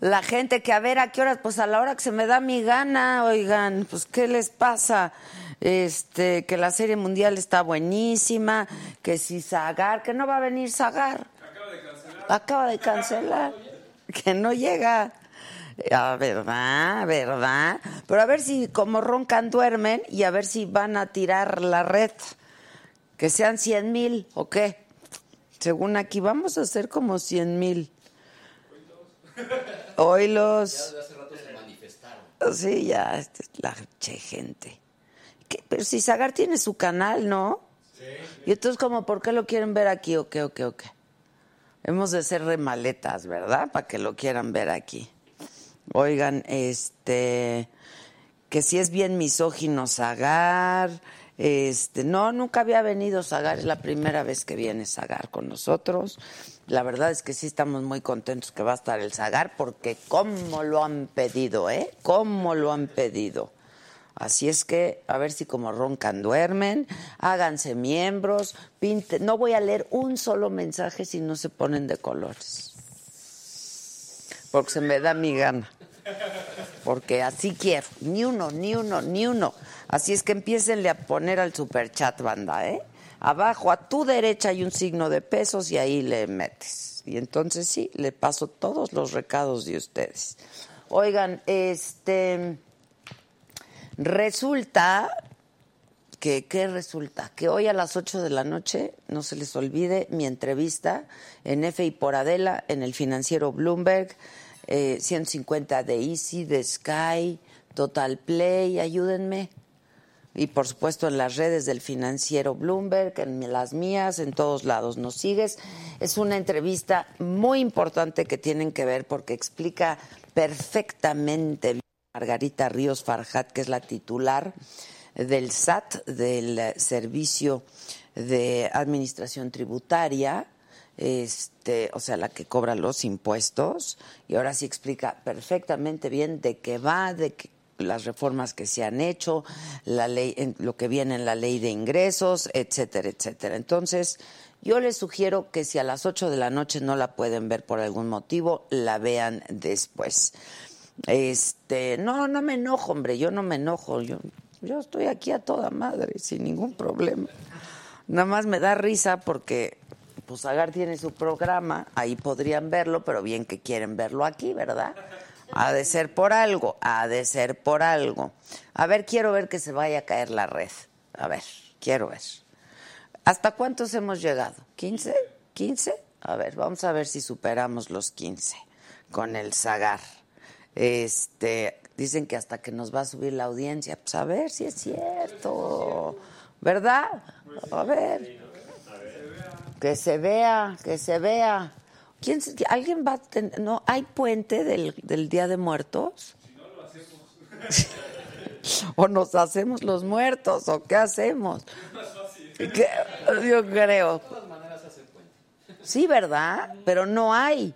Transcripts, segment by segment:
La gente que a ver a qué horas, pues a la hora que se me da mi gana, oigan, pues qué les pasa. Este, que la serie mundial está buenísima, que si Zagar, que no va a venir Zagar. Acaba de cancelar. Acaba de cancelar. Que no llega. Ah, ¿Verdad? ¿Verdad? Pero a ver si como roncan duermen y a ver si van a tirar la red. Que sean 100 mil o qué. Según aquí vamos a hacer como 100 mil. Hoy los... Sí, ya, este, la che, gente. ¿Qué? Pero si Zagar tiene su canal, ¿no? Sí. Y entonces, como, ¿por qué lo quieren ver aquí? ¿O qué, o qué, o qué? Hemos de ser remaletas, ¿verdad? Para que lo quieran ver aquí. Oigan, este... Que si es bien misógino Zagar... Este, no, nunca había venido Zagar, es la primera vez que viene Zagar con nosotros. La verdad es que sí estamos muy contentos que va a estar el Zagar, porque cómo lo han pedido, ¿eh? Cómo lo han pedido. Así es que, a ver si como roncan duermen, háganse miembros, pinten. No voy a leer un solo mensaje si no se ponen de colores. Porque se me da mi gana. Porque así quiero. Ni uno, ni uno, ni uno. Así es que empiecenle a poner al superchat, banda, ¿eh? Abajo a tu derecha hay un signo de pesos y ahí le metes. Y entonces sí, le paso todos los recados de ustedes. Oigan, este. Resulta que, ¿qué resulta? Que hoy a las 8 de la noche, no se les olvide, mi entrevista en FI por Adela, en el financiero Bloomberg, eh, 150 de Easy, de Sky, Total Play, ayúdenme. Y por supuesto en las redes del financiero Bloomberg, en las mías, en todos lados nos sigues. Es una entrevista muy importante que tienen que ver porque explica perfectamente Margarita Ríos Farjat, que es la titular del SAT, del Servicio de Administración Tributaria, este, o sea, la que cobra los impuestos, y ahora sí explica perfectamente bien de qué va, de qué las reformas que se han hecho, la ley, en lo que viene en la ley de ingresos, etcétera, etcétera. Entonces, yo les sugiero que si a las 8 de la noche no la pueden ver por algún motivo, la vean después. Este, no, no me enojo, hombre, yo no me enojo, yo, yo estoy aquí a toda madre, sin ningún problema. Nada más me da risa porque pues Agar tiene su programa, ahí podrían verlo, pero bien que quieren verlo aquí, ¿verdad? Ha de ser por algo, ha de ser por algo. A ver, quiero ver que se vaya a caer la red. A ver, quiero ver. ¿Hasta cuántos hemos llegado? ¿15? ¿15? A ver, vamos a ver si superamos los 15 con el Zagar. Este, dicen que hasta que nos va a subir la audiencia. Pues a ver si es cierto. ¿Verdad? A ver. Que se vea, que se vea. ¿Quién, ¿Alguien va a tener, no, hay puente del, del Día de Muertos? o nos hacemos los muertos, o qué hacemos. ¿Qué? Yo creo. Sí, ¿verdad? Pero no hay.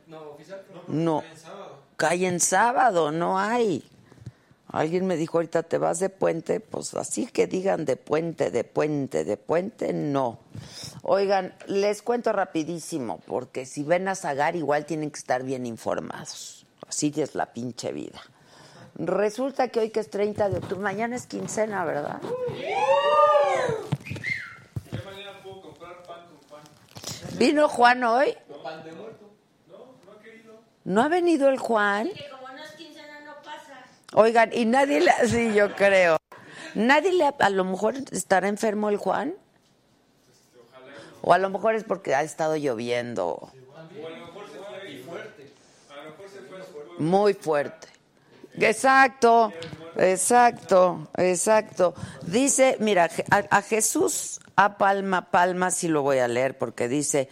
No. Cae en sábado, no hay. Alguien me dijo ahorita, ¿te vas de puente? Pues así que digan de puente, de puente, de puente, no. Oigan, les cuento rapidísimo, porque si ven a Zagar igual tienen que estar bien informados. Así es la pinche vida. Resulta que hoy que es 30 de octubre, mañana es quincena, ¿verdad? ¿Vino Juan hoy? ¿No ha venido el Juan? no no. Oigan, y nadie le... Sí, yo creo. Nadie le... A lo mejor estará enfermo el Juan. O a lo mejor es porque ha estado lloviendo. Muy fuerte. Exacto, exacto, exacto. Dice, mira, a, a Jesús a Palma Palma sí lo voy a leer porque dice,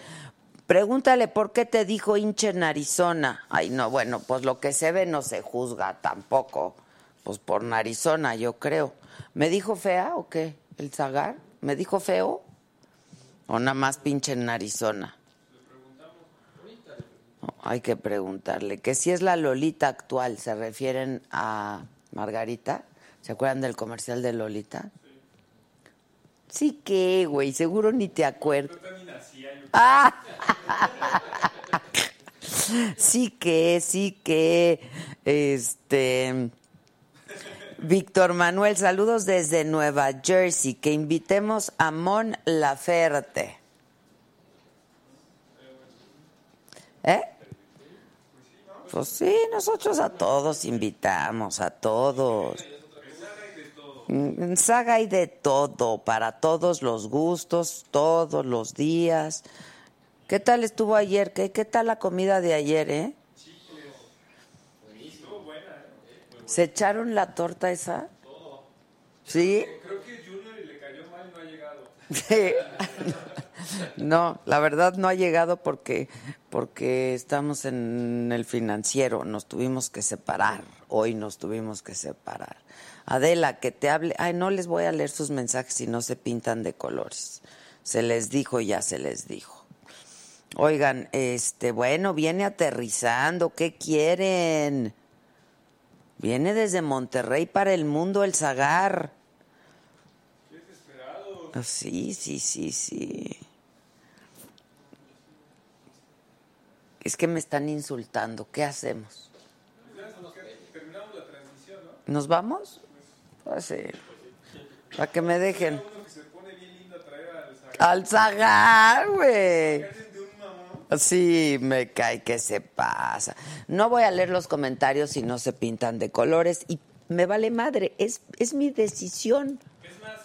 pregúntale por qué te dijo hinche en Arizona. Ay, no, bueno, pues lo que se ve no se juzga tampoco. Pues por narizona, yo creo. ¿Me dijo fea o qué? ¿El zagar? ¿Me dijo feo? ¿O nada más pinche en Arizona? Hay que preguntarle. Que si es la Lolita actual, ¿se refieren a Margarita? ¿Se acuerdan del comercial de Lolita? Sí que, güey, seguro ni te acuerdas. Ah. Sí que, sí que, este... Víctor Manuel, saludos desde Nueva Jersey. Que invitemos a Mon Laferte. ¿Eh? Pues sí, nosotros a todos invitamos, a todos. En Saga hay de todo, para todos los gustos, todos los días. ¿Qué tal estuvo ayer? ¿Qué, qué tal la comida de ayer, eh? ¿Se echaron la torta esa? ¿Sí? Creo que Junior le cayó mal no ha llegado. Sí. No, la verdad no ha llegado porque porque estamos en el financiero, nos tuvimos que separar. Hoy nos tuvimos que separar. Adela, que te hable. Ay, no les voy a leer sus mensajes si no se pintan de colores. Se les dijo, ya se les dijo. Oigan, este, bueno, viene aterrizando. ¿Qué quieren? Viene desde Monterrey para el mundo el Zagar. Ah, Sí, sí, sí, sí. Es que me están insultando. ¿Qué hacemos? Terminamos la transmisión, ¿no? ¿Nos vamos? Pues sí. Para que me dejen. Al Zagar, güey. Sí, me cae que se pasa. No voy a leer los comentarios si no se pintan de colores y me vale madre. Es, es mi decisión. Es más,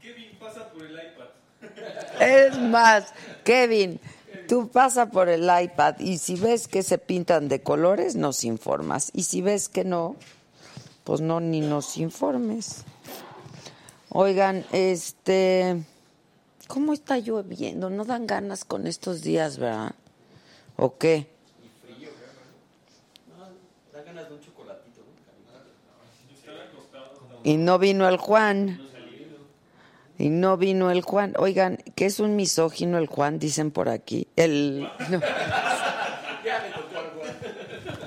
Kevin pasa por el iPad. Es más, Kevin, tú pasa por el iPad y si ves que se pintan de colores, nos informas. Y si ves que no, pues no, ni nos informes. Oigan, este, ¿cómo está lloviendo? No dan ganas con estos días, ¿verdad? ¿O qué? Y no vino el Juan. Y no vino el Juan. Oigan, que es un misógino el Juan, dicen por aquí. El. no.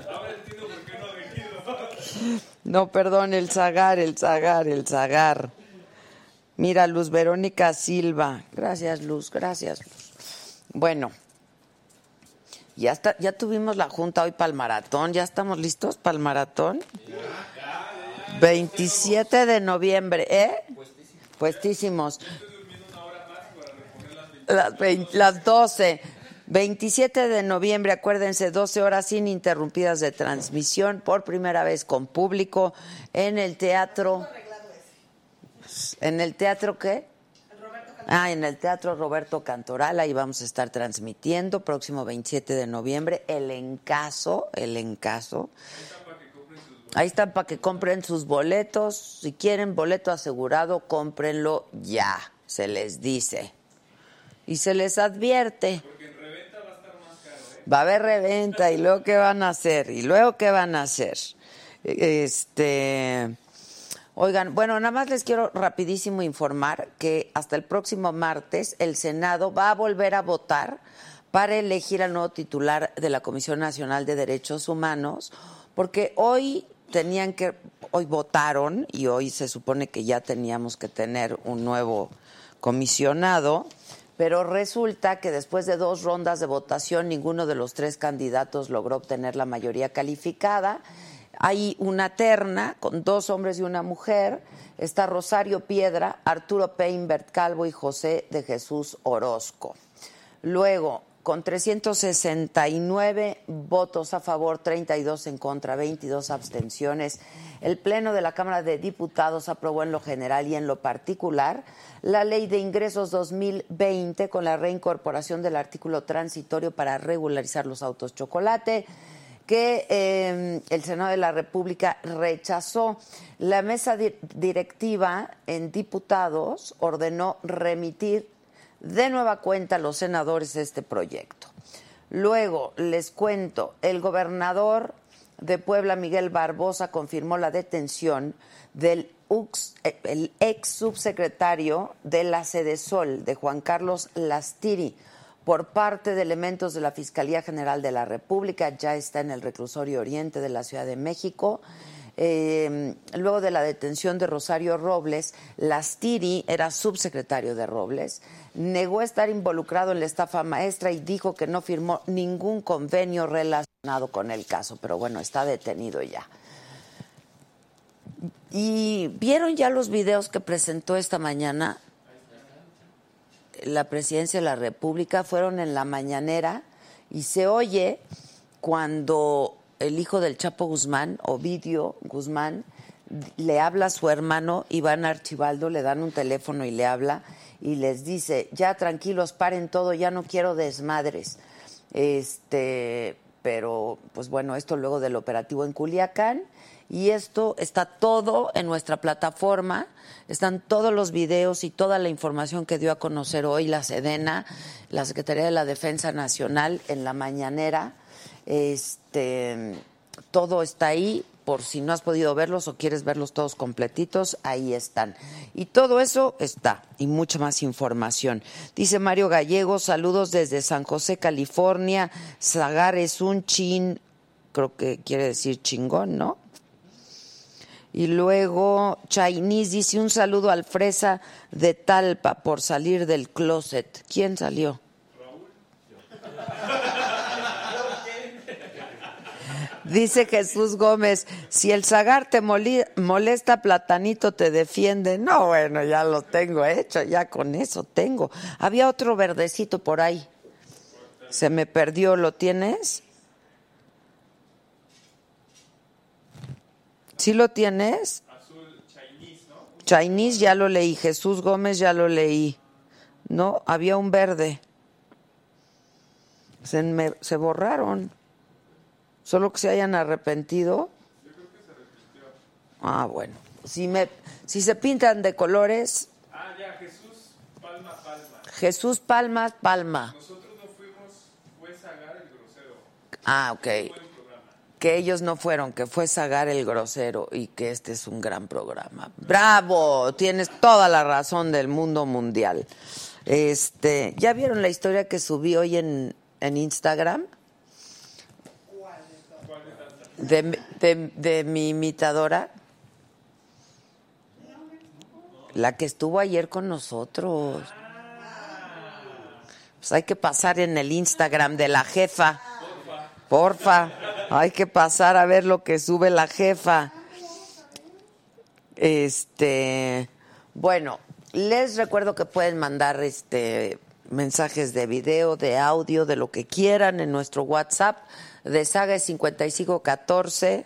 Ahora entiendo por qué no ha venido. No, perdón, el Zagar, el Zagar, el Zagar. Mira, Luz Verónica Silva. Gracias, Luz, gracias, Luz. Bueno, ya está, ya tuvimos la junta hoy para el maratón. ¿Ya estamos listos para el maratón? 27 de noviembre, ¿eh? Puestísimos. Las, vein- las 12. 27 de noviembre, acuérdense, 12 horas ininterrumpidas de transmisión por primera vez con público en el teatro. ¿En el teatro qué? Ah, en el Teatro Roberto Cantoral, ahí vamos a estar transmitiendo próximo 27 de noviembre el encaso, el encaso. Ahí están para que compren sus boletos. Si quieren boleto asegurado, cómprenlo ya, se les dice. Y se les advierte. Va a haber reventa y luego qué van a hacer y luego qué van a hacer. Este, oigan, bueno, nada más les quiero rapidísimo informar que hasta el próximo martes el Senado va a volver a votar para elegir al nuevo titular de la Comisión Nacional de Derechos Humanos, porque hoy tenían que, hoy votaron y hoy se supone que ya teníamos que tener un nuevo comisionado, pero resulta que después de dos rondas de votación ninguno de los tres candidatos logró obtener la mayoría calificada. Hay una terna con dos hombres y una mujer. Está Rosario Piedra, Arturo Peinbert Calvo y José de Jesús Orozco. Luego, con 369 votos a favor, 32 en contra, 22 abstenciones, el Pleno de la Cámara de Diputados aprobó en lo general y en lo particular la Ley de Ingresos 2020 con la reincorporación del artículo transitorio para regularizar los autos chocolate, que eh, el Senado de la República rechazó. La mesa di- directiva en diputados ordenó remitir de nueva cuenta los senadores este proyecto. Luego, les cuento, el gobernador de Puebla, Miguel Barbosa, confirmó la detención del eh, ex subsecretario de la Sedesol, de Juan Carlos Lastiri, por parte de elementos de la Fiscalía General de la República. Ya está en el reclusorio oriente de la Ciudad de México. Eh, luego de la detención de Rosario Robles, Lastiri era subsecretario de Robles, negó estar involucrado en la estafa maestra y dijo que no firmó ningún convenio relacionado con el caso, pero bueno, está detenido ya. ¿Y vieron ya los videos que presentó esta mañana la presidencia de la República? Fueron en la mañanera y se oye cuando el hijo del Chapo Guzmán, Ovidio Guzmán, le habla a su hermano Iván Archibaldo, le dan un teléfono y le habla y les dice, ya tranquilos, paren todo, ya no quiero desmadres. Este, pero pues bueno, esto luego del operativo en Culiacán y esto está todo en nuestra plataforma, están todos los videos y toda la información que dio a conocer hoy la Sedena, la Secretaría de la Defensa Nacional en la mañanera. Este, todo está ahí, por si no has podido verlos o quieres verlos todos completitos, ahí están. Y todo eso está, y mucha más información. Dice Mario Gallego, saludos desde San José, California. Zagar es un chin, creo que quiere decir chingón, ¿no? Y luego Chinese dice un saludo al Fresa de Talpa por salir del closet. ¿Quién salió? Dice Jesús Gómez, si el zagar te molesta, Platanito te defiende. No, bueno, ya lo tengo hecho, ya con eso tengo. Había otro verdecito por ahí. Se me perdió, ¿lo tienes? ¿Sí lo tienes? Chinese ya lo leí, Jesús Gómez ya lo leí. No, había un verde. Se, me- se borraron. Solo que se hayan arrepentido. Ah, bueno. Si, me, si se pintan de colores, Ah, ya, Jesús Palma Palma. Jesús Palma, Palma. Nosotros no fuimos, fue Zagar el grosero. Ah, ok. Que ellos no fueron, que fue Sagar el grosero y que este es un gran programa. Bravo, tienes toda la razón del mundo mundial. Este, ¿ya vieron la historia que subí hoy en, en Instagram? De, de, de mi imitadora. La que estuvo ayer con nosotros. Pues hay que pasar en el Instagram de la jefa. Porfa, hay que pasar a ver lo que sube la jefa. Este, bueno, les recuerdo que pueden mandar este mensajes de video, de audio, de lo que quieran en nuestro WhatsApp de Saga es 5514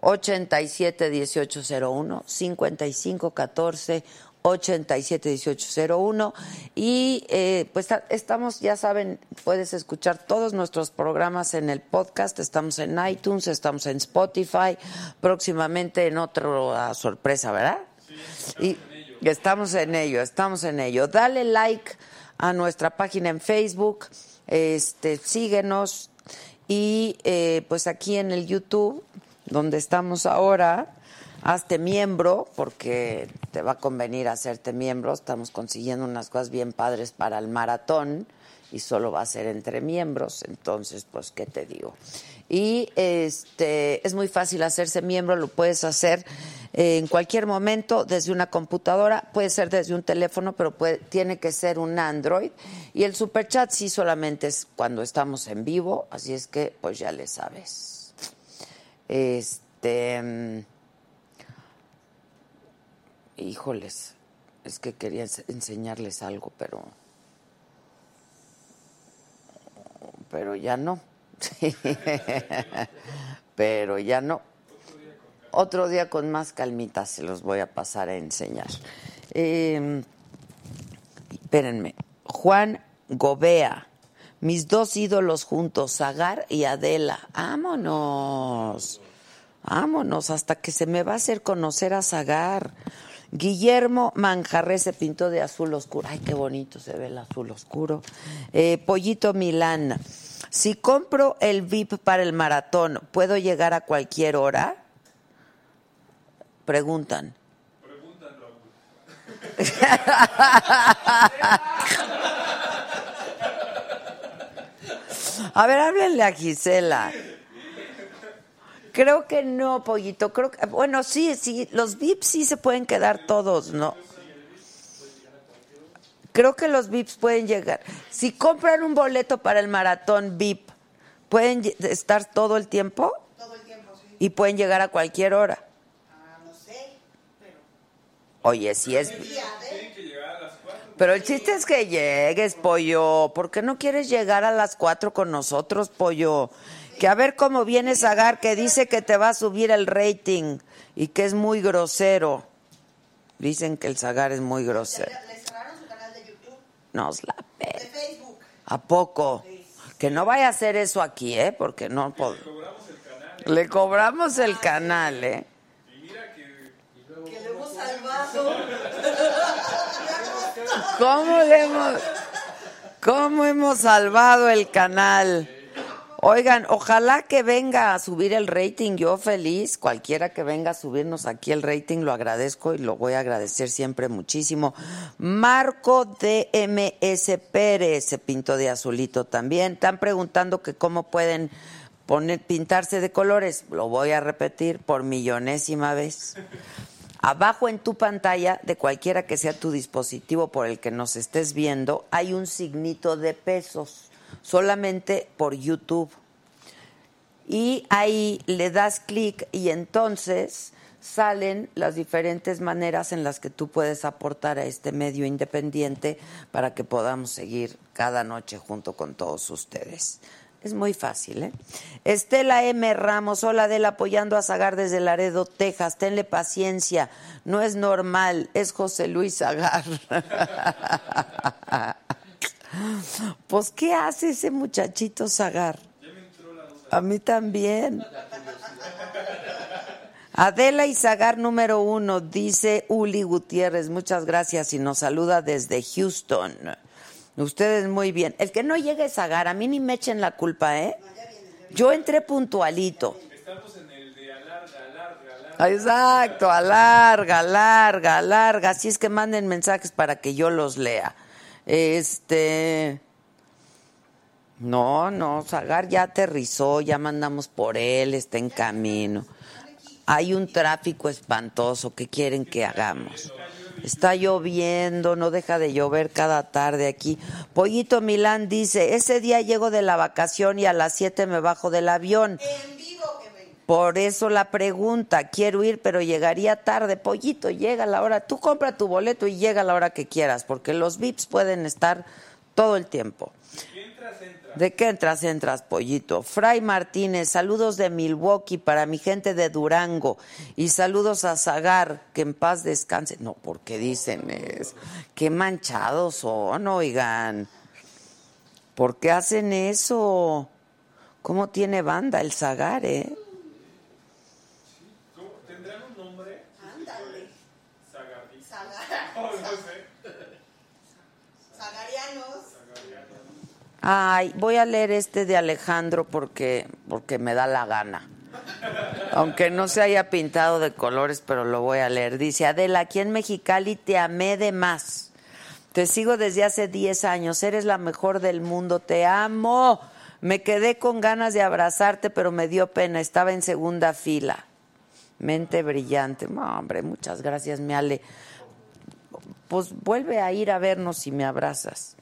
87 1801 5514 87 1801 y eh, pues ta- estamos ya saben puedes escuchar todos nuestros programas en el podcast. Estamos en iTunes estamos en Spotify próximamente en otra sorpresa verdad y estamos en ello estamos en ello. Dale like a nuestra página en Facebook este síguenos y eh, pues aquí en el YouTube, donde estamos ahora, hazte miembro, porque te va a convenir hacerte miembro. Estamos consiguiendo unas cosas bien padres para el maratón y solo va a ser entre miembros. Entonces, pues, ¿qué te digo? Y este es muy fácil hacerse miembro, lo puedes hacer eh, en cualquier momento desde una computadora, puede ser desde un teléfono, pero puede- tiene que ser un Android. Y el superchat sí solamente es cuando estamos en vivo, así es que pues ya le sabes. Este mm, híjoles, es que quería ens- enseñarles algo, pero pero ya no. Pero ya no. Otro día con más calmita se los voy a pasar a enseñar. Eh, espérenme. Juan Gobea. Mis dos ídolos juntos, Zagar y Adela. Vámonos. Vámonos, hasta que se me va a hacer conocer a Zagar. Guillermo Manjarre se pintó de azul oscuro. Ay, qué bonito se ve el azul oscuro. Eh, Pollito Milán. Si compro el VIP para el maratón, ¿puedo llegar a cualquier hora? Preguntan. A ver, háblenle a Gisela. Creo que no, pollito. Creo que, bueno, sí, sí, los VIPs sí se pueden quedar todos, ¿no? Creo que los VIPs pueden llegar. Si compran un boleto para el maratón VIP, ¿pueden estar todo el tiempo? Todo el tiempo, sí. Y pueden llegar a cualquier hora. Ah, no sé, pero Oye, si es... día de... Tienen que llegar a las 4. Pero el chiste es que llegues, pollo. ¿Por qué no quieres llegar a las cuatro con nosotros, pollo? Que a ver cómo viene Zagar, que dice que te va a subir el rating y que es muy grosero. Dicen que el Zagar es muy grosero. Le cerraron su canal de YouTube, Nos la de pe... Facebook. ¿A poco? Que no vaya a hacer eso aquí, ¿eh? Porque no... pod- Le cobramos el canal, ¿eh? Que lo hemos salvado. ¿Cómo le hemos, cómo hemos salvado el canal? Oigan, ojalá que venga a subir el rating, yo feliz, cualquiera que venga a subirnos aquí el rating, lo agradezco y lo voy a agradecer siempre muchísimo. Marco DMS Pérez se pintó de azulito también. Están preguntando que cómo pueden pintarse de colores. Lo voy a repetir por millonésima vez. Abajo en tu pantalla, de cualquiera que sea tu dispositivo por el que nos estés viendo, hay un signito de pesos, solamente por YouTube. Y ahí le das clic y entonces salen las diferentes maneras en las que tú puedes aportar a este medio independiente para que podamos seguir cada noche junto con todos ustedes. Es muy fácil, ¿eh? Estela M. Ramos, hola Adela, apoyando a Zagar desde Laredo, Texas. Tenle paciencia, no es normal, es José Luis Zagar. pues, ¿qué hace ese muchachito Zagar? A mí también. Adela Izagar número uno, dice Uli Gutiérrez, muchas gracias y nos saluda desde Houston. Ustedes muy bien. El que no llegue es Zagar, a mí ni me echen la culpa, ¿eh? Yo entré puntualito. Estamos en el de alarga. Exacto, alarga, alarga, alarga. Así es que manden mensajes para que yo los lea. Este. No, no, Zagar ya aterrizó, ya mandamos por él, está en camino. Hay un tráfico espantoso, ¿qué quieren que hagamos? Está lloviendo, no deja de llover cada tarde aquí. Pollito Milán dice, ese día llego de la vacación y a las 7 me bajo del avión. En vivo que ven. Por eso la pregunta, quiero ir, pero llegaría tarde. Pollito, llega a la hora. Tú compra tu boleto y llega a la hora que quieras, porque los VIPs pueden estar todo el tiempo. ¿De qué entras? Entras, pollito. Fray Martínez, saludos de Milwaukee para mi gente de Durango y saludos a Zagar, que en paz descanse. No, porque dicen eso. Qué manchados son, oigan. ¿Por qué hacen eso? ¿Cómo tiene banda el Zagar, eh? ¿Cómo? ¿Tendrán un nombre? Ándale. Zagardí. Zagar- Oh, no sé. Zagarianos. Ay, voy a leer este de Alejandro porque, porque me da la gana. Aunque no se haya pintado de colores, pero lo voy a leer. Dice, Adela, aquí en Mexicali te amé de más. Te sigo desde hace 10 años. Eres la mejor del mundo. Te amo. Me quedé con ganas de abrazarte, pero me dio pena. Estaba en segunda fila. Mente brillante. Hombre, muchas gracias, mi Ale. Pues vuelve a ir a vernos si me abrazas.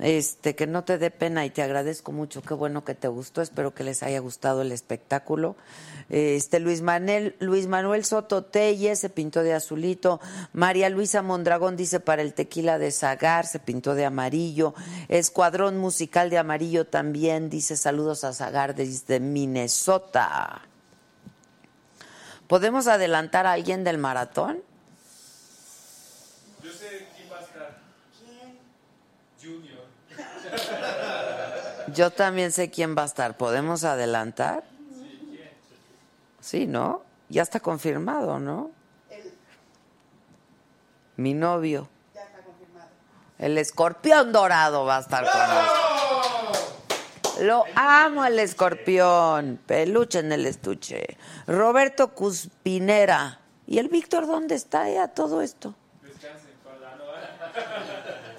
Este, que no te dé pena y te agradezco mucho. Qué bueno que te gustó. Espero que les haya gustado el espectáculo. Este, Luis Manuel, Luis Manuel Soto Telle se pintó de azulito. María Luisa Mondragón dice para el tequila de Zagar, se pintó de amarillo. Escuadrón musical de amarillo también dice saludos a Zagar desde Minnesota. ¿Podemos adelantar a alguien del maratón? Yo sé quién va a estar. ¿Quién? Junior. Yo también sé quién va a estar. ¿Podemos adelantar? Sí, ¿no? Ya está confirmado, ¿no? Mi novio. El escorpión dorado va a estar con nosotros. Lo amo el escorpión. Peluche en el estuche. Roberto Cuspinera. ¿Y el Víctor dónde está ya todo esto?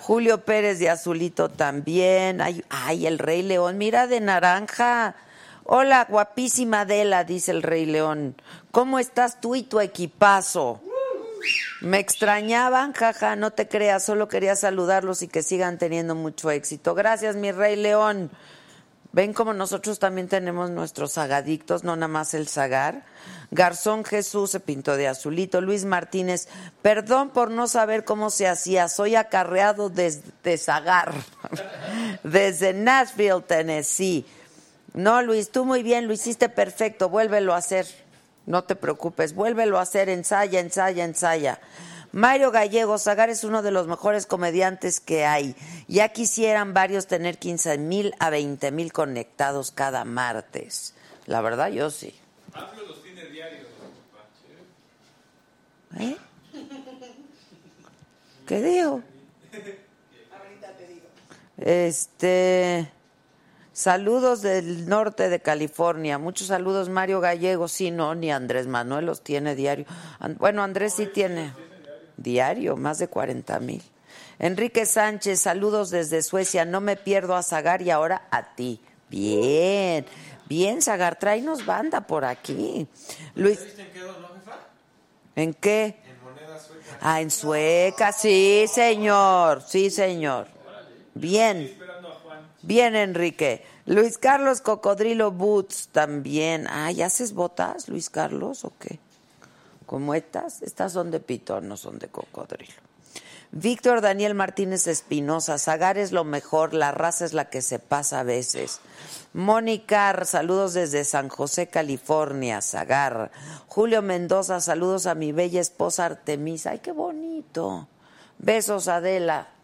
Julio Pérez de Azulito también. Ay, ay, el Rey León, mira de naranja. Hola, guapísima Adela, dice el Rey León. ¿Cómo estás tú y tu equipazo? Me extrañaban, jaja, no te creas, solo quería saludarlos y que sigan teniendo mucho éxito. Gracias, mi Rey León. Ven como nosotros también tenemos nuestros sagadictos, no nada más el sagar. Garzón Jesús se pintó de azulito. Luis Martínez, perdón por no saber cómo se hacía. Soy acarreado desde Sagar, desde Nashville, Tennessee. No, Luis, tú muy bien, lo hiciste perfecto. Vuélvelo a hacer. No te preocupes, vuélvelo a hacer. Ensaya, ensaya, ensaya. Mario Gallego, Zagar es uno de los mejores comediantes que hay. Ya quisieran varios tener 15 mil a 20 mil conectados cada martes. La verdad, yo sí. Los tiene diarios. ¿Eh? ¿Qué digo? Este. Saludos del norte de California. Muchos saludos, Mario Gallego. Sí, no, ni Andrés Manuel los tiene diario. Bueno, Andrés sí tiene diario, más de 40 mil. Enrique Sánchez, saludos desde Suecia. No me pierdo a Zagar y ahora a ti. Bien, bien, Zagar, tráenos banda por aquí. Luis. ¿En qué? Ah, en sueca, sí, señor, sí, señor. Bien. Bien, Enrique. Luis Carlos Cocodrilo Boots también. Ay, ¿haces botas, Luis Carlos, o qué? ¿Cómo estas? Estas son de pitón, no son de cocodrilo. Víctor Daniel Martínez Espinosa, Zagar es lo mejor, la raza es la que se pasa a veces. Mónica, saludos desde San José, California, Zagar. Julio Mendoza, saludos a mi bella esposa Artemisa. Ay, qué bonito. Besos, Adela.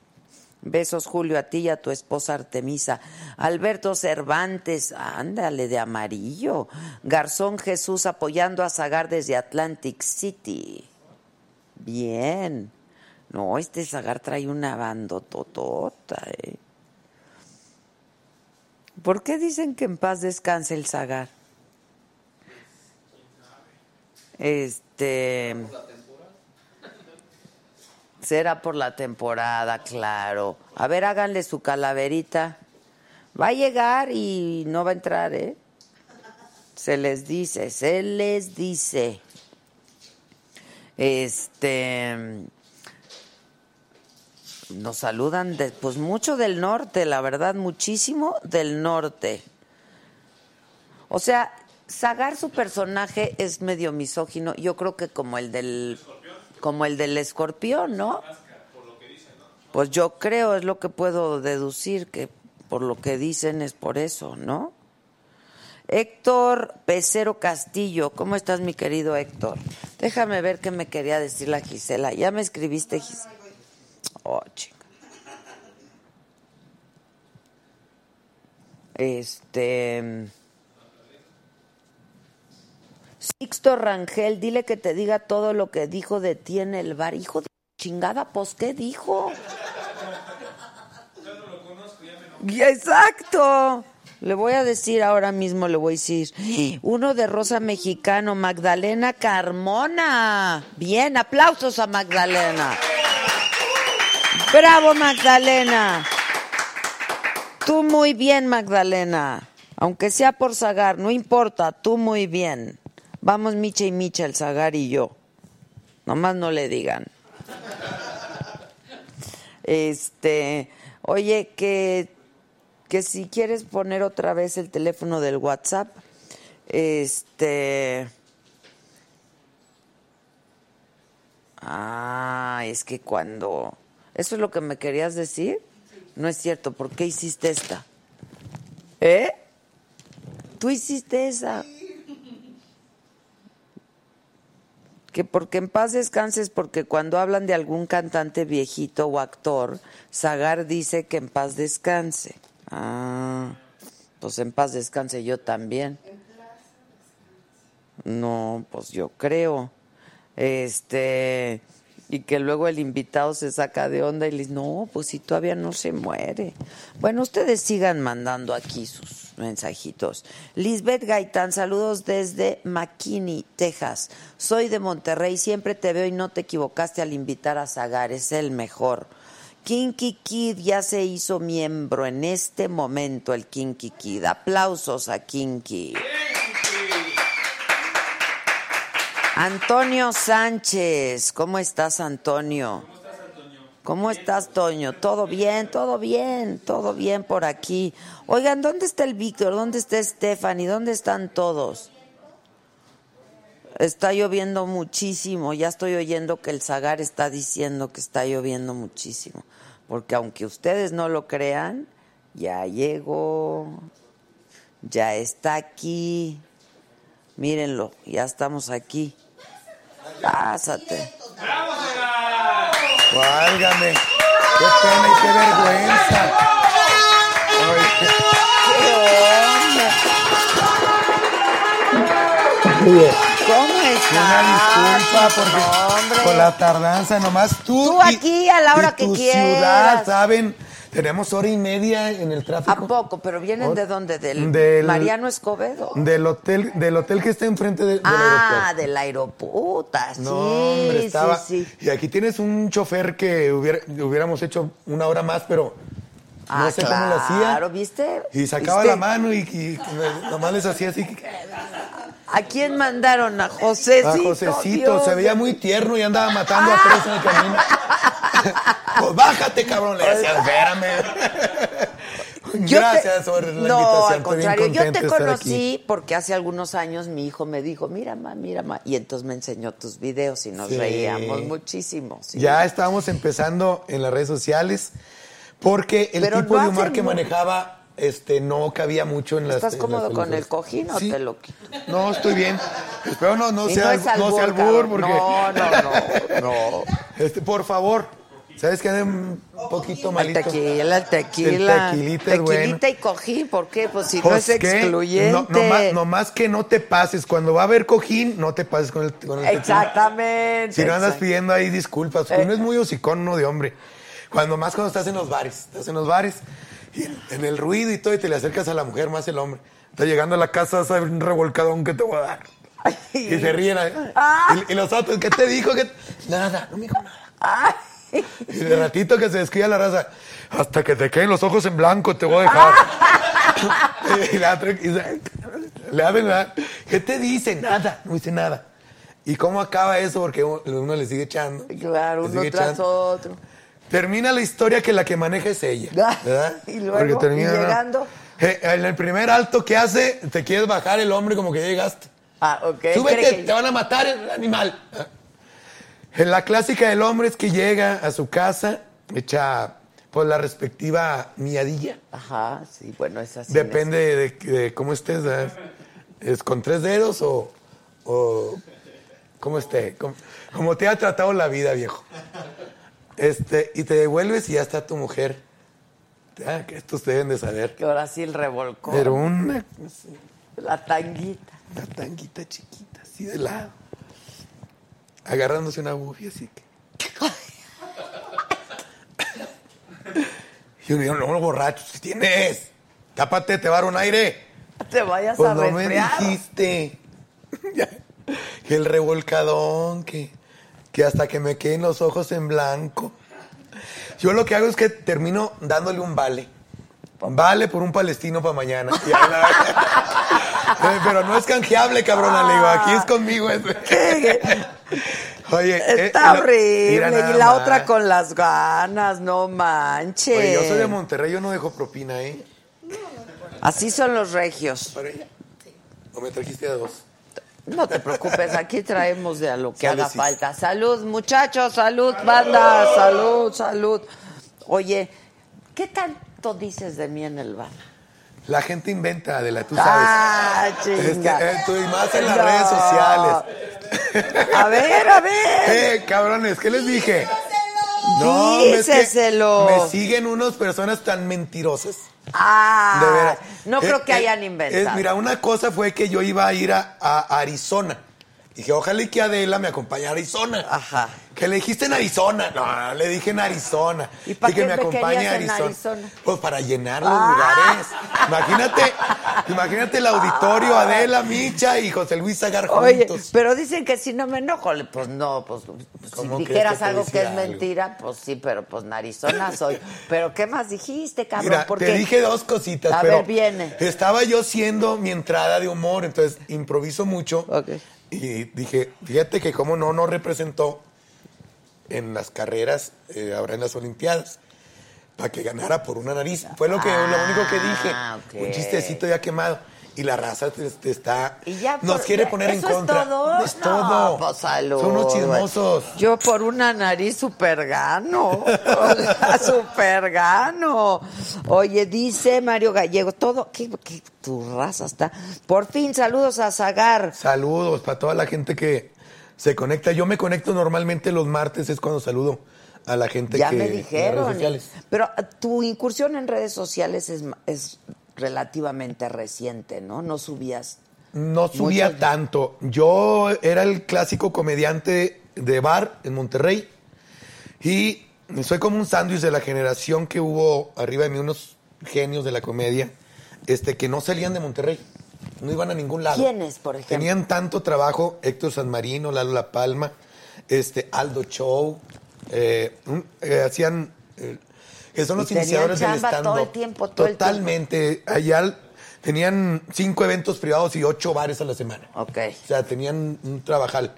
Besos, Julio, a ti y a tu esposa Artemisa. Alberto Cervantes, ándale, de amarillo. Garzón Jesús apoyando a Zagar desde Atlantic City. Bien. No, este Zagar trae una bandototota, ¿eh? ¿Por qué dicen que en paz descanse el Zagar? Este. Será por la temporada, claro. A ver, háganle su calaverita. Va a llegar y no va a entrar, ¿eh? Se les dice, se les dice. Este. Nos saludan, de, pues mucho del norte, la verdad, muchísimo del norte. O sea, Sagar su personaje es medio misógino, yo creo que como el del como el del escorpión, ¿no? Pues yo creo, es lo que puedo deducir, que por lo que dicen es por eso, ¿no? Héctor Pecero Castillo, ¿cómo estás mi querido Héctor? Déjame ver qué me quería decir la Gisela. ¿Ya me escribiste, Gisela? Oh, chica. Este. Sixto Rangel, dile que te diga todo lo que dijo de ti en el bar. Hijo de chingada, pues, ¿qué dijo? Ya, Exacto. Le voy a decir ahora mismo, le voy a decir. Uno de Rosa Mexicano, Magdalena Carmona. Bien, aplausos a Magdalena. Bravo, Magdalena. Tú muy bien, Magdalena. Aunque sea por Zagar, no importa, tú muy bien. Vamos, Micha y Micha, el Zagar y yo. Nomás no le digan. Este, oye, que, que si quieres poner otra vez el teléfono del WhatsApp, este. Ah, es que cuando. ¿Eso es lo que me querías decir? No es cierto, ¿por qué hiciste esta? ¿Eh? Tú hiciste esa. Que porque en paz descanses, porque cuando hablan de algún cantante viejito o actor, Zagar dice que en paz descanse. Ah. Pues en paz descanse yo también. No, pues yo creo. Este, y que luego el invitado se saca de onda y le dice, no, pues si todavía no se muere. Bueno, ustedes sigan mandando aquí sus mensajitos. Lisbeth Gaitán, saludos desde McKinney, Texas. Soy de Monterrey, siempre te veo y no te equivocaste al invitar a Zagar, es el mejor. Kinky Kid ya se hizo miembro en este momento, el Kinky Kid. Aplausos a Kinky. Antonio Sánchez, ¿cómo estás, Antonio? ¿Cómo estás, Toño? ¿Todo bien? ¿Todo bien? ¿Todo bien por aquí? Oigan, ¿dónde está el Víctor? ¿Dónde está Stephanie? ¿Dónde están todos? Está lloviendo muchísimo. Ya estoy oyendo que el Zagar está diciendo que está lloviendo muchísimo. Porque aunque ustedes no lo crean, ya llegó, ya está aquí. Mírenlo, ya estamos aquí. Pásate. Válgame. Qué pena y qué vergüenza. Oye, ¿Cómo estás? una disculpa porque hombre. con la tardanza nomás tú. Tú aquí a la hora y que tu quieras. ciudad, ¿saben? Tenemos hora y media en el ¿A tráfico. poco? ¿Pero vienen de dónde? ¿Del, Del- Mariano Escobedo? Del hotel, del hotel que está enfrente de- del ah, aeropuerto. del aeropuerto. Sí, No, hombre, estaba. sí, sí. Y aquí tienes un chofer que hubiera- hubiéramos hecho una hora más, pero no Ah, sé cómo lo hacía. claro, ¿viste? Y sacaba ¿Viste? la mano y, y nomás les hacía así. ¿A quién mandaron? A José. A Josecito, se veía muy tierno y andaba matando a tres en el camino. pues bájate, cabrón, le decía, espérame. Yo Gracias por la no, invitación. al contrario, yo te conocí porque hace algunos años mi hijo me dijo, mira, ma, mira, ma, y entonces me enseñó tus videos y nos Sí. reíamos muchísimo. sí. Ya estábamos empezando en las redes sociales porque el Pero tipo no de humor que manejaba este, no cabía mucho en las ¿Estás en cómodo las con el cojín o Sí. te lo quito? No, estoy bien. Espero no, no Y sea, no no sea albur, porque... No, no, no, no. Este, por favor, ¿sabes ande un poquito El malito? tequila, el tequila. El tequilita es bueno. Tequilita y cojín, ¿por qué? Pues si no es excluyente. No, nomás, nomás que no te pases. Cuando va a haber cojín, no te pases con el, con el tequila. Exactamente. Si no andas pidiendo ahí disculpas, Eh. uno es muy hocicón, uno de hombre. Cuando más cuando estás en los bares, estás en los bares, y en, en el ruido y todo, y te le acercas a la mujer más el hombre. Está llegando a la casa, sabes un revolcadón que te voy a dar. Ay. Y se ríen. ahí. Ah. Y, y los otros, ¿qué te dijo? ¿Qué- Nada, no me dijo nada. Ay. Y de ratito que se descuida la raza, hasta que te queden los ojos en blanco te voy a dejar. y la otra, y se- le abren la- ¿qué te dice? Nada, no dice nada. ¿Y cómo acaba eso? Porque uno le sigue echando. Claro, uno tras echando. otro. Termina la historia que la que maneja es ella. ¿verdad? Y luego, y llegando. Eh, en el primer alto que hace, te quieres bajar el hombre como que ya llegaste. Ah, ok. Súbete, que- te van a matar el animal. En la clásica del hombre es que llega a su casa, echa pues la respectiva miadilla. Ajá, sí, bueno, es así. Depende de, de cómo estés. ¿verdad? ¿Es con tres dedos o, o cómo esté? Como, como te ha tratado la vida, viejo. Este, y te devuelves y ya está tu mujer. Ah, que estos deben de saber. Que ahora sí el revolcó. Pero una, La tanguita. una tanguita chiquita, así de lado. Agarrándose una bufia, así que. Y uno, no, borracho, si tienes. Tápate, te va a dar un aire. Te vayas Pues a no me resfriar. dijiste. Ya. que el revolcadón, que, que hasta que me queden los ojos en blanco. Yo lo que hago es que termino dándole un vale. Vale por un palestino para mañana. Eh, Pero no es canjeable, cabrona. Le digo, aquí es conmigo. Oye, eh, Está lo- horrible. Y la más. otra con las ganas, no manches. Oye, yo soy de Monterrey, yo no dejo propina, ¿eh? Así son los regios. Para ella. ¿O me trajiste a dos? No te preocupes, aquí traemos de a lo que haga falta. Salud, muchachos, salud, banda, salud, salud. Oye, ¿qué tanto dices de mí en el bar? La gente inventa, Adela, tú sabes. Ah, Este, chinga. eh, tú y más en las No. redes sociales. A ver, a ver. Eh, cabrones, ¿qué les dije? No, es que Díceselo. me siguen unas personas tan mentirosas. Ah, De veras. no creo Eh, que eh, hayan eh, inventado. mira, una cosa fue que yo iba a ir a, a Arizona. Dije, ojalá y que Adela me acompañe a Arizona. Ajá. Que le dijiste en Arizona. No, le dije en Arizona. ¿Y para que qué me me acompañe a en Arizona. Arizona? Pues para llenar los Ah. lugares. Imagínate, imagínate el auditorio, Adela, Micha y José Luis Sagar Oye, juntos. pero dicen que si no me enojo, pues no, pues pues, si ¿Cómo crees dijeras que algo que es algo? mentira, pues sí, pero pues narizona soy. Pero ¿qué más dijiste, cabrón? Mira, Porque te dije dos cositas, A pero ver, viene. estaba yo siendo mi entrada de humor, entonces improviso mucho. Ok. Y dije, fíjate que como no nos representó en las carreras, eh, ahora en las Olimpiadas, para que ganara por una nariz. Fue lo que lo único que dije. Ah. Un chistecito ya quemado. Y la raza te, te está Y ya nos por- quiere poner en ¿eso contra. Es todo. Es No, todo. pues, salud, Son unos chismosos. Yo por una nariz super gano. super gano. Oye, dice Mario Gallego, todo, ¿qué, qué- tu raza está. Por fin, saludos a Zagar. Saludos para toda la gente que se conecta. Yo me conecto normalmente los martes, es cuando saludo a la gente Ya que me en las dijeron. redes sociales. Pero eh, tu incursión en redes sociales es, es relativamente reciente, ¿no? No subías. No subía tanto. Yo era el clásico comediante de bar en Monterrey y soy como un sándwich de la generación que hubo arriba de mí unos genios de la comedia este que no salían de Monterrey. No iban a ningún lado. ¿Quiénes, por ejemplo? Tenían tanto trabajo, Héctor San Marino, Lalo La Palma, este, Aldo Show, eh, eh, hacían, eh, que son Y los iniciadores del stand todo el tiempo, todo el Totalmente. Allá tenían cinco eventos privados y ocho bares a la semana. Ok. O sea, tenían un trabajal.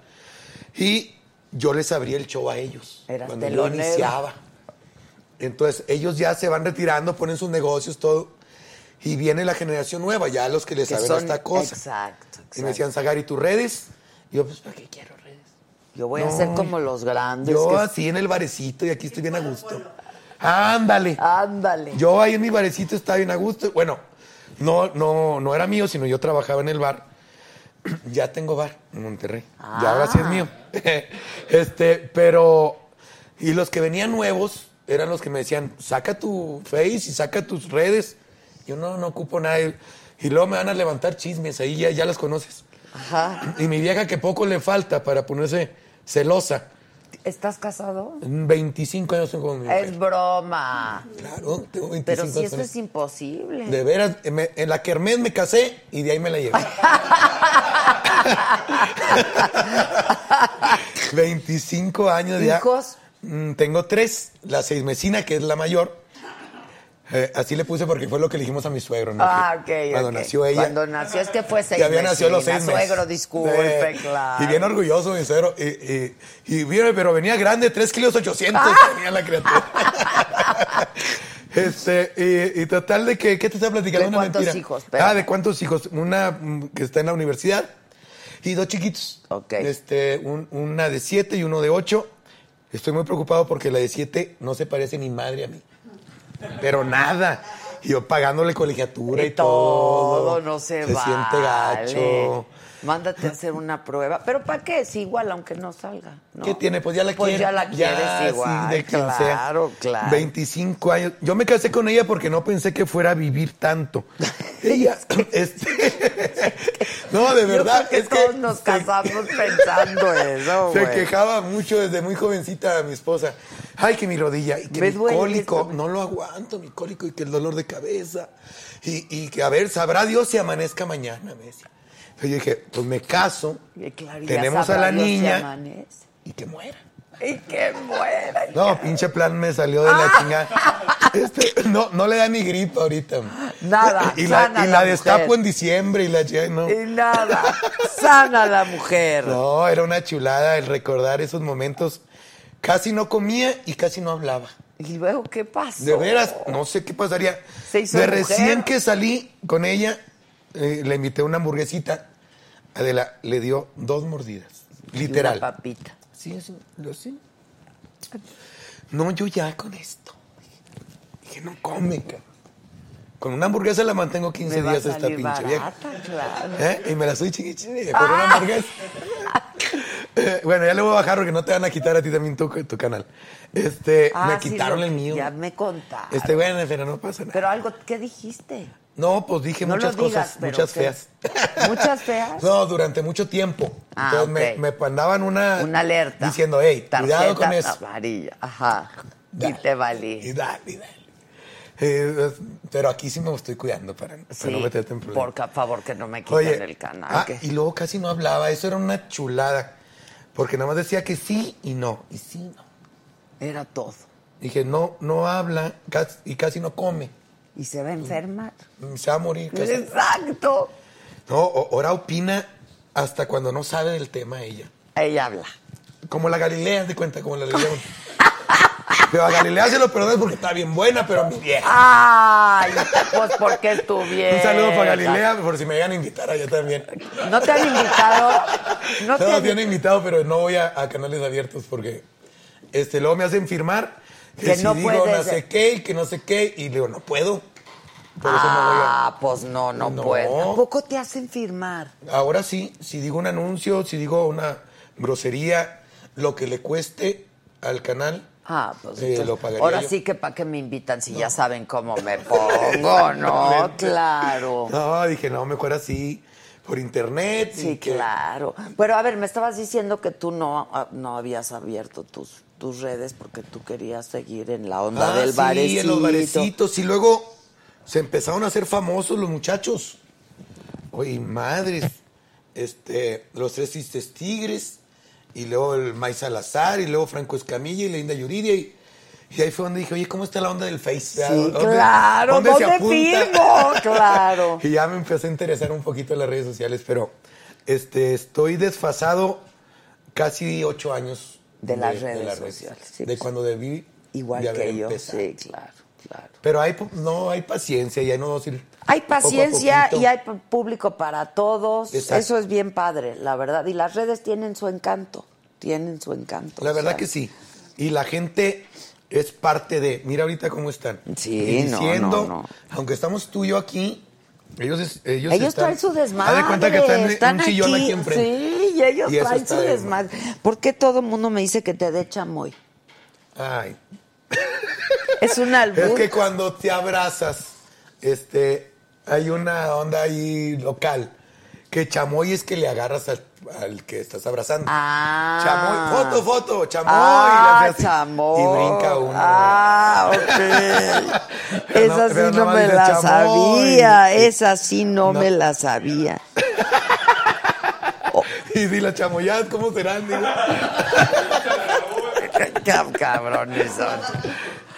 Y yo les abría el show a ellos. Eras cuando yo iniciaba. Entonces, ellos ya se van retirando, ponen sus negocios, todo. Y viene la generación nueva, ya los que les Que saben son- esta cosa. Exacto, Y me exacto. decían, Zagar, ¿y tus redes? Y yo, pues, ¿para qué quiero redes? Yo voy a ser como los grandes. Yo que- así en el barecito y aquí estoy bien a gusto. Ándale. Ándale. Yo ahí en mi barecito estaba bien a gusto. Bueno, no, no, no era mío, sino yo trabajaba en el bar. ya tengo bar en Monterrey. Ya ahora sí es Ah. mío. este, pero. Y los que venían nuevos eran los que me decían, saca tu face y saca tus redes. Yo no, no ocupo nada. Y luego me van a levantar chismes, ahí ya, ya las conoces. Ajá. Y mi vieja que poco le falta para ponerse celosa. ¿Estás casado? 25 años tengo con mi mujer. Es broma. Claro, tengo 25 Pero si años. eso es imposible. De veras, me- en la Kermés me casé y de ahí me la llevé. 25 años ya. ¿Hijos? Mm, Tengo tres. La seismesina, que es la mayor. Eh, así le puse porque fue lo que le dijimos a mi suegro. ¿no? Ah, ok. Cuando nació ella. Cuando nació es que fue seis Ya había nacido los seis meses. Suegro, disculpe, Eh, claro. Y bien orgulloso mi suegro. Y, y, y pero venía grande, 3 kilos 800 Ah. tenía la criatura. este, y, y total de que, ¿qué te está platicando? ¿De Una cuántos mentira. hijos? Ah, ¿de cuántos hijos? Una mm, que está en la universidad y dos chiquitos. Ok. Este, un- una de siete y uno de ocho. Estoy muy preocupado porque la de siete no se parece ni madre a mí. Pero nada. Y yo pagándole colegiatura y, Y todo, no se, se vale. siente gacho. Mándate a hacer una prueba. ¿Pero para qué? Es igual, aunque no salga. ¿no? ¿Qué tiene? Pues ya la Pues quiero. ya la quieres igual. de quien sea. claro, claro. 25 años. Yo me casé con ella porque no pensé que fuera a vivir tanto. ella, este, no, de verdad, Yo creo que es que todos nos se- casamos pensando eso, Se quejaba mucho desde muy jovencita mi esposa. Ay, que mi rodilla, y que mi cólico, no lo aguanto, mi cólico, y que el dolor de cabeza. Y, y que, a ver, sabrá Dios si amanezca mañana, me decía. Entonces yo dije, pues me caso, claro, tenemos a la niña y que muera. Y que muera. No, pinche plan me salió de la chingada. Este, no, no le da ni gripa ahorita. Nada, Y la, sana y la la destapo mujer. en diciembre y la no. Y nada. Sana la mujer. No, era una chulada el recordar esos momentos. Casi no comía y casi no hablaba. ¿Y luego qué pasó? De veras, no sé qué pasaría. Se hizo de mujer. recién que salí con ella, eh, le invité una hamburguesita. Adela le dio dos mordidas. Literal. Una papita. Sí, lo sé. No, yo ya con esto. Dije, no come, cabrón. Con una hamburguesa la mantengo 15 Me va a días esta pinche vieja. claro. ¿Eh? Y me la estoy chingue con una hamburguesa. bueno, ya le voy a bajar porque no te van a quitar a ti también tu, tu canal. Este, Ah, me sí, quitaron el mío. Ya me contaste. Este, bueno, pero no pasa nada. Pero algo, ¿qué dijiste? No, pues dije No muchas digas, cosas, muchas ¿qué? feas. ¿Muchas feas? No, durante mucho tiempo. Ah, Entonces me, me mandaban una, Una alerta. Diciendo, hey, cuidado con eso. amarilla. Ajá. Y te valí. Y dale, y dale. Eh, pero aquí sí me estoy cuidando para, para Sí, no meterte en problemas. por favor, que no me quiten Oye, el canal. ah, que- y luego casi no hablaba, eso era una chulada. Porque nada más decía que sí y no, y sí no. Era todo. Dije, no, no habla casi- y casi no come. Y se va a enfermar. Se va a morir. casi. Exacto. No, ahora opina hasta cuando no sabe del tema ella. Ella habla. Como la Galilea, de cuenta, como la Galilea. pero a Galilea se lo perdones porque está bien buena, pero a mi vieja. Ay, pues porque es tu vieja. Un saludo para Galilea, por si me llegan a invitar allá también. ¿No te han invitado? No No, te han- han invitado, pero no voy a, a canales abiertos porque este, luego me hacen firmar que, Que si no digo puedes. no sé qué y que no sé qué, y digo, no puedo. Por eso no voy a... Ah, pues no, no, No. puedo. ¿Tampoco te hacen firmar? Ahora sí, si digo un anuncio, si digo una grosería, lo que le cueste al canal, Ah, pues eh, entonces, lo pagaría ahora yo. sí que para qué me invitan si ya saben cómo me pongo, ¿no? Claro. No, dije, no, mejor así, por internet. Sí, que- claro. Pero a ver, me estabas diciendo que tú no, ah, no habías abierto tus, tus redes porque tú querías seguir en la onda Ah, del sí, barecito. en los barecitos. Y luego se empezaron a hacer famosos los muchachos. Oye, madres. Este, los tres Cistes Tigres. Y luego el May Salazar. Y luego Franco Escamilla y Linda Yuridia. Y, y ahí fue donde dije, oye, ¿cómo está la onda del Face? Sí, ¿Dónde- claro, dónde se ¿dónde apunta? firmo? Claro. y ya me empecé a interesar un poquito en las redes sociales. Pero este, estoy desfasado casi ocho años. De las redes sociales, sí, de pues, cuando debí Igual de que yo. empezado. Sí, claro, claro. Pero hay, no, hay paciencia, ya no vamos a ir. Hay poco a paciencia y hay público para todos. Exacto. Eso es bien padre, la verdad. Y las redes tienen su encanto. Tienen su encanto. La verdad sea, que sí. Y la gente es parte de. Mira ahorita cómo están. Sí, Y diciendo, no, no. aunque estamos tú y yo aquí, ellos, ellos, Ellos están- traen su Haz de desmadre. cuenta que están, en un sillón aquí, enfrente. Sí, y ellos Y traen su de desmadre. ¿Por qué todo el mundo me dice que te dé chamoy? Ay. Es un albur. Es que cuando te abrazas, este, hay una onda ahí local. Que chamoy es que le agarras al, al que estás abrazando. Ah. Chamoy, foto, foto, chamoy. Ah, y chamoy. Y brinca uno. Ah, ok. No- Esa sí no me la chamoy. sabía. Esa sí no, No. me la sabía. Y si la chamoyad, ¿cómo serán? Cabrones son.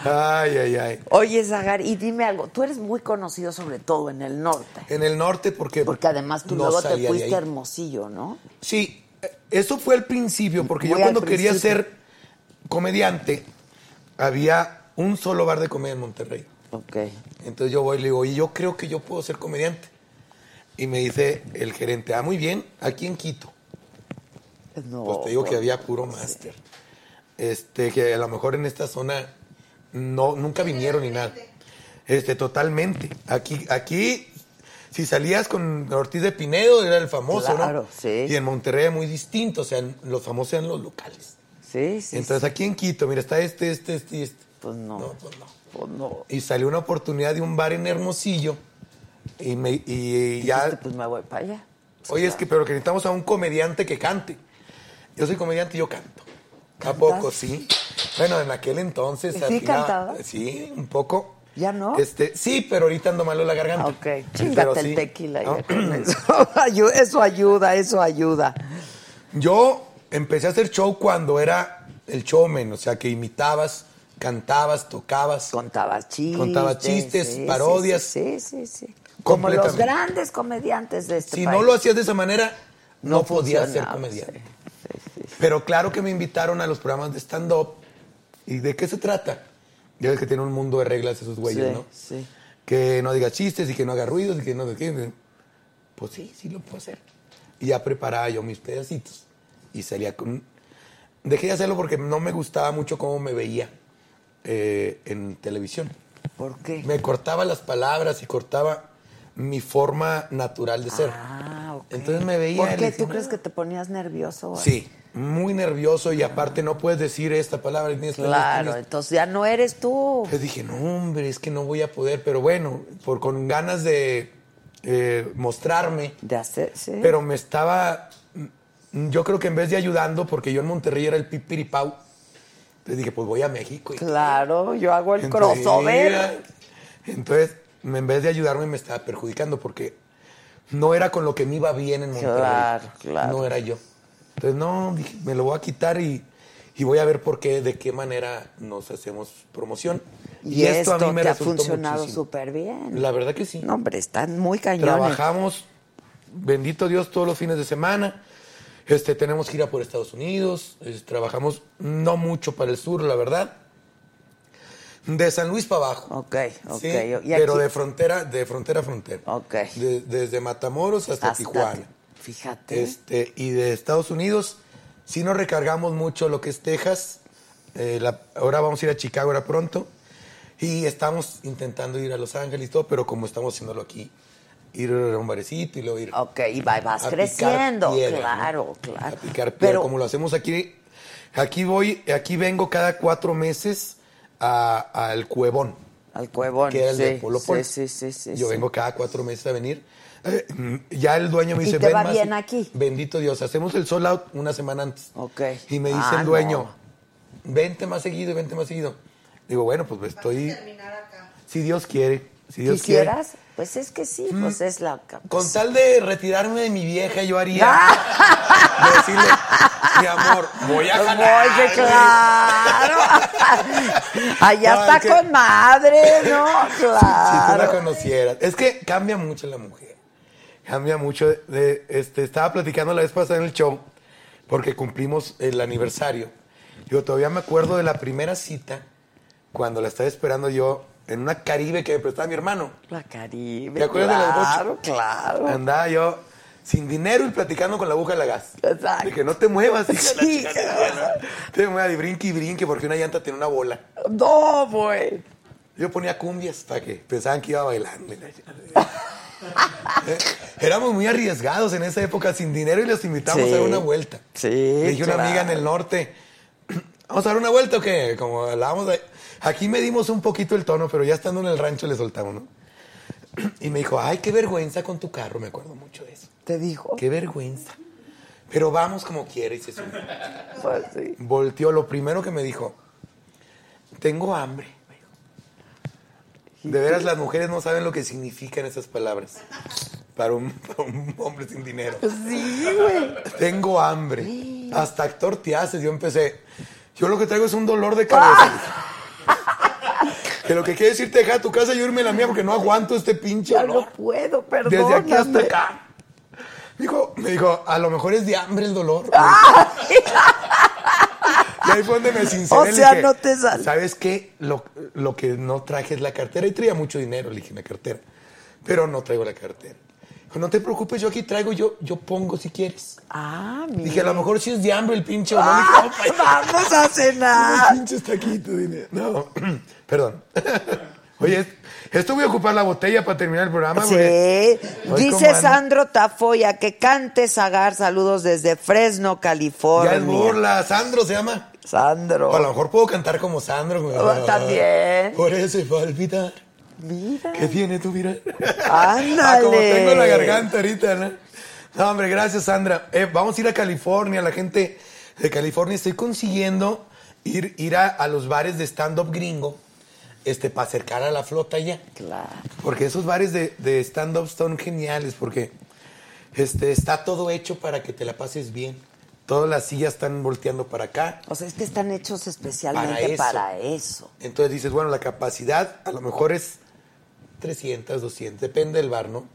Ay, ay, ay. Oye, Zagar, y dime algo. Tú eres muy conocido sobre todo en el norte. En el norte, porque. Porque además tú no luego te fuiste a. Hermosillo, ¿no? Sí, eh, eso fue al principio, porque yo cuando quería ser comediante, había un solo bar de comedia en Monterrey. Ok. Entonces yo voy y le digo, y yo creo que yo puedo ser comediante. Y me dice el gerente, ah, muy bien, aquí en Quito. No, Pues te digo que pues, había puro máster. Este, que a lo mejor en esta zona no, nunca vinieron ni nada. Este, totalmente. Aquí, aquí, si salías con Ortiz de Pinedo, era el famoso, Claro, ¿no? sí. Y en Monterrey muy distinto, o sea, los famosos eran los locales. Sí, sí. Entonces sí. aquí en Quito, mira, está este, este, este y este. Pues no. No, pues no. Pues no. Y salió una oportunidad de un bar en Hermosillo. Y, me, y ya Dijiste, pues me voy para allá. Oye, es que pero que necesitamos a un comediante que cante. Yo soy comediante y yo canto. ¿A ¿Cantas? poco? Sí. Bueno, en aquel entonces. ¿Sí hacía- cantabas? Sí, un poco. ¿Ya no? Este, sí, pero ahorita ando malo la garganta. Ok, chingate sí. el tequila No. eso. Ayu- Eso ayuda, eso ayuda. Yo empecé a hacer show cuando era el showman, o sea, que imitabas, cantabas, tocabas. Contabas chistes. Contaba chistes, sí, parodias. Sí, sí, sí. sí. Como los grandes comediantes de este si país. no lo hacías de esa manera, no, podías ser comediante. Pero claro que me invitaron a los programas de stand-up. ¿Y de qué se trata? Ya ves que tiene un mundo de reglas esos güeyes, Sí, ¿no? sí. Que no diga chistes y que no haga ruidos y que no. Pues sí, sí lo puedo hacer. Y ya preparaba yo mis pedacitos. Y salía con... Dejé de hacerlo porque no me gustaba mucho cómo me veía eh, en televisión. ¿Por qué? Me cortaba las palabras y cortaba mi forma natural de ser. Ah, ok. Entonces me veía ¿Por qué? ¿Tú crees "No". que te ponías nervioso? güey? Sí, muy nervioso y aparte no puedes decir esta palabra. tienes Claro, tienes- entonces ya no eres tú. Entonces dije, no, hombre, es que no voy a poder, pero bueno, por con ganas de eh, mostrarme, De hacer, sí. pero me estaba, yo creo que en vez de ayudando, porque yo en Monterrey era el pipiripau, le dije, pues voy a México. y- Claro, yo hago el Entonces, crossover. Entonces, en vez de ayudarme, me estaba perjudicando porque no era con lo que me iba bien en Monterrey. Claro, claro. No era yo. Entonces, no, dije, me lo voy a quitar y, y voy a ver por qué, de qué manera nos hacemos promoción. Y, esto, te ha resultó funcionado súper bien. La verdad que sí. No, hombre, están muy cañones. Trabajamos, bendito Dios, todos los fines de semana. Este, tenemos gira por Estados Unidos. es- trabajamos no mucho para el sur, la verdad. De San Luis para abajo. Ok, ok. Sí, Y pero de frontera, de frontera a frontera. Ok. De- desde Matamoros hasta, Hasta- Tijuana. Fíjate. Este, y de Estados Unidos, sí nos recargamos mucho lo que es Texas. Eh, la- ahora vamos a ir a Chicago ahora pronto. Y estamos intentando ir a Los Ángeles y todo, pero como estamos haciéndolo aquí, ir a un barecito y luego ir Ok, y va- vas a creciendo. piedra, claro, ¿no? claro. A picar piedra, Pero como lo hacemos aquí. Aquí voy, aquí vengo cada cuatro meses a- al Cuevón al cuevón. que era el sí, de Polo Polo. Sí, sí, sí, sí. Yo vengo cada cuatro meses a venir. Eh, ya el dueño me ¿Y dice, te "Ven va más". bien aquí? Bendito Dios, hacemos el sold out una semana antes. Ok. Y me dice Ah, el dueño, no. vente más seguido, vente más seguido. Digo, bueno, pues estoy, terminar acá. si Dios quiere, si Dios ¿Quisieras? Pues es que sí, Mm. pues es la... quiere. Con tal de retirarme de mi vieja, yo haría, de decirle, mi amor, voy a jalar. Oye, claro. Allá No, está es que- con madre, ¿no? Si tú la Claro. conocieras. Es que cambia mucho la mujer. Cambia mucho. De, este, estaba platicando la vez pasada en el show, porque cumplimos el aniversario. Yo todavía me acuerdo de la primera cita, cuando la estaba esperando yo en una Caribe que me prestaba mi hermano. La Caribe. ¿Te acuerdas de las claro? Claro, Andaba yo sin dinero y platicando con la aguja de la gas. Exacto. De que no te muevas, de la Sí, chingada. Te muevas y brinque y brinque porque una llanta tiene una bola. No, güey. Yo ponía cumbias para que pensaban que iba bailando. Eh, Éramos muy arriesgados en esa época sin dinero y los invitamos Sí. a dar una vuelta. Sí, Le dije a una amiga en el norte, ¿vamos a dar una vuelta o qué? Como hablábamos de- Aquí medimos un poquito el tono, pero ya estando en el rancho le soltamos, ¿no? Y me dijo, ay, qué vergüenza con tu carro, me acuerdo mucho de eso. ¿Te dijo? Qué vergüenza. Pero vamos como quieres. Se subió. Pues sí. Volteó, lo primero que me dijo, tengo hambre. De veras, las mujeres no saben lo que significan esas palabras para un, para un hombre sin dinero. Sí, güey. Tengo hambre. Hasta actor te haces. Yo empecé. Yo lo que traigo es un dolor de cabeza. que lo que quiere decir, te deja tu casa y yo irme a la mía porque no aguanto este pinche Ya no puedo, perdóname. Desde aquí hasta acá. Dijo, me dijo, a lo mejor es de hambre el dolor. Y ahí fue donde me sinceré. O sea, dije, no te sal- ¿Sabes qué? Lo, lo que no traje es la cartera. Y traía mucho dinero, le dije, en la cartera. Pero no traigo la cartera. Dijo, no te preocupes, yo aquí traigo, yo, yo pongo si quieres. Ah, mira. Dije, a lo mejor sí es de hambre el pinche. Dije, "Oh, pa- Vamos a cenar. pinches taquitos, dile. No, perdón. Oye, esto voy a ocupar la botella para terminar el programa. Sí. Dice. Sandro Tafoya que cante Zagar. Saludos desde Fresno, Ya California. es burla. Sandro se llama. Sandro. O a lo mejor puedo cantar como Sandro. Oh, también. Por eso palpitar. Mira. ¿Qué tiene tu mirar? Ándale. Ah, como tengo la garganta ahorita, ¿no? No, hombre, gracias, Sandra. Eh, vamos a ir a California, la gente de California. Estoy consiguiendo ir, ir a, a los bares de stand-up gringo este, para acercar a la flota ya. Claro. Porque esos bares de, de stand-up son geniales porque este, está todo hecho para que te la pases bien. Todas las sillas están volteando para acá. O sea, es que están hechos especialmente Para eso. Entonces dices, bueno, la capacidad a lo mejor es 300, 200, depende del bar, ¿no?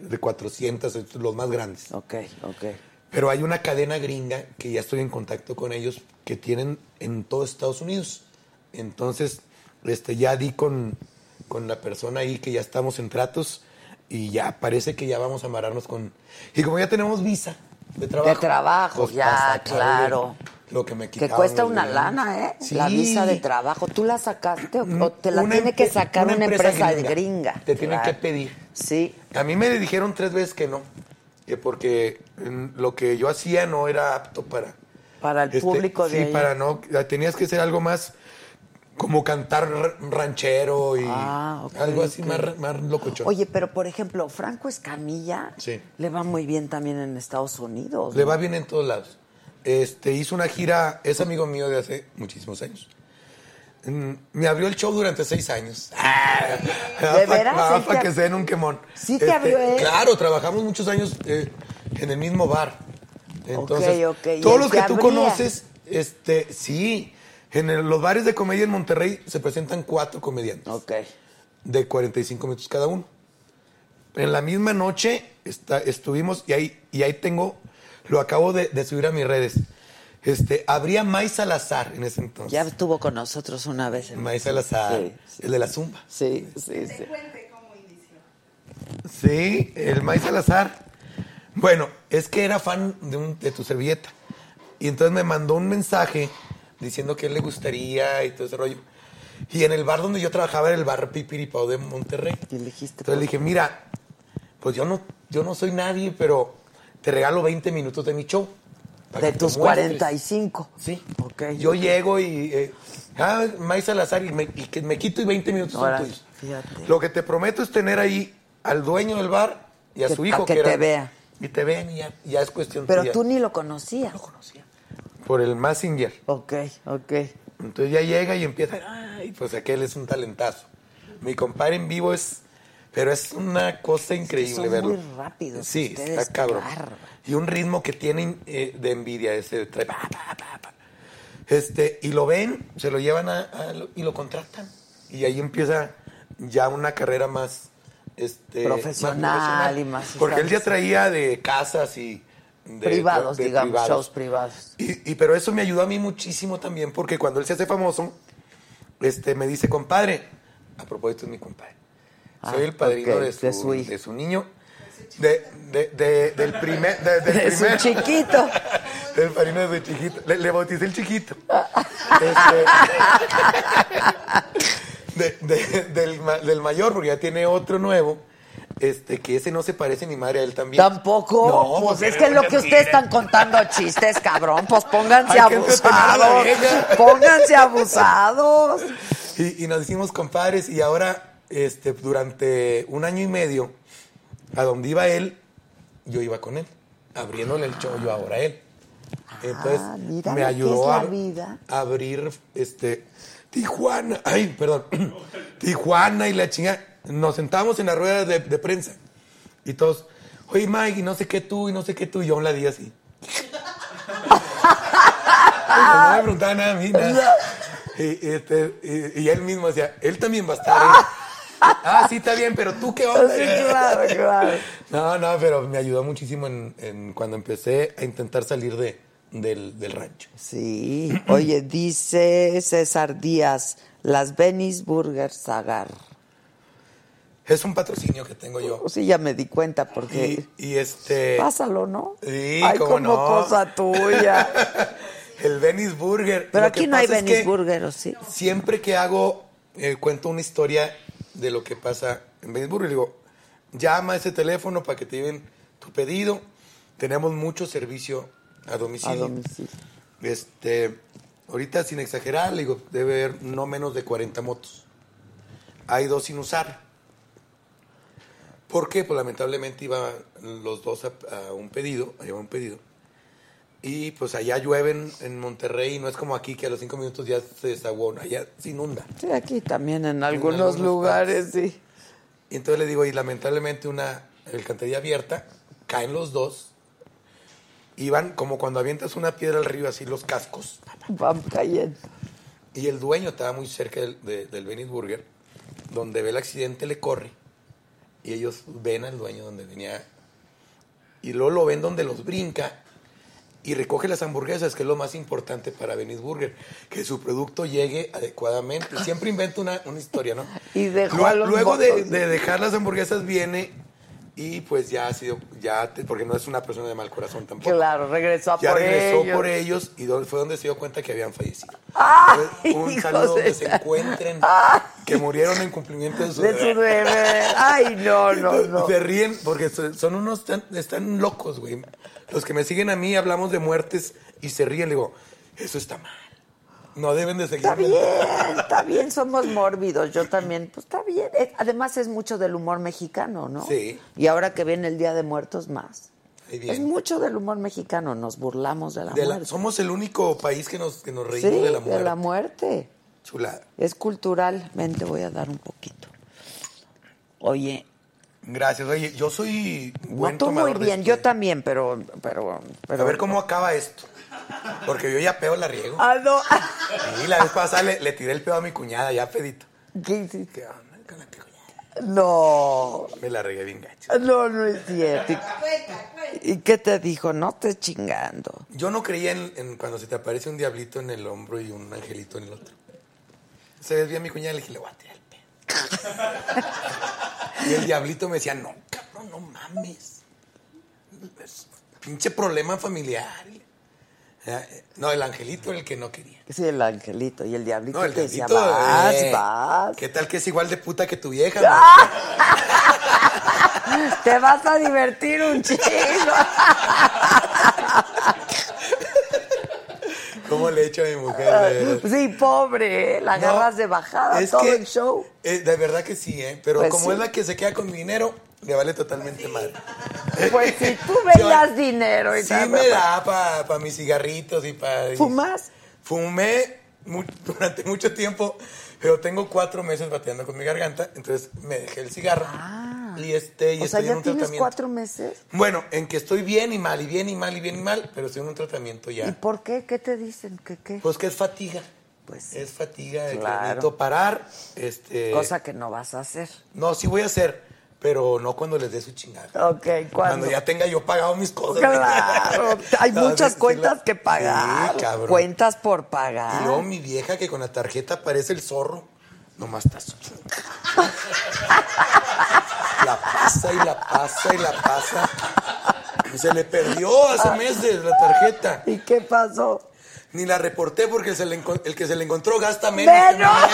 De 400, los más grandes. Ok, ok. Pero hay una cadena gringa que ya estoy en contacto con ellos que tienen en todo Estados Unidos. Entonces, este, ya di con, con la persona ahí que ya estamos en tratos y ya parece que ya vamos a amarrarnos con... Y como ya tenemos visa de trabajo. De trabajo, ya, claro. Lo que me Que cuesta una de- lana, ¿eh? Sí. La visa de trabajo. ¿Tú la sacaste o, o te la Una tiene que sacar una, empresa, gringa? Te tienen Claro. que pedir. Sí. A mí me dijeron tres veces que no, que porque mm, lo que yo hacía no era apto para, Para el público de Sí, allá. para no. Tenías que ser algo más como cantar ranchero y Ah, algo así más, más locochón. Oye, pero por ejemplo, Franco Escamilla Sí. le va muy bien también en Estados Unidos. Le ¿no? va bien en todos lados. Este, hizo una gira, es amigo mío de hace muchísimos años. Mm, Me abrió el show durante seis años. ¿De veras? Para ¿Sí te- que se den un quemón. Este, ¿Sí te abrió él? Claro, trabajamos muchos años eh, en el mismo bar. Entonces, ok. ¿Y todos los que tú conoces, este, sí. En el- los bares de comedia en Monterrey se presentan cuatro comediantes Ok. de 45 minutos cada uno. En la misma noche está- estuvimos y ahí, y ahí tengo, lo acabo de, de subir a mis redes. Este, habría May Salazar en ese entonces. Ya estuvo con nosotros una vez. en- May Salazar, Sí, sí. el de la Zumba. Sí, sí, sí. Cuente cómo inició. Sí, el May Salazar. Bueno, es que era fan de, un- de tu servilleta. Y entonces me mandó un mensaje diciendo que él le gustaría y todo ese rollo. Y en el bar donde yo trabajaba era el bar Pipiripao de Monterrey. Y le dijiste, Entonces le dije, mira, pues yo no, yo no soy nadie, pero te regalo 20 minutos de mi show. De que tus muestres". 45. Sí. Ok. Yo llego y. Eh, ah, May Salazar, y me, y que me quito y 20 minutos son Órale, tuyos. fíjate. Lo que te prometo es tener ahí al dueño del bar y a Que- su hijo. a que era- te vea. Y te ven y ya, ya es cuestión Pero tuya. tú ni lo conocías. lo conocía. Por el Messenger. Ok, ok. Entonces ya llega y empieza. Ay, pues aquel es un talentazo. Mi compadre en vivo es. Pero es una cosa increíble son verlo. muy rápidos Sí, ustedes, está cabrón. Y un ritmo que tienen eh, de envidia. Ese, trae pa, pa, pa, pa. Este, y lo ven, se lo llevan a, y lo contratan. Y ahí empieza ya una carrera más. Este, Profesional y más Porque él ya traía de casas y. de- privados, de digamos, privados. shows privados. Y, y- pero eso me ayudó a mí muchísimo también, porque cuando él se hace famoso, este, me dice, compadre, a propósito es mi compadre, soy Ah, el padrino de, su, de su hijo. de su niño, de, de- de- del primer, de- primer- chiquito. del padrino de su chiquito, le, le bauticé el chiquito. Este, de- de- del, del mayor, porque ya tiene otro nuevo. Este, que ese no se parece ni madre a él también. Tampoco. No, pues es que era lo que ustedes están contando chistes, cabrón. Pues pónganse Hay abusados. Pónganse abusados. Y, y nos hicimos compadres y ahora, este, durante un año y medio, a donde iba él, yo iba con él, abriéndole el show yo ahora a él. Entonces, Ah, mira me ayudó es a, vida. a abrir, este, Tijuana, ay, perdón, Tijuana y la chingada. Nos sentábamos en la rueda de, de prensa y todos, oye Mike, y no sé qué tú, y no sé qué tú, y yo a un ladillo así. no me preguntaba nada a mí, nada. Y, este, y, y él mismo decía, él también va a estar. ahí. ah, sí, está bien, pero tú qué onda. Sí, claro, claro. No, no, pero me ayudó muchísimo en, en cuando empecé a intentar salir de, del, del rancho. Sí. Oye, dice César Díaz, las Venice Burger Sagar. Es un patrocinio que tengo yo. Sí, ya me di cuenta porque... Y, y este. Pásalo, ¿no? Sí, Ay, cómo como no. cosa tuya. El Venice Burger. Pero Lo aquí no hay Venice Burger, ¿o sí? Siempre que hago, eh, cuento una historia de lo que pasa en Venice Burger. Digo, llama a ese teléfono para que te lleven tu pedido. Tenemos mucho servicio a domicilio. A domicilio. Este, ahorita sin exagerar, le digo, debe haber no menos de 40 motos. Hay dos sin usar. ¿Por qué? Pues lamentablemente iban los dos a, a un pedido, a llevar un pedido. Y pues allá llueven en Monterrey, y no es como aquí que a los cinco minutos ya se desaguó, allá se inunda. Sí, aquí también en algunos, algunos lugares, sí. Y entonces le digo, y lamentablemente una alcantarilla abierta, caen los dos, y van como cuando avientas una piedra al río, así los cascos. Van cayendo. Y el dueño estaba muy cerca del, de- del Venice Burger, donde ve el accidente, le corre, y ellos ven al dueño donde venía, y luego lo ven donde los brinca, y recoge las hamburguesas, que es lo más importante para Venice Burger, que su producto llegue adecuadamente. Siempre inventa una, una historia, ¿no? Y dejó Luego- a los Luego de dejar las hamburguesas viene, y pues ya ha sido, ya, porque no es una persona de mal corazón tampoco. Claro, regresó a Ya por regresó ellos. por ellos y donde- fue donde se dio cuenta que habían fallecido. ¡Ay, un saludo de donde se encuentren ¡Ay! que murieron en cumplimiento de su De su deber. deber. Ay, no, no, no. Se ríen porque son unos, están, están locos, güey. Los que me siguen a mí hablamos de muertes y se ríe, le digo, eso está mal. No deben de seguir. Está bien, está bien, somos mórbidos. Yo también, pues está bien. Además es mucho del humor mexicano, ¿no? Sí. Y ahora que viene el Día de Muertos, más. Es mucho del humor mexicano, nos burlamos de la De la- muerte. somos el único país que nos, que nos sí, reímos de la muerte. de la muerte. Chulada. Es cultural. Ven, te voy a dar un poquito. Oye, Gracias. Oye, yo soy no buen tú muy bien, este- yo también, pero, pero, pero A ver cómo acaba esto. Porque yo ya peo la riego. Ah, no. Y la vez pasada le, le tiré el pedo a mi cuñada, ya pedito. ¿Qué hiciste? ¿Qué onda con la cuñada? No, Me la regué bien gacho. no, no es cierto. ¿Y qué te dijo? No te chingando. Yo no creía en, en cuando se te aparece un diablito en el hombro y un angelito en el otro. Se desvía a mi cuñada y le dije, le voy a tirar el pedo. y el diablito me decía, no, cabrón, no mames. Es pinche problema familiar. Eh, No, el angelito era el que no quería. Sí, el angelito y el diablito No, el te decía, vas, eh, vas. ¿Qué tal que es igual de puta que tu vieja? Te vas a divertir un chingo. ¿Cómo le he hecho a mi mujer? de? Sí, pobre, ¿eh? la No, agarras de bajada es todo que, el show. eh, de verdad que sí, ¿eh? Pero Pues como sí. es la que se queda con mi dinero, le vale totalmente mal. Pues si tú veías dinero y Sí tal, me da para mis cigarritos y para... ¿Fumas? Fumé mu- durante mucho tiempo, pero tengo cuatro meses bateando con mi garganta, entonces me dejé el cigarro. Y este, y Ah. Sea, estoy en un tienes tratamiento. cuatro meses. Bueno, en que estoy bien y mal, y bien y mal, y bien y mal, pero estoy en un tratamiento ¿Y ya. por qué? ¿Qué te dicen? ¿Qué qué? Pues que es fatiga. Pues sí. Es fatiga que Claro. necesito parar. Este, Cosa que no vas a hacer. No, sí voy a hacer, pero no cuando les dé su chingada. Ok, ¿cuándo? Cuando ya tenga yo pagado mis cosas. Claro, hay muchas cuentas que pagar. Sí, cabrón. Cuentas por pagar. Y luego mi vieja que con la tarjeta parece el zorro. Nomás está así. La pasa y la pasa y la pasa. Y se le perdió hace meses la tarjeta. ¿Y qué pasó? Ni la reporté porque se le encon- el que se le encontró gasta menos. ¡Menos!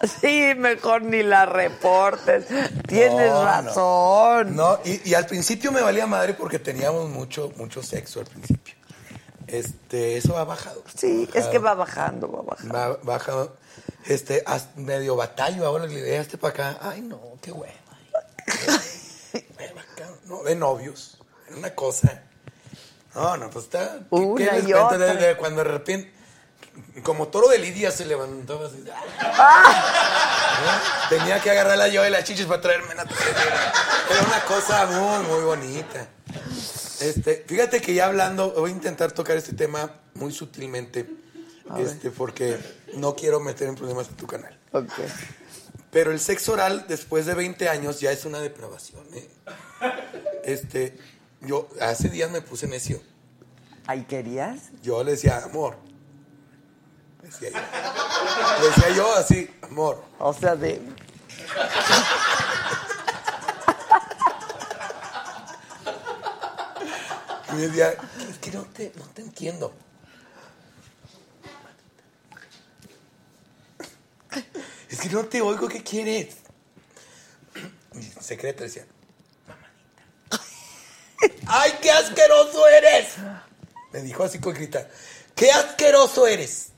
Sí, mejor ni la reportes. Tienes No, razón. No, y, y al principio me valía madre porque teníamos mucho, mucho sexo al principio. Este, eso ha bajado. Sí, es que va bajando, va bajando. Va, bajado. Este, medio batallo ahora le idea este para acá. Ay, no, qué hueva. No, de novios. Era una cosa. No, no, pues está. ¿qué- Una y otra. De- de cuando de repente, como toro de Lidia se levantaba así. ¡Ah! Tenía que agarrarla yo de las chichis para traerme la. Era una cosa muy, muy bonita. Este, fíjate que ya hablando, voy a intentar tocar este tema muy sutilmente, este, porque no quiero meter en problemas a tu canal. Ok. Pero el sexo oral después de 20 años ya es una depravación. ¿eh? Este, yo hace días me puse necio. ¿Ahí querías? Yo le decía, amor. Decía yo. Le decía yo así, amor. O sea, de... Y me decía, es que no te, no te entiendo. Es que no te oigo, ¿qué quieres? Mi secreto decía, mamadita. ¡Ay, qué asqueroso eres! Me dijo así con gritar, ¡qué asqueroso eres!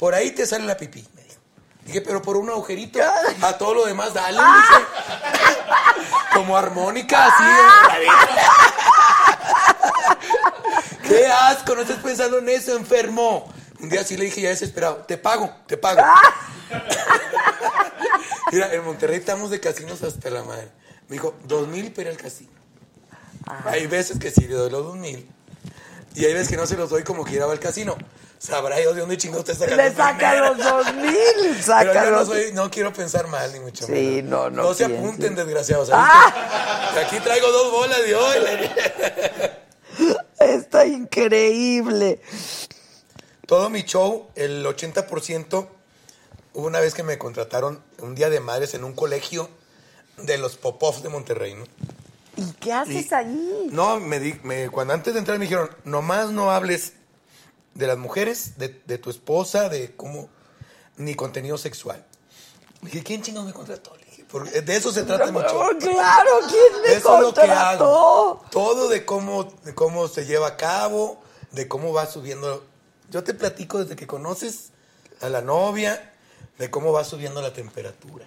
Por ahí te sale la pipí, me dijo. Dije, pero por un agujerito, a todo lo demás, dale, dije. Como armónica, así. ¡Qué asco! No estés pensando en eso, enfermo. Un día sí le dije ya desesperado, te pago, te pago. Mira, en Monterrey estamos de casinos hasta la madre. Me dijo, dos mil para al casino. Hay veces que sí le doy los dos mil. Y hay veces que no se los doy como que ir al casino. Sabrá Dios de dónde chingado usted saca Le saca los dos mil. Pero Saca yo no, soy, no quiero pensar mal, ni mucho Sí, menos. no, no No se apunten, desgraciados. ¿sabes? Aquí traigo dos bolas de hoy. Está increíble. Todo mi show, el 80%, hubo una vez que me contrataron un día de madres en un colegio de los Popovs de Monterrey, ¿no? ¿Y qué haces Y- ahí? No, me, di- me- cuando antes de entrar me dijeron, nomás no hables de las mujeres, de, de tu esposa, de cómo, ni contenido sexual. Le dije, ¿quién chingado me contrató? Le dije, Porque de eso se trata mucho. Claro, ¿quién me Eso es lo que contrató? hago. Todo de cómo, de cómo se lleva a cabo, de cómo va subiendo. Yo te platico desde que conoces a la novia, de cómo va subiendo la temperatura.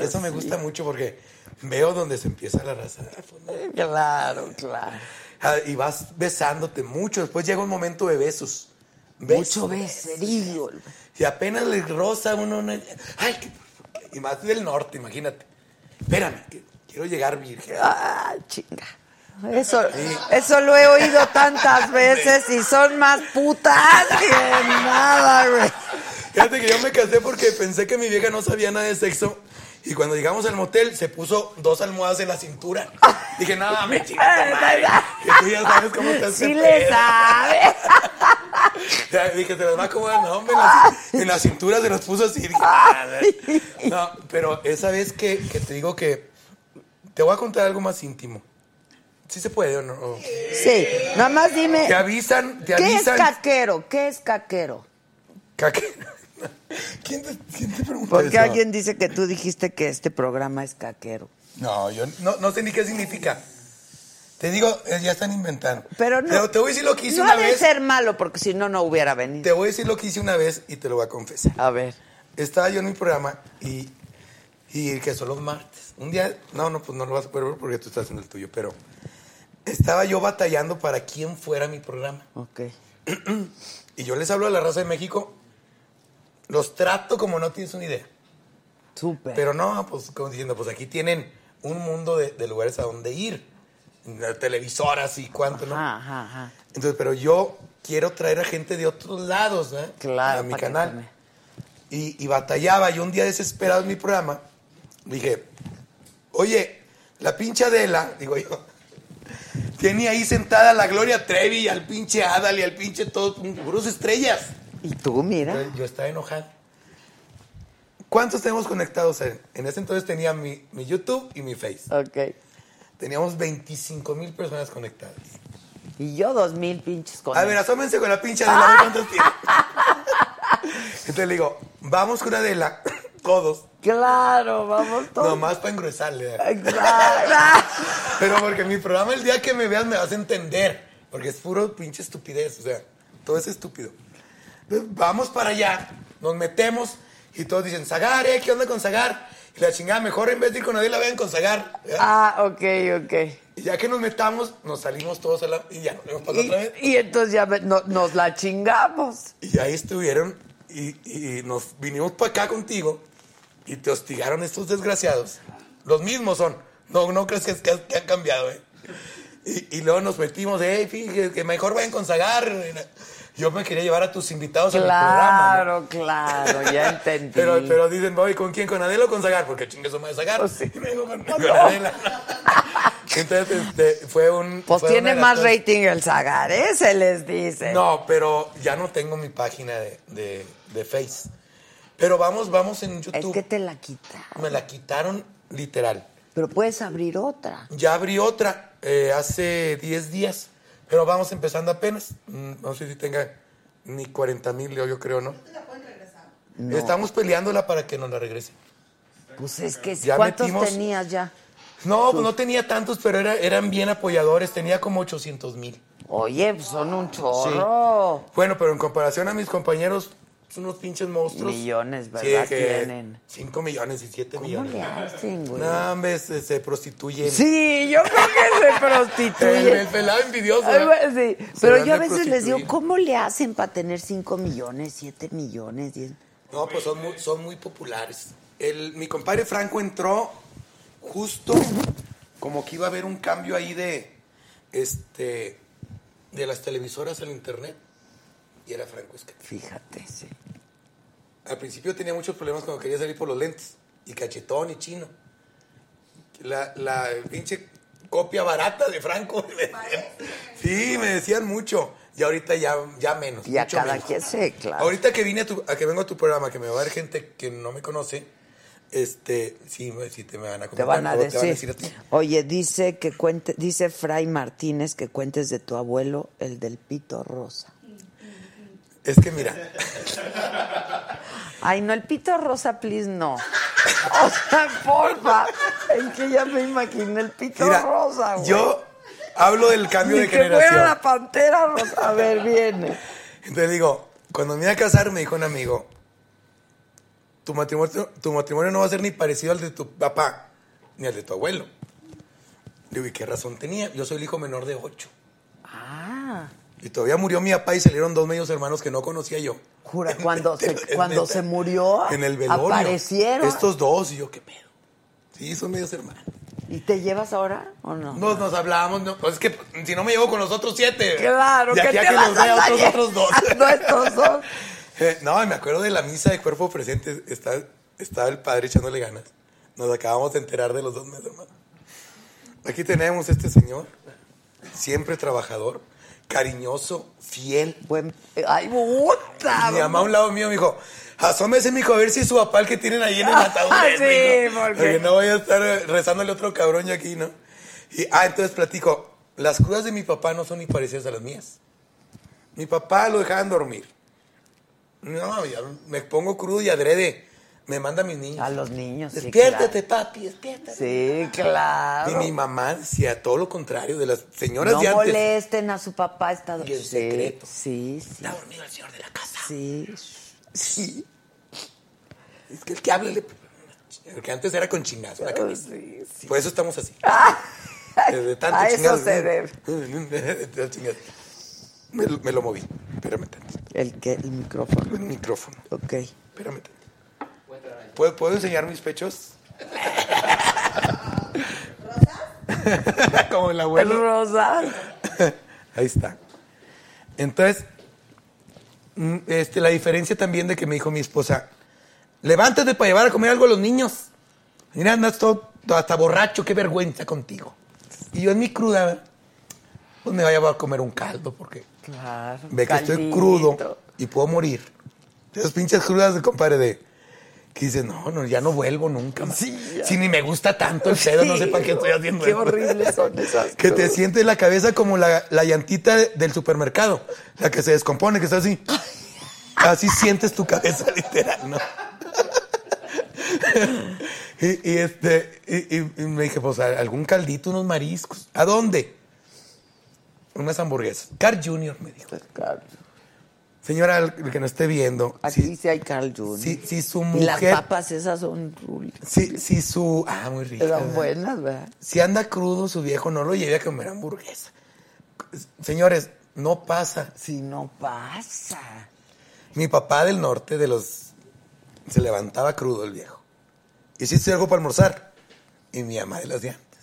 Eso me gusta mucho porque veo donde se empieza la raza. Claro, claro. Ah, Y vas besándote mucho. Después llega un momento de besos. Mucho Besos. beserío. Y apenas le roza uno una... Ay, que- y más del norte, imagínate. Espérame, que quiero llegar virgen. Ah, chinga. Eso, eso lo he oído tantas veces y son más putas que nada, güey. Fíjate que yo me casé porque pensé que mi vieja no sabía nada de sexo. Y cuando llegamos al motel, se puso dos almohadas en la cintura. Dije, no, me chingas tu madre, Que tú ya sabes cómo te hace Sí le sabe. Dije, se las va a acomodar. No, hombre, en la, en la cintura se los puso así. Dije, "Ah, no, pero esa vez que, que te digo que te voy a contar algo más íntimo. ¿Sí se puede o no? O- Sí, nada más dime. Te avisan, te ¿Qué es caquero? ¿Qué es caquero? Caque- ¿Quién te, quién te preguntó Porque eso? alguien dice que tú dijiste que este programa es caquero. No, yo no, no sé ni qué significa. Te digo, eh, ya están inventando. Pero no. te voy a decir lo que hice no una vez. ser malo, porque si no, no hubiera venido. Te voy a decir lo que hice una vez y te lo voy a confesar. A ver. Estaba yo en mi programa y, y que son los martes. Un día, no, no, pues no lo vas a poder ver porque tú estás en el tuyo, pero estaba yo batallando para quién fuera mi programa. Ok. Y yo les hablo a la raza de México, los trato como no tienes una idea. Súper. Pero no, pues como diciendo, pues aquí tienen un mundo de, de lugares a donde ir. Televisoras y cuánto, ¿no? Ajá, ajá, ajá. Entonces, pero yo quiero traer a gente de otros lados, ¿eh? Claro, A mi canal. Y, y batallaba. Yo un día desesperado en mi programa, dije, oye, la pinche Adela, digo yo, tiene ahí sentada a la Gloria Trevi y al pinche Adal y al pinche todos, puros estrellas. Y tú, mira. Yo, yo estaba enojado. ¿Cuántos tenemos conectados? En, en ese entonces tenía mi, mi YouTube y mi Face. Ok. Teníamos 25 mil personas conectadas. Y yo dos mil pinches con A ver, asómense con la pinche Adela, a ver. Entonces le digo, vamos con Adela, todos, Claro, vamos todos. nomás para engruesarle. Claro. Pero porque mi programa el día que me veas me vas a entender, porque es puro pinche estupidez, o sea, todo es estúpido. Entonces, vamos para allá, nos metemos y todos dicen, Zagar, ¿eh? ¿Qué onda con Zagar? Y la chingada, mejor en vez de ir con Adela, vayan con Zagar. ¿verdad? Ah, ok, ok. Y ya que nos metamos, nos salimos todos a la... Y ya nos vemos para la otra vez. Y, y entonces ya no- nos la chingamos. Y ahí estuvieron y, y nos vinimos para acá contigo y te hostigaron estos desgraciados. Los mismos son. No, no crees que, que- que han cambiado, ¿eh? Y, y luego nos metimos, hey, fíjate, que mejor vayan con Zagar. Yo me quería llevar a tus invitados a mi programa. ¿no? Claro, claro, ya entendí. Pero, pero dicen, voy, ¿con quién? ¿Con Adela o con Zagar? Porque chingue su madre Zagar. Pues sí. Y me digo, con, con Adela. Entonces, este, fue un... pues fue tiene más rating el Zagar, ¿eh? Se les dice. No, pero ya no tengo mi página de, de, de Face. Pero vamos, vamos en es YouTube. que te la quita. Me la quitaron literal. Pero puedes abrir otra. Ya abrí otra eh, hace 10 días, pero vamos empezando apenas. Mm, No sé si tenga ni 40 mil, yo, yo creo, ¿no? Estamos peleándola para que nos la regrese. Pues es que Ya ¿cuántos metimos- tenías ya? No, pues no tenía tantos, pero era- eran bien apoyadores. Tenía como 800 mil. Oye, pues son un chorro. Bueno, pero en comparación a mis compañeros, son unos pinches monstruos. Millones, ¿verdad? Tienen. 5 millones y 7 ¿Cómo millones. le hacen, güey? No, hombre, se, se prostituyen. Sí, yo creo que se prostituyen. el pelado envidioso. Sí. Pero yo a veces les digo. ¿cómo le hacen para tener 5 millones, 7 millones, 10? No, pues son muy, son muy populares. El, mi compadre Franco entró justo como que iba a haber un cambio ahí de, este, de las televisoras al internet. Y era Franco Escamilla. Fíjate, sí. Al principio tenía muchos problemas cuando quería salir por los lentes. Y cachetón y chino. La, la pinche copia barata de Franco. Sí, me decían mucho. Y ahorita ya, ya menos. Y a mucho cada menos. quien sí, claro. Ahorita que vine a, tu, a que vengo a tu programa, que me va a ver gente que no me conoce, este, sí, me- sí te me van a Te comentar. van a decir. a ti. Oye, dice que cuente, dice Fray Martínez que cuentes de tu abuelo, el del pito rosa. Es que mira, Ay, no, el pito rosa, please, no. O sea, porfa. Es que ya me imaginé el pito Mira, rosa, güey. yo hablo del cambio Ni de que fuera generación. la pantera rosa. A ver, viene. Entonces digo, cuando me iba a casar, me dijo un amigo, tu matrimonio, tu matrimonio no va a ser ni parecido al de tu papá, ni al de tu abuelo. Digo, ¿y qué razón tenía? Yo soy el hijo menor de ocho. Ah. Y todavía murió mi papá y salieron dos medios hermanos que no conocía yo. Jura, cuando se, cuando se murió, En el velorio. aparecieron. Estos dos, y yo, ¿qué pedo? Sí, son medios hermanos. ¿Y te llevas ahora o no? Nos, nos hablábamos, no, pues es que si no me llevo con los otros siete. Claro, de que aquí a te que vas los vea a otros, otros dos. No, estos dos. Eh, no, me acuerdo de la misa de cuerpo presente. Está, estaba el padre echándole ganas. Nos acabamos de enterar de los dos meses, hermano. Aquí tenemos este señor, siempre trabajador, cariñoso, fiel. Buen... Ay, puta. Mi mamá a un lado mío me dijo, asómese, mijo, a ver si es su papá el que tienen ahí en el ataúd. Ah, es, sí, mijo". porque- Porque no voy a estar eh, rezándole otro cabrón yo aquí, ¿no? Y, ah, entonces platico, las crudas de mi papá no son ni parecidas a las mías. Mi papá lo dejaban dormir. No, ya me pongo crudo y adrede. Me manda a mis niños. A los niños, sí, Despiértate, papi, despiértate. Sí, claro. Y mi mamá decía todo lo contrario de las señoras no de antes. molesten a su papá. Está... Y el sí, secreto. Sí, sí. Está dormido el señor de la casa. Sí. Sí. Es que el que hable le... Porque antes era con chingazo la cabeza. Sí, sí. Por eso estamos así. Desde tanto a eso chingazo. se debe. Tanto. Me, lo- me lo moví. Espérame tantito. ¿El qué? El micrófono. El micrófono. Ok. Espérame tantito. ¿Puedo, ¿Puedo enseñar mis pechos? Como el El abuelo. rosa. Ahí está. Entonces, mm, este, la diferencia también de que me dijo mi esposa, levántate para llevar a comer algo a los niños. Mira, andas todo, todo hasta borracho, qué vergüenza contigo. Y yo en mi cruda, pues me vaya a comer un caldo porque Claro. ve que estoy crudo y puedo morir. Esas pinches crudas, compadre, de que dices, no, no, ya no vuelvo nunca más. Sí, si ni me gusta tanto el pedo, no sé para qué estoy haciendo Qué horribles son esas Que te sientes la cabeza como la, la llantita de- del supermercado, la que se descompone, que está así. Así sientes tu cabeza literal, ¿no? y, y este, y, me dije, pues algún caldito, unos mariscos. ¿A dónde? Unas hamburguesas. Carl Jr. me dijo. Claro. Señora, el que no esté viendo, Aquí si, sí hay Carl Jr. si, si su Y las mujer, papas esas son si, si su, ah, muy rica. eran ¿verdad? buenas, ¿verdad? Si anda crudo su viejo, no lo lleve a comer hamburguesa. Señores, no pasa. Si no pasa. Mi papá del norte, de los... Se levantaba crudo el viejo. Hiciste algo para almorzar. Y mi mamá de las de antes.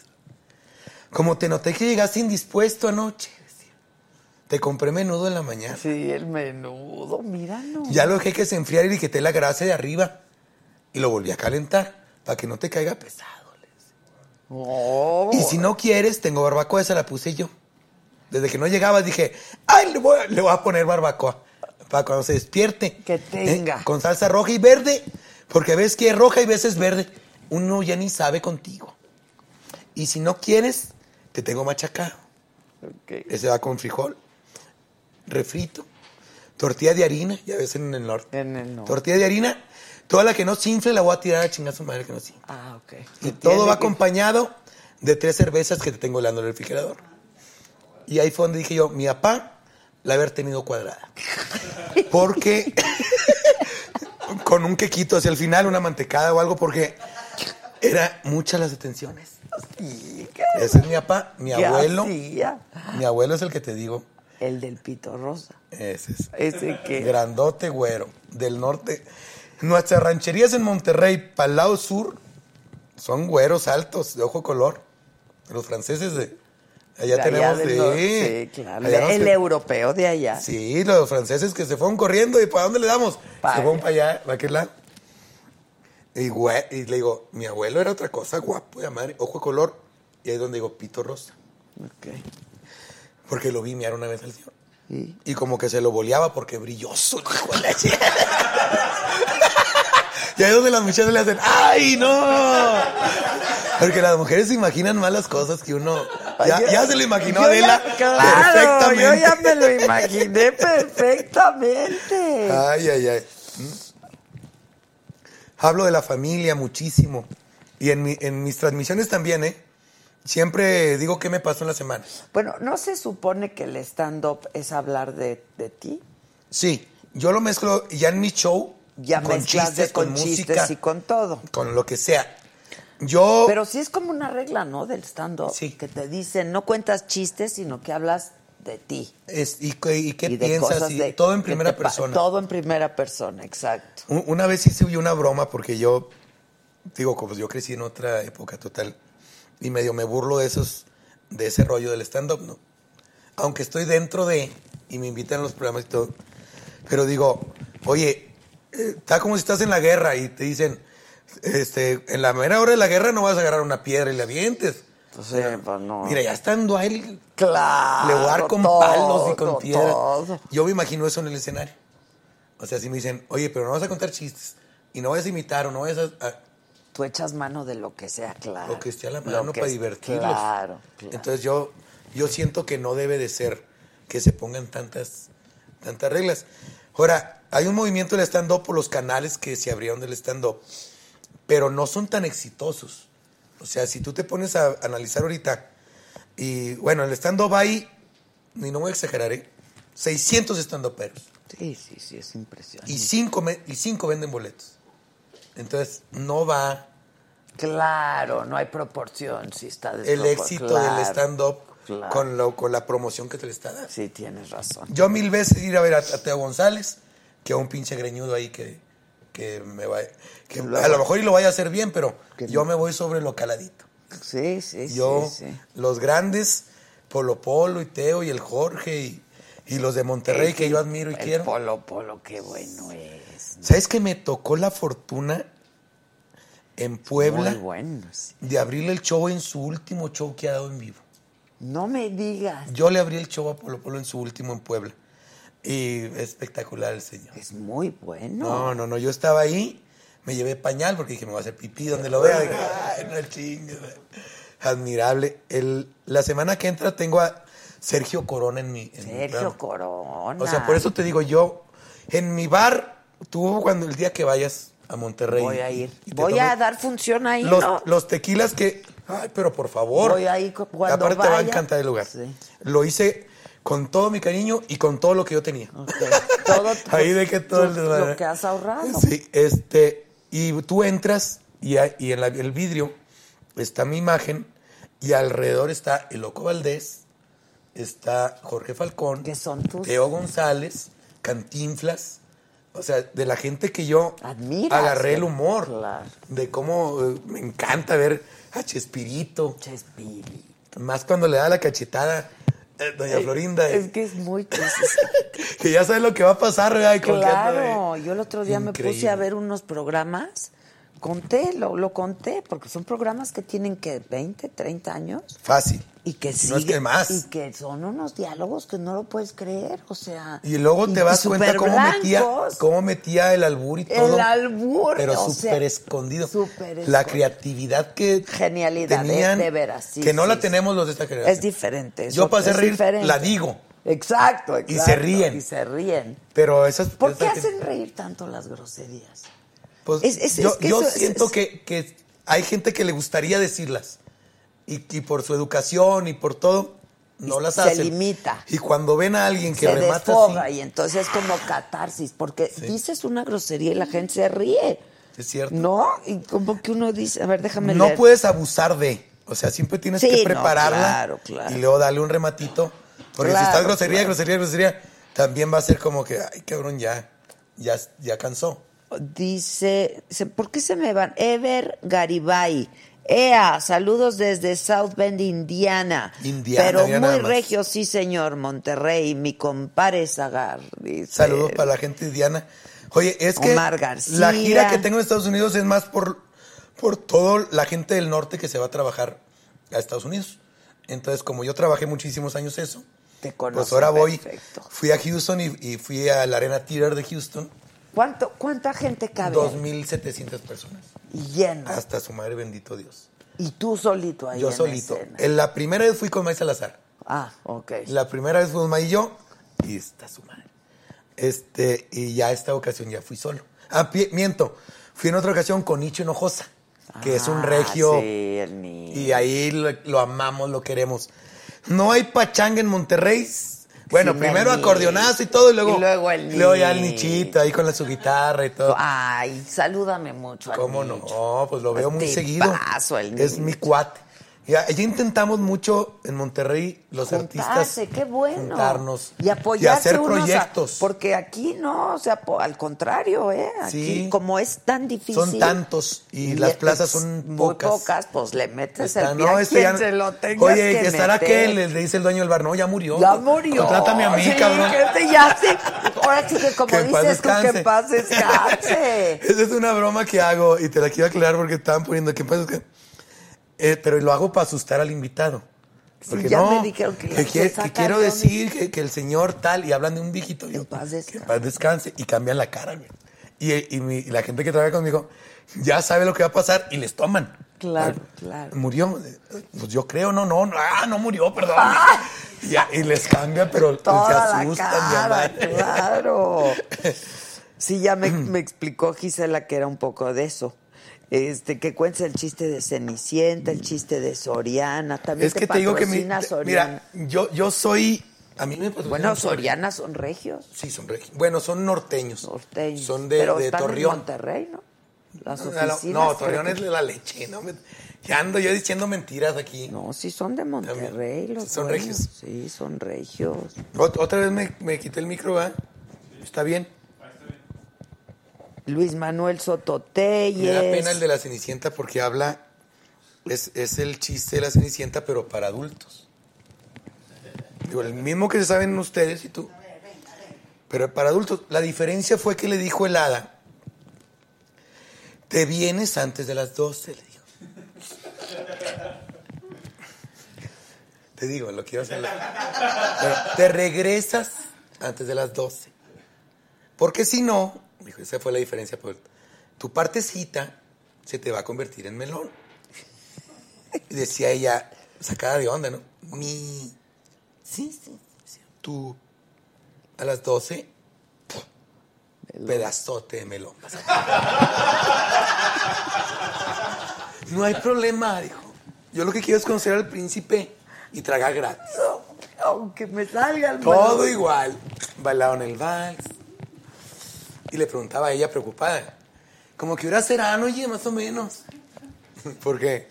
Como te noté que llegaste indispuesto anoche. Te compré menudo en la mañana. Sí, el menudo, míralo. Ya lo dejé que se enfriara y le quité la grasa de arriba. Y lo volví a calentar para que no te caiga pesado. Oh. Y si no quieres, tengo barbacoa, esa la puse yo. Desde que no llegabas dije, ay, le voy a, le voy a poner barbacoa. Para cuando se despierte. Que tenga. ¿eh? Con salsa roja y verde. Porque ves que es roja y ves es verde. Uno ya ni sabe contigo. Y si no quieres, te tengo machacado. Ok. Ese va con frijol, refrito, tortilla de harina, ya ves en el norte. En el norte. Tortilla de harina, toda la que no se infle la voy a tirar a su madre que no se infle. Ah, ok. Y todo va que- acompañado de tres cervezas que te tengo helando en el refrigerador. Y ahí fue donde dije yo, mi papá la haber tenido cuadrada. Porque con un quequito hacia el final, una mantecada o algo, porque era muchas las ¿qué- Ese es mi papá, mi abuelo. hacía? Mi abuelo es el que te digo. El del pito rosa. Ese es. Ese que. Grandote güero, del norte. Nuestras rancherías en Monterrey, para el lado sur, son güeros altos, de ojo color. Los franceses de allá de tenemos de. norte, Sí, claro. allá el europeo de allá. Sí, los franceses que se fueron corriendo y ¿para dónde le damos? Pa' se fueron para allá, para aquel lado. Y, güe- y le digo, mi abuelo era otra cosa, guapo de madre, ojo de color. Y ahí es donde digo, pito rosa. Ok. Porque lo vi mirar una vez al señor. Y como que se lo boleaba porque brilloso, hijo de la. Y ahí es donde las muchachas le hacen, ¡ay, no! Porque las mujeres se imaginan más las cosas que uno. Ya, Yo- ya se lo imaginó Adela. ya- claro, perfectamente. yo ya me lo imaginé perfectamente. Ay, ay, ay. Hablo de la familia muchísimo. Y en, mi- en mis transmisiones también, ¿eh? Siempre digo qué me pasó en la semana. Bueno, ¿no se supone que el stand-up es hablar de, de ti? Sí, yo lo mezclo ya en mi show. Ya con chistes, con, con chistes música, y con todo. con lo que sea. Yo, Pero sí es como una regla, ¿no? Del stand-up. Sí. Que te dicen, no cuentas chistes, sino que hablas de ti. es, y, y qué y piensas, y de- todo en primera te persona. Todo en primera persona, exacto. Un- Una vez hice una broma porque yo, digo, como yo crecí en otra época total y medio me burlo de esos, de ese rollo del stand-up, ¿no? Aunque estoy dentro de, y me invitan a los programas y todo, pero digo, oye, eh, está como si estás en la guerra y te dicen, este, en la mera hora de la guerra no vas a agarrar una piedra y la avientes. Entonces, pues no. Mira, ya estando ahí, claro. le voy a dar con todo, palos y con piedras. todo. Yo me imagino eso en el escenario. O sea, si me dicen, oye, pero no vas a contar chistes y no vas a imitar o no vas a... Tú echas mano de lo que sea, claro. lo que esté a la mano para es- divertirlos. Claro, claro. Entonces yo, yo siento que no debe de ser que se pongan tantas, tantas reglas. Ahora, hay un movimiento del stand-up por los canales que se abrieron del stand-up, pero no son tan exitosos. O sea, si tú te pones a analizar ahorita, y bueno, el stand-up hay, y no voy a exagerar, ¿eh? 600 stand-uperos. Sí, sí, sí, es impresionante. Y cinco, y cinco venden boletos. Entonces, no va Claro, no hay proporción, si está el éxito claro, del stand-up claro. con, lo- con la promoción que te le está dando. Sí, tienes razón. Yo mil veces ir a ver a, a Teo González que a un pinche greñudo ahí que, que me va que luego- a lo mejor y lo vaya a hacer bien, pero yo me voy sobre lo caladito. Sí, sí, Yo, sí, sí. los grandes, Polo Polo y Teo y el Jorge y, y los de Monterrey que yo admiro y el quiero. Polo Polo, qué bueno es. ¿Sabes que me tocó la fortuna en Puebla Muy bueno. sí. de abrirle el show en su último show que ha dado en vivo? No me digas. Yo le abrí el show a Polo Polo en su último en Puebla. Y espectacular el señor. Es muy bueno. No, no, no, yo estaba ahí, me llevé pañal porque dije, me voy a hacer pipí donde lo vea. Dije, Ay, no chingues. Admirable. El, la semana que entra tengo a Sergio Corona en mi. en Sergio. Corona. O sea, por eso te digo, yo, en mi bar, tú cuando el día que vayas a Monterrey. Voy a ir. Voy a dar función ahí, los, ¿no? los tequilas que. Ay, pero por favor. Voy a ir cu- cuando Aparte te va a vaya. encantar el lugar. Sí. Lo hice con todo mi cariño y con todo lo que yo tenía. Ok. Todo, Ahí de que todo el tú- lo que has ahorrado. Sí, este, y tú entras y, hay- y en la- el vidrio está mi imagen y alrededor está el Loco Valdés, está Jorge Falcón, Que son tus- Teo González, Cantinflas, o sea, de la gente que yo Admiras, agarré el que- humor, claro. de cómo eh, me encanta ver a Chespirito, Chespirito. más cuando le da la cachetada eh, Doña Florinda, eh, Es que es muy que ya sabe lo que va a pasar, ¿verdad? Qué Claro, yo el otro día me puse a ver unos programas, conté, lo, lo conté, porque son programas que tienen que 20, 30 años Fácil. y que No es que más. y que son unos diálogos que no lo puedes creer, o sea. Y luego te y- das y cuenta cómo metía, cómo metía el albur y todo. El albur, Pero súper escondido. súper La creatividad que Genialidad, de- tenían, de veras, sí, que no sí, la sí. tenemos los de esta generación. Es diferente. Yo para hacer reír, diferente. la digo. Exacto, exacto. Y se ríen. Y se ríen. Pero esas... ¿Por qué hacen reír tanto las groserías? Pues, Es- es- yo es que yo eso es- siento que, que hay gente que le gustaría decirlas. Y, y por su educación y por todo, no las se hacen. limita. Y cuando ven a alguien que se remata desfoga así, y entonces es como catarsis, porque dices una grosería y la gente se ríe. es cierto. ¿No? Y como que uno dice, a ver, déjame no leer. puedes abusar de. O sea, siempre tienes Sí, que no, prepararla claro, claro. y luego darle un rematito. Porque si estás grosería, grosería, grosería, también va a ser como que, ay, cabrón, ya, ya, ya cansó. Dice, ¿por qué se me van? Ever Garibay. Ea, saludos desde South Bend, Indiana. Indiana, Pero muy regio, sí, señor, Monterrey, mi compadre Zagar. Dice. Saludos para la gente de Diana. Oye, es que Omar García. la gira que tengo en Estados Unidos es más por, por toda la gente del norte que se va a trabajar a Estados Unidos. Entonces, como yo trabajé muchísimos años eso, Te pues ahora voy, perfecto. fui a Houston y, y fui a la Arena Theater de Houston, ¿Cuánto, ¿Cuánta gente cabe? 2.700 personas. Y lleno. Hasta su madre, bendito Dios. Y tú solito ahí Yo en solito. escena. En la primera vez fui con May Salazar. Ah, ok. La primera vez fuimos May y yo. Y está su madre. Este, y ya esta ocasión ya fui solo. Ah, pi- miento. Fui en otra ocasión con Nicho Hinojosa, que es un Ah, regio. Sí, el niño. Y ahí lo, lo amamos, lo queremos. No hay pachanga en Monterrey. Bueno, Sin primero el acordeonazo y todo, y luego, Y luego el luego ya el nicho. nichito ahí con la, su guitarra y todo. Ay, salúdame mucho al ¿Cómo nicho. no? Pues lo veo muy Tipazo, seguido. el Es nicho. mi cuate. Ya, ya intentamos mucho en Monterrey, los artistas, qué bueno. juntarnos y apoyarse hacer a- proyectos. porque aquí no, o sea, al contrario, ¿eh? Aquí, Sí. como es tan difícil. Son tantos y las plazas son muy pocas. pocas, pues le metes Está- el pie a este ya- se lo Oye, que que estará aquel, le, le dice el dueño del bar, no, ya murió. Ya murió. Contrátame a mí, Sí, cabrón. que este ya sí. Ahora sí que como Que dices tú, que paz descanse. Esa es una broma que hago y te la quiero aclarar porque estaban poniendo que paz descanse. Eh, pero lo hago para asustar al invitado. Sí, Porque ya no, me dijeron que que, se que- que quiero de decir que, que el señor tal y hablan de un viejito. yo, paz que paz descanse y cambian la cara. güey. Y, y mi- y la gente que trabaja conmigo ya sabe lo que va a pasar y les toman. Claro, Ah, claro. Murió. Pues yo creo, no, no, no, ah, no murió, perdón. Y, ya, y les cambia, pero se Toda la asustan. mi cara, claro. Sí, ya me, me explicó Gisela que era un poco de eso. Este, que cuentes el chiste de Cenicienta, el chiste de Soriana, también Es que te digo que mi, Soriana. mira, yo, yo soy, a mí me bueno, Soriana. Son regios, Sí, son regi- Bueno, son norteños. norteños. Son de, pero de están Torreón. en Monterrey, ¿no? Las No, oficinas. no, no, Torreón que- es de la leche, ¿no? Me- Ya ando yo diciendo mentiras aquí. No, sí son de Monterrey los Sí, son regios. Sí, son regios. Ot- Otra vez me, me quité el micro, ¿va? Está bien. Luis Manuel Me Sototeyes. da pena el de la Cenicienta porque habla, es, es el chiste de la Cenicienta, pero para adultos. Digo, el mismo que se saben ustedes y tú. Pero para adultos. La diferencia fue que le dijo el hada, te vienes antes de las 12, le dijo. Te digo, lo quiero hacer. Te regresas antes de las 12. Porque si no, dijo, esa fue la diferencia, pues, tu partecita se te va a convertir en melón. Y decía ella, sacada de onda, ¿no? Mi. Sí, sí, sí. Tú, a las 12, ¡puf! pedazote de melón. No hay problema, dijo. Yo lo que quiero es conocer al príncipe y tragar gratis. Aunque me salga el Todo melón. igual. Bailaron el vals. Y le preguntaba a ella preocupada. Como que hora será, oye, más o menos. Porque,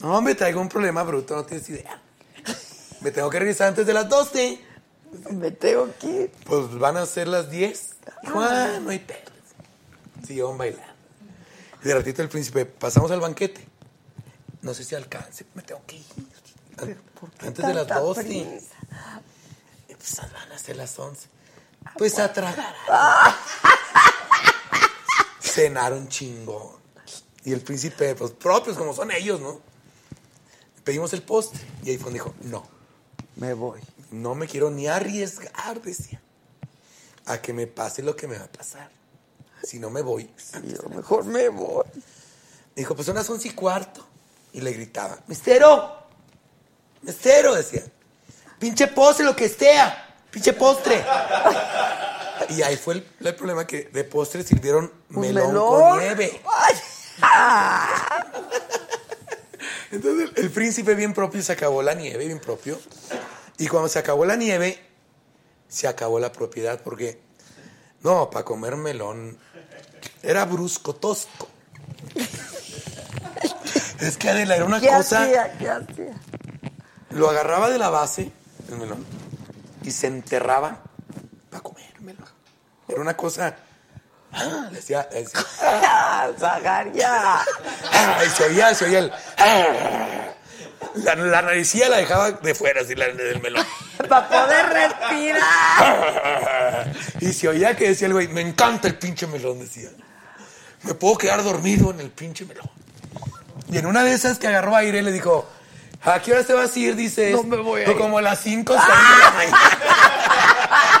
no, me traigo un problema bruto, no tienes idea. Me tengo que regresar antes de las 12. Me tengo que ir. Pues van a ser las 10. Dijo, ah, no hay pedo. Siguieron bailando. Y de ratito el príncipe, pasamos al banquete. No sé si alcance, me tengo que ir. ¿Por qué Antes de las tanta 12. prisa? Y Pues van a ser las 11. Pues a tragar. Cenaron chingón. Y el príncipe, pues propios como son ellos, ¿no? Pedimos el postre. Y ahí fue donde dijo, no, Me voy. no me quiero ni arriesgar, decía, a que me pase lo que me va a pasar. Si no me voy. Y yo mejor me voy. Dijo, pues son las once y cuarto. Y le gritaba, ¡Mestero! ¡Mestero! Decía. ¡Pinche postre, lo que sea! ¡Pinche postre! Y ahí fue el, el problema que de postre sirvieron melón, melón. con nieve. Entonces el, el príncipe bien propio se acabó la nieve, bien propio. Y cuando se acabó la nieve, se acabó la propiedad porque, no, para comer melón era brusco, tosco. Es que Adela era una ¿Qué cosa... hacía? ¿Qué hacía? Lo agarraba de la base, el melón, y se enterraba para comérmelo. Era una cosa. Ah, le decía. decía, Ah, ah, y se oía, se oía el. ah. la, la naricilla la dejaba de fuera, así, la del melón. Para poder respirar. y se oía que decía el güey, me encanta el pinche melón, decía. Me puedo quedar dormido en el pinche melón. Y en una de esas que agarró aire le dijo, ¿a qué hora te vas a ir? Dices, No me voy a "No, ir". Como a las 5 o 6 de la mañana.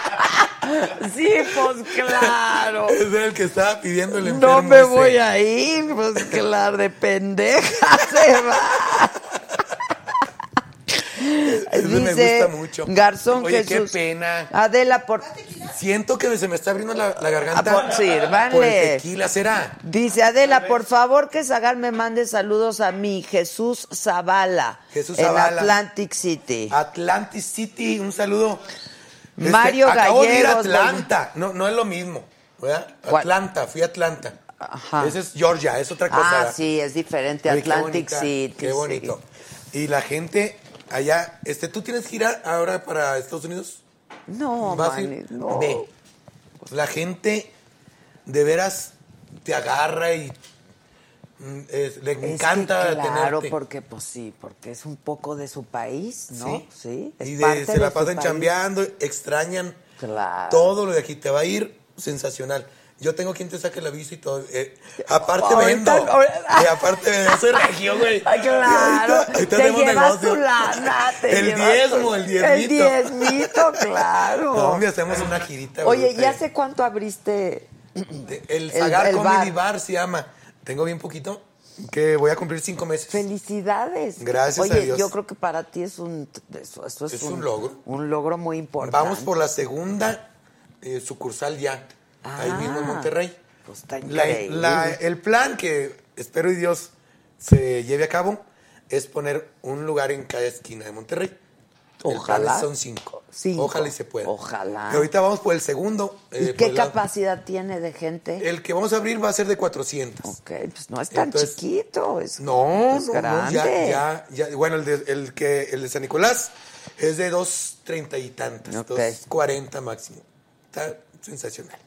Sí, pues claro. Ese era el que estaba pidiendo el enfermo. No me ese. voy a ir, pues claro, de pendeja se va. Eso me Dice gusta mucho. Garzón Oye, Jesús. qué pena. Adela, por, Siento que se me está abriendo la, la garganta. Ah, por-. Por el tequila, ¿será? Dice Adela, por favor que Zagal me mande saludos a mí, Jesús Zavala, Jesús en Zavala. Atlantic City. Atlantic City, un saludo. Este, Mario acabo de ir a Gallegos, Atlanta. No, no es lo mismo. Atlanta, fui a Atlanta. Ajá. Ese es Georgia, es otra cosa. Ah, sí, es diferente, Oye, qué Atlantic bonita, City. Qué sí. bonito. Y la gente allá, este, ¿tú tienes gira ahora para Estados Unidos? No, no. Ve. La gente de veras te agarra y mm, es- le Es que encanta claro, tenerte. porque pues sí, porque es un poco de su país, ¿no? Sí. es y de- parte se de la pasan chambeando, extrañan Claro. todo lo de aquí. Te va a ir sensacional. Yo tengo quien te saque la visa y todo. eh, aparte Ahorita- vendo. ahorita- Y aparte vendo. Yo soy regio, güey. Ay, claro. Y ahorita- ahorita te tenemos llevas negocio. tu lana, te El llevas diezmo, tu- el diezmito. El diezmito, claro. No, hombre, hacemos una girita. Oye. ¿ya hace cuánto abriste? De- El el- Zagar el Comedy bar. bar. se llama. Tengo bien poquito, que voy a cumplir cinco meses. Felicidades. Gracias Oye, a Dios. yo creo que para ti es un eso, eso es, Es un logro. Un logro muy importante. Vamos por la segunda eh, sucursal ya, ahí Ah, mismo en Monterrey. pues está La- increíble. la- el plan que espero y Dios se lleve a cabo es poner un lugar en cada esquina de Monterrey. Ojalá. son cinco. Cinco. Ojalá y se pueda. Ojalá. Y ahorita vamos por el segundo. ¿Y eh, qué lado- capacidad tiene de gente? El que vamos a abrir va a ser de 400. Ok, pues no es tan Entonces, chiquito, es, No, es no, no, grande. ya, ya, ya. Bueno, el de, el que, el de San Nicolás es de 2.30 y tantas, Ok. 2.40 máximo. Está sensacional.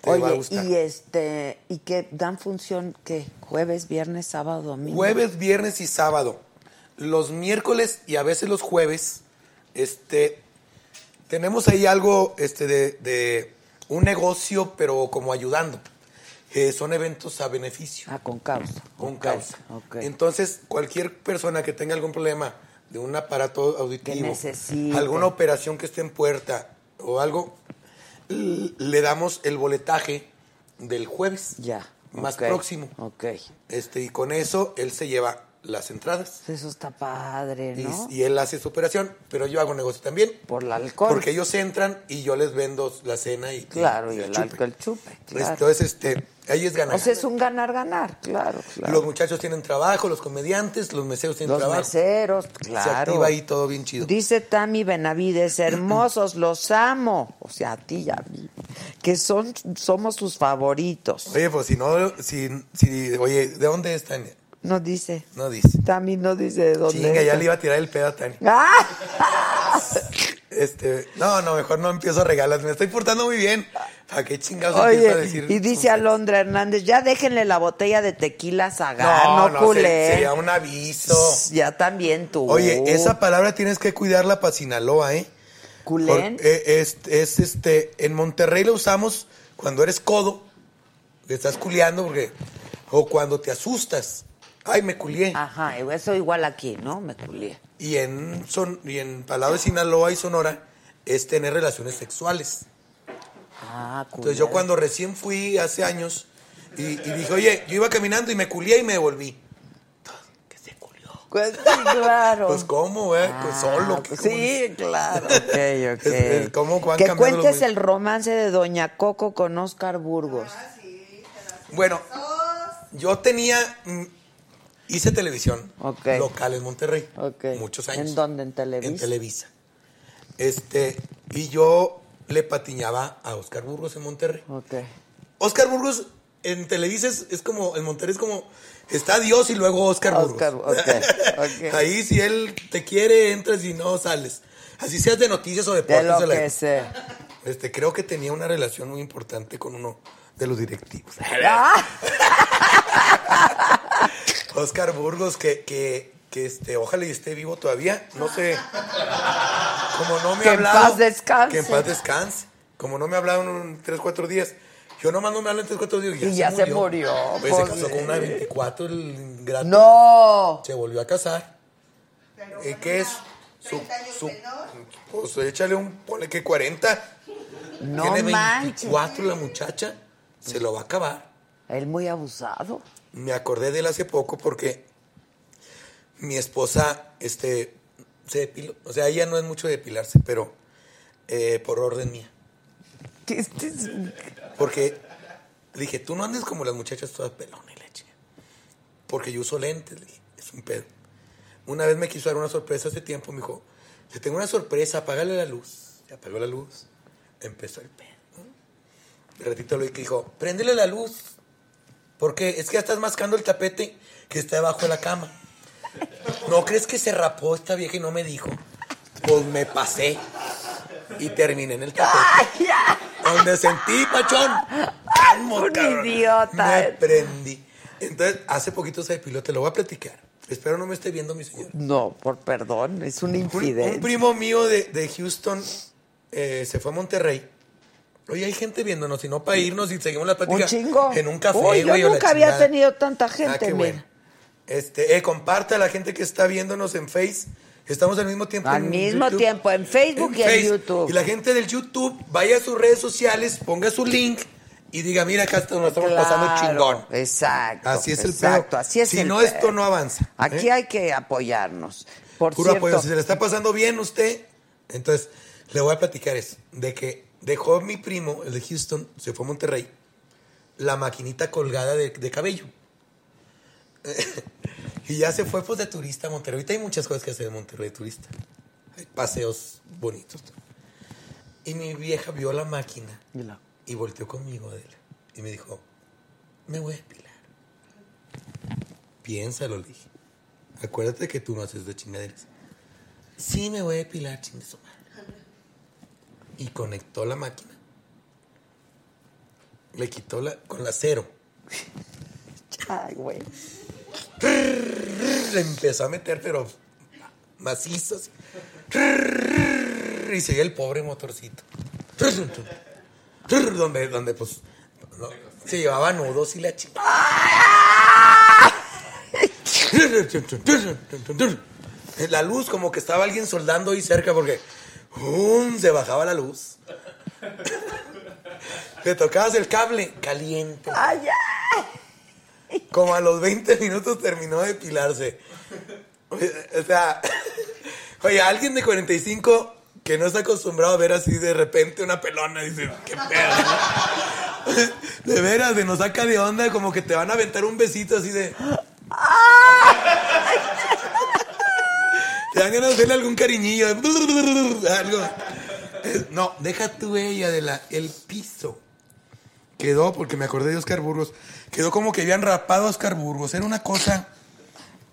Te va a Oye, gustar. y este, ¿y qué dan función qué? Jueves, viernes, sábado, domingo. Jueves, viernes y sábado. Los miércoles y a veces los jueves, este, tenemos ahí algo este, de, de un negocio, pero como ayudando. Eh, son eventos a beneficio. Ah, con causa. con causa. ok. Entonces, cualquier persona que tenga algún problema de un aparato auditivo, alguna operación que esté en puerta o algo, le damos el boletaje del jueves ya. más próximo. Ok. Este, y con eso él se lleva las entradas. Eso está padre, ¿no? Y, él hace su operación, pero yo hago negocio también. Por el alcohol. Porque ellos entran y yo les vendo la cena y Claro, y el chupe. alcohol chupe, claro. Entonces, este, ahí es ganar. O sea, es un ganar-ganar, claro, claro. Los muchachos tienen trabajo, los comediantes, los meseros tienen Los trabajo. meseros, Se claro. activa ahí todo bien chido. Dice Tami Benavides, hermosos, los amo. O sea, a ti y a mí. Que son, somos sus favoritos. Oye, pues si no, si, si, oye, ¿de dónde es Tania? No dice. No dice. Tami no dice de dónde Chinga, ya le iba a tirar el pedo a Tania. ¡Ah! Este, no, no, mejor no empiezo a regalar. Me estoy portando muy bien. ¿Para qué chingados empiezo a Oye, decir? y dice Alondra Hernández, ya déjenle la botella de tequila a Zagar, No, no, culé. ser- sería un aviso. Ya también tú. Oye, esa palabra tienes que cuidarla para Sinaloa, ¿eh? ¿Culén? Por- eh, es, es, este, en Monterrey lo usamos cuando eres codo, que estás culeando, porque, o cuando te asustas. Ay, me culié. Ajá, eso igual aquí, ¿no? Me culé. Y en, son, y en de Sinaloa y Sonora es tener relaciones sexuales. Ah, culé. Entonces yo cuando recién fui hace años y, y dije, oye, yo iba caminando y me culié y me devolví. ¿Qué se culió? Pues sí, claro. Pues cómo, güey, pues Ah, solo. pues ¿cómo sí, claro. Ok, ok. Es- es cómo que los cuentes el romance de Doña Coco con Oscar Burgos. Bueno, yo tenía, mm, hice televisión Ok. local en Monterrey. Ok. Muchos años. ¿En dónde? ¿En Televisa? En Televisa. Este, y yo le patiñaba a Oscar Burgos en Monterrey. Ok. Oscar Burgos en Televisa es, es como, en Monterrey es como, está Dios y luego Oscar Burgos. Oscar, ok. Ahí si él te quiere, entras y no sales. Así seas de noticias o De deportes. lo de la- que sé. Este, creo que tenía una relación muy importante con uno de los directivos. Ah, Oscar Burgos, que, que, que este, ojalá y esté vivo todavía. No sé. Como no me Que ha en hablado. paz descanse. Que en paz descanse. Como no me ha hablado en 3, 4 días. Yo nomás no me hablo en 3, 4 días. Y ya se murió, Pues se casó con una de sí. 24, el ingrato. no. Se volvió a casar. ¿Y qué es? Su, 30 años su- menor. pues échale un, ponle que 40. No Tiene manches. 24 la muchacha. Se lo va a acabar. Él muy abusado. Me acordé de él hace poco porque mi esposa este, se depiló. O sea, ella no es mucho de depilarse, pero eh, por orden mía. Porque dije, tú no andes como las muchachas todas la chica. Porque yo uso lentes, le dije, es un pedo. Una vez me quiso dar una sorpresa hace tiempo, me dijo, te tengo una sorpresa, apágale la luz. Se apagó la luz. Empezó el pedo. De ratito lo que dijo, préndele la luz. Porque es que ya estás mascando el tapete que está debajo de la cama. ¿No crees que se rapó esta vieja y no me dijo? Pues me pasé y terminé en el tapete. Donde sentí, pachón. Calmo, Un cabrón. idiota. Me prendí. Entonces, hace poquito se depiló, te lo voy a platicar. Espero no me esté viendo mi señor. No, por perdón, es una Un, infidencia. un primo mío de, de Houston eh, se fue a Monterrey. Oye, hay gente viéndonos, y no para irnos y seguimos la plática. Un chingo. En un café, Uy, yo nunca había chingada. tenido tanta gente, Ah, qué mira. bueno. Este, eh, comparta a la gente que está viéndonos en Face. Estamos al mismo tiempo Al en mismo YouTube. tiempo, en Facebook y en. YouTube. Y la gente del YouTube vaya a sus redes sociales, ponga su link y diga, mira, acá nos estamos pasando Claro, chingón. Exacto. Así es el exacto, pedo. así es Si el no, pedo. esto no avanza, Aquí ¿eh? hay que apoyarnos. Por Puro cierto, apoyo. Si se le está pasando bien usted, entonces le voy a platicar eso. De que dejó mi primo, el de Houston, se fue a Monterrey, la maquinita colgada de, de cabello. y ya se fue pues de turista a Monterrey. Ahorita hay muchas cosas que hacer en Monterrey de turista. Hay paseos bonitos. Y mi vieja vio la máquina y volteó conmigo, Adela. Y me dijo, me voy a depilar. Piénsalo, le dije. Acuérdate que tú no haces de chingaderas. Sí, me voy a depilar, chingue. Y conectó la máquina. Le quitó la, con la cero. Ay, güey. Le empezó a meter, pero macizo. así. Y seguía el pobre motorcito. Donde, donde pues, no, se llevaba nudos y la chica. La luz, como que estaba alguien soldando ahí cerca porque ¡um! se bajaba la luz. Le tocabas el cable caliente. Ay, ay. Como a los 20 minutos terminó de depilarse. O sea, oye, alguien de 45 que no está acostumbrado a ver así de repente una pelona, dice, qué pedo. ¿no?". De veras, de nos saca de onda, como que te van a aventar un besito así de. Te dan ganas hacerle algún cariñillo. Algo. Eh, No, deja tú ella de la. El piso. Quedó, porque me acordé de Oscar Burgos. Quedó como que habían rapado a Oscar Burgos. Era una cosa.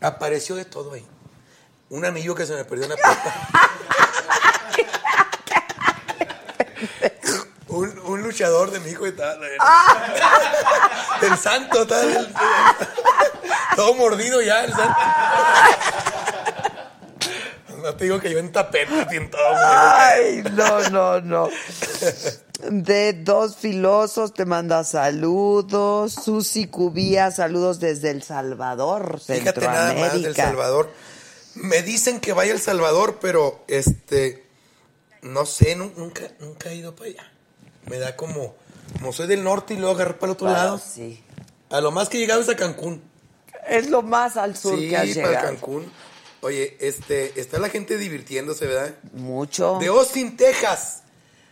Apareció de todo ahí. Un anillo que se me perdió en la puerta. un, un luchador de mi hijo y tal. El santo, tal. Todo mordido ya, el santo. No te digo que yo en tapete, así en todo. güey. Ay, no, no, no. De dos filosos te manda saludos. Susi Cubía, saludos desde El Salvador, Fíjate nada más del. Salvador. Me dicen que vaya al Salvador, pero este. No sé, nu- nunca, nunca he ido para allá. Me da como. Como soy del norte y luego agarrar para el otro Ah, lado. sí. A lo más que he llegado es a Cancún. Es lo más al sur sí, que has para llegado. Cancún. Oye, este, está la gente divirtiéndose, ¿verdad? Mucho. De Austin, Texas.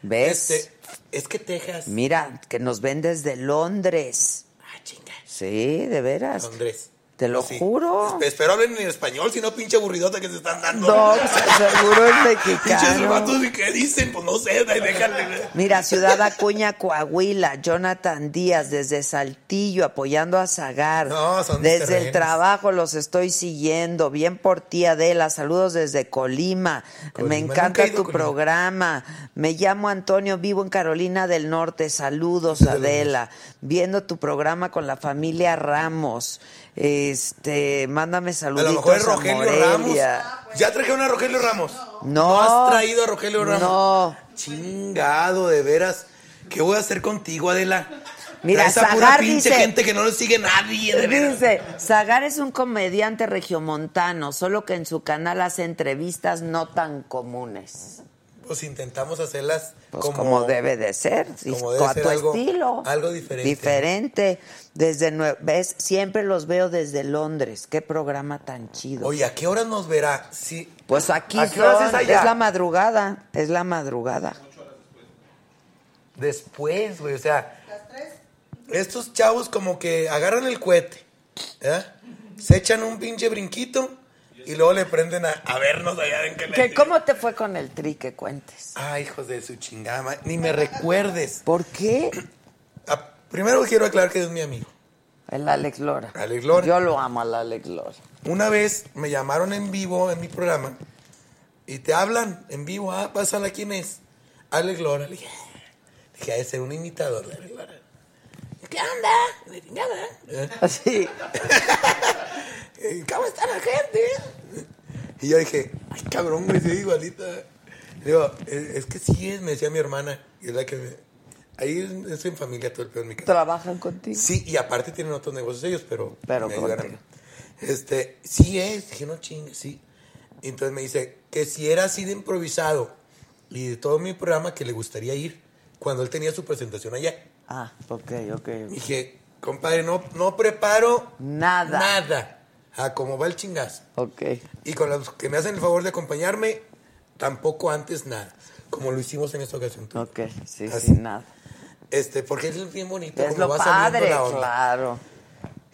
¿Ves? Este, es que Texas. Mira, que nos ven desde Londres. Ah, chinga. Sí, de veras. Londres. Te lo Sí. juro. Espe- Espero hablen en español, si no, pinche aburridota que se están dando. No, seguro es Pinches mexicano. vatos, ¿y qué dicen? Pues no sé, déjale. Mira, Ciudad Acuña, Coahuila, Jonathan Díaz, desde Saltillo, apoyando a Zagar. No, son Desde el trabajo los estoy siguiendo. Bien por ti, Adela. Saludos desde Colima. Colima, Me encanta tu programa. Me llamo Antonio, vivo en Carolina del Norte. Saludos, Adela. Viendo tu programa con la familia Ramos. Este, mándame A saluditos lo mejor es a Rogelio Ramos. ¿Ya trajeron a Rogelio Ramos? No. has traído a Rogelio Ramos? No. Chingado, de veras. ¿Qué voy a hacer contigo, Adela? Mira, Traes a pura pinche dice- gente que no le sigue nadie, de veras. Dice, Zagar es un comediante regiomontano, solo que en su canal hace entrevistas no tan comunes. Pues intentamos hacerlas Pues como, como, debe de ser, como debe a ser tu algo- estilo. algo diferente. Diferente. Desde ves, siempre los veo desde Londres. Qué programa tan chido. Oye, ¿a qué horas nos verá? Sí. pues aquí ¿A qué horas son, es allá? es la madrugada, es la madrugada. Después, güey, o sea. Estos chavos como que agarran el cohete, ¿verdad? Se echan un pinche brinquito y luego le prenden a, a vernos allá en que ¿Qué, ¿Cómo te fue con el tri que cuentes? Ay, hijos de su chingada, ni me recuerdes. ¿Por qué? Ah, primero quiero aclarar que es mi amigo. El Alex Lora. Alex Lora. Yo lo amo al Alex Lora. Una vez me llamaron en vivo en mi programa y te hablan en vivo. Ah, pásala, ¿quién es? Alex Lora. Le dije, "Ah". dije, ha de ser un imitador de Alex Lora. ¿Qué onda? De nada. ¿Eh? Así. Eh, ¿Cómo está la gente? Y yo dije, ay, cabrón, güey, soy igualita. Digo, "Eh, es que sí es, me decía mi hermana. Y es la que me- Ahí es, es en familia todo el pedo en mi casa. ¿Trabajan contigo? Sí, y aparte tienen otros negocios ellos, pero... Pero me ayudan a contigo. mí. Este, sí es, dije, no chingue, sí. Y entonces me dice que si era así de improvisado y de todo mi programa que le gustaría ir cuando él tenía su presentación allá. Ah, ok, ok. Dije, compadre, no, no preparo Nada. nada. A cómo va el chingazo. Ok. Y con los que me hacen el favor de acompañarme, tampoco antes nada. Como lo hicimos en esta ocasión. tú. Ok, sí, Así. sí, nada. Este, porque es bien bonito. Es como lo va saliendo padre, la onda. claro.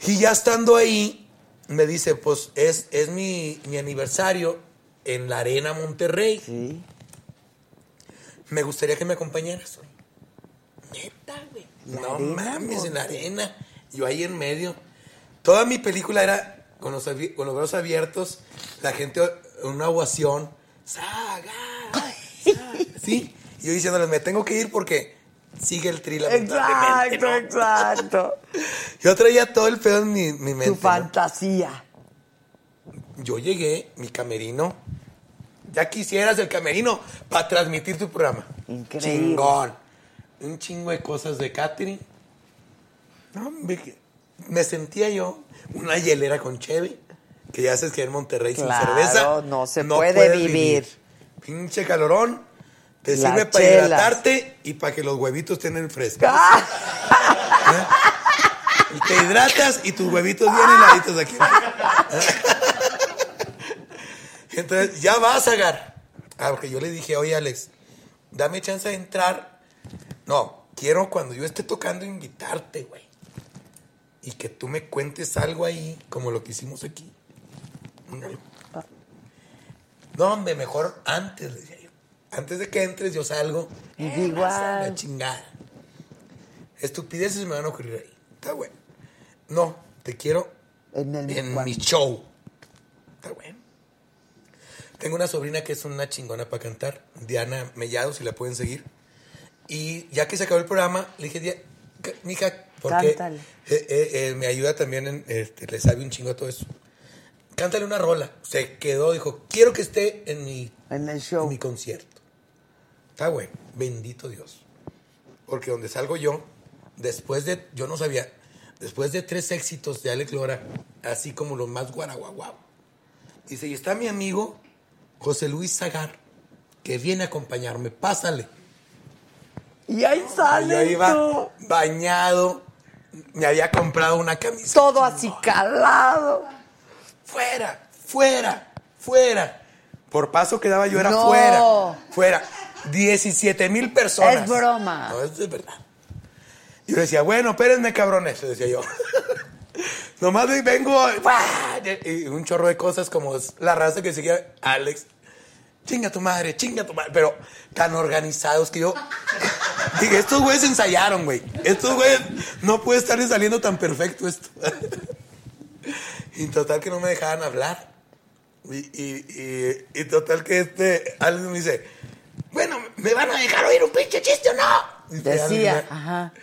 Y ya estando ahí, me dice, pues es, es mi, mi aniversario en la Arena Monterrey. Sí. Me gustaría que me acompañaras. Neta, güey. No Arena mames, en la arena. Yo ahí en medio. Toda mi película era con los, con los brazos abiertos, la gente en una ovación. Saga. Sí. Y yo diciéndoles, me tengo que ir porque sigue el tri Exacto, ¿no? exacto. Yo traía todo el pedo en mi, mi mente. Tu ¿no? fantasía. Yo llegué, mi camerino. Ya quisieras el camerino para transmitir tu programa. Increíble. Chingón. Un chingo de cosas de catering. No, me sentía yo una hielera con cheve. Que ya sabes que en Monterrey Claro, sin cerveza no se puede vivir. Pinche calorón. Te sirve para hidratarte y para que los huevitos estén frescos. ¡Ah! Y te hidratas y tus huevitos bien heladitos aquí. Entonces, ya vas a agarrar. Ah, porque yo le dije, oye, Alex, dame chance de entrar. No, quiero cuando yo esté tocando invitarte, güey. Y que tú me cuentes algo ahí, como lo que hicimos aquí. No, hombre, mejor antes, decía yo. Antes de que entres, yo salgo. Y Eh, igual. raza, La chingada. Estupideces me van a ocurrir ahí. Está bueno. No, te quiero En el en mi show. Está bueno. Tengo una sobrina que es una chingona para cantar, Diana Mellado, si la pueden seguir. Y ya que se acabó el programa, le dije, "Dia- ca- mija, porque Cántale. eh, eh, eh, me ayuda también, en, este, le sabe un chingo a todo eso. Cántale una rola. Se quedó, dijo, quiero que esté en mi, En el en show. mi concierto. Está bueno, bendito Dios. Porque donde salgo yo, después de, yo no sabía, después de tres éxitos de Alex Lora, así como los más guaraguaguau, dice, y está mi amigo José Luis Zagar, que viene a acompañarme, pásale. Y ahí sale Yo iba tú. bañado, me había comprado una camisa. Todo así calado. Fuera, fuera, fuera. Por paso que daba yo era No. fuera, fuera. 17 mil personas. Es broma. No, es de verdad. Yo decía, bueno, espérenme, cabrones, decía yo. Nomás ve- vengo, y un chorro de cosas como es la raza que seguía Alex. Chinga tu madre, chinga tu madre. Pero tan organizados que yo. Dije, estos güeyes ensayaron, güey. Estos güeyes no puede estarles saliendo tan perfecto esto. y total que no me dejaban hablar. Y, y, y, y total que este Alex me dice, bueno, ¿me van a dejar oír un pinche chiste o no? Decía, Alex, ajá.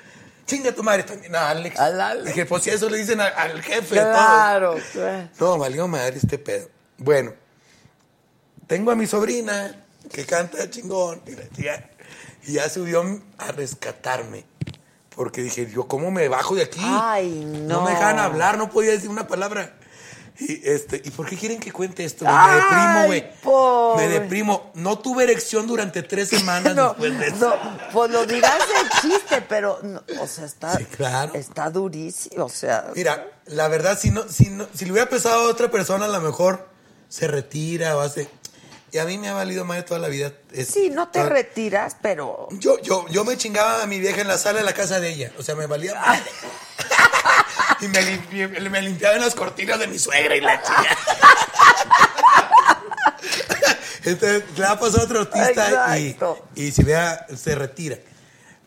Chinga tu madre también, a Alex. Al Alex. Dije, pues si eso le dicen a- al jefe. Claro, claro. No, valió madre este pedo. Bueno, tengo a mi sobrina que canta chingón y, la tía- y ya subió a rescatarme. Porque dije, yo, ¿cómo me bajo de aquí? Ay, no. me dejaban hablar, no podía decir una palabra. Y, este, ¿Y por qué quieren que cuente esto? Me deprimo, güey. Me deprimo. No tuve erección durante tres semanas No, después de eso. no, pues lo dirás de chiste, pero, no, o sea, está, Sí, claro. está durísimo, o sea, Mira, la verdad, si no, si no, si le hubiera pesado a otra persona, a lo mejor se retira o hace. Y a mí me ha valido de toda la vida. Es- sí, no te toda- retiras, pero Yo, yo, yo me chingaba a mi vieja en la sala de la casa de ella. O sea, me valía madre. y me, limpi- me limpiaba en las cortinas de mi suegra y la chica. Entonces, le ha pasado a otro artista y, y si vea, se retira.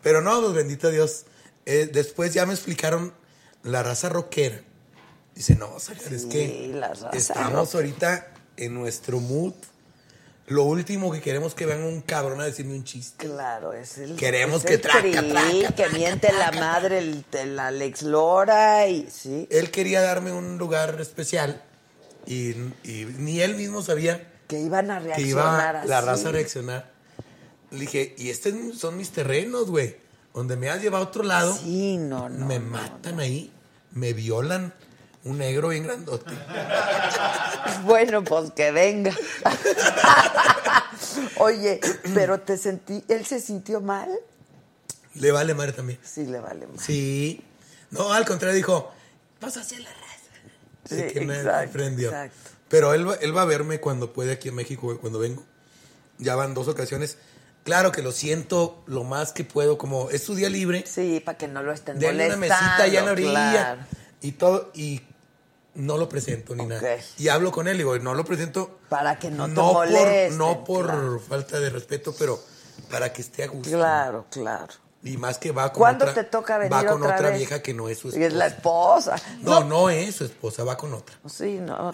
Pero no, pues bendito Dios. Eh, después ya me explicaron la raza rockera. Dice, no, Sacar, es que la raza estamos ahorita en nuestro mood. Lo último que queremos que venga un cabrón a decirme un chiste. claro, es el Queremos es que el traca, tri, traca, que miente la madre, el, el Alex Lora y sí, Él quería darme un lugar especial y, y ni él mismo sabía que iban a que reaccionar iba la raza a reaccionar. Le dije, y estos son mis terrenos, güey. Donde me has llevado a otro lado, Sí, no, no. me no. matan ahí, me violan. Un negro bien grandote. Bueno, pues que venga. Oye, pero te sentí, él se sintió mal. Le vale madre también. Sí, le vale mal. Sí. No, al contrario, dijo, vas hacia la raza. Sí, Así que me sorprendió. exacto. Pero él va, él va a verme cuando puede aquí en México, cuando vengo. Ya van dos ocasiones. Claro que lo siento lo más que puedo, como es su día libre. Sí, para que no lo estén una molestando. mesita allá en la orilla. claro. Y todo, y no lo presento ni nada. Y hablo con él, digo, no lo presento. Para que no te por, molesten, No por claro. falta de respeto, pero para que esté a gusto. Claro, claro. Y más que va con ¿Cuándo otra, te toca venir va con otra vieja que no es su Y esposa. es la esposa. No, no es su esposa, va con otra. Sí, no, no,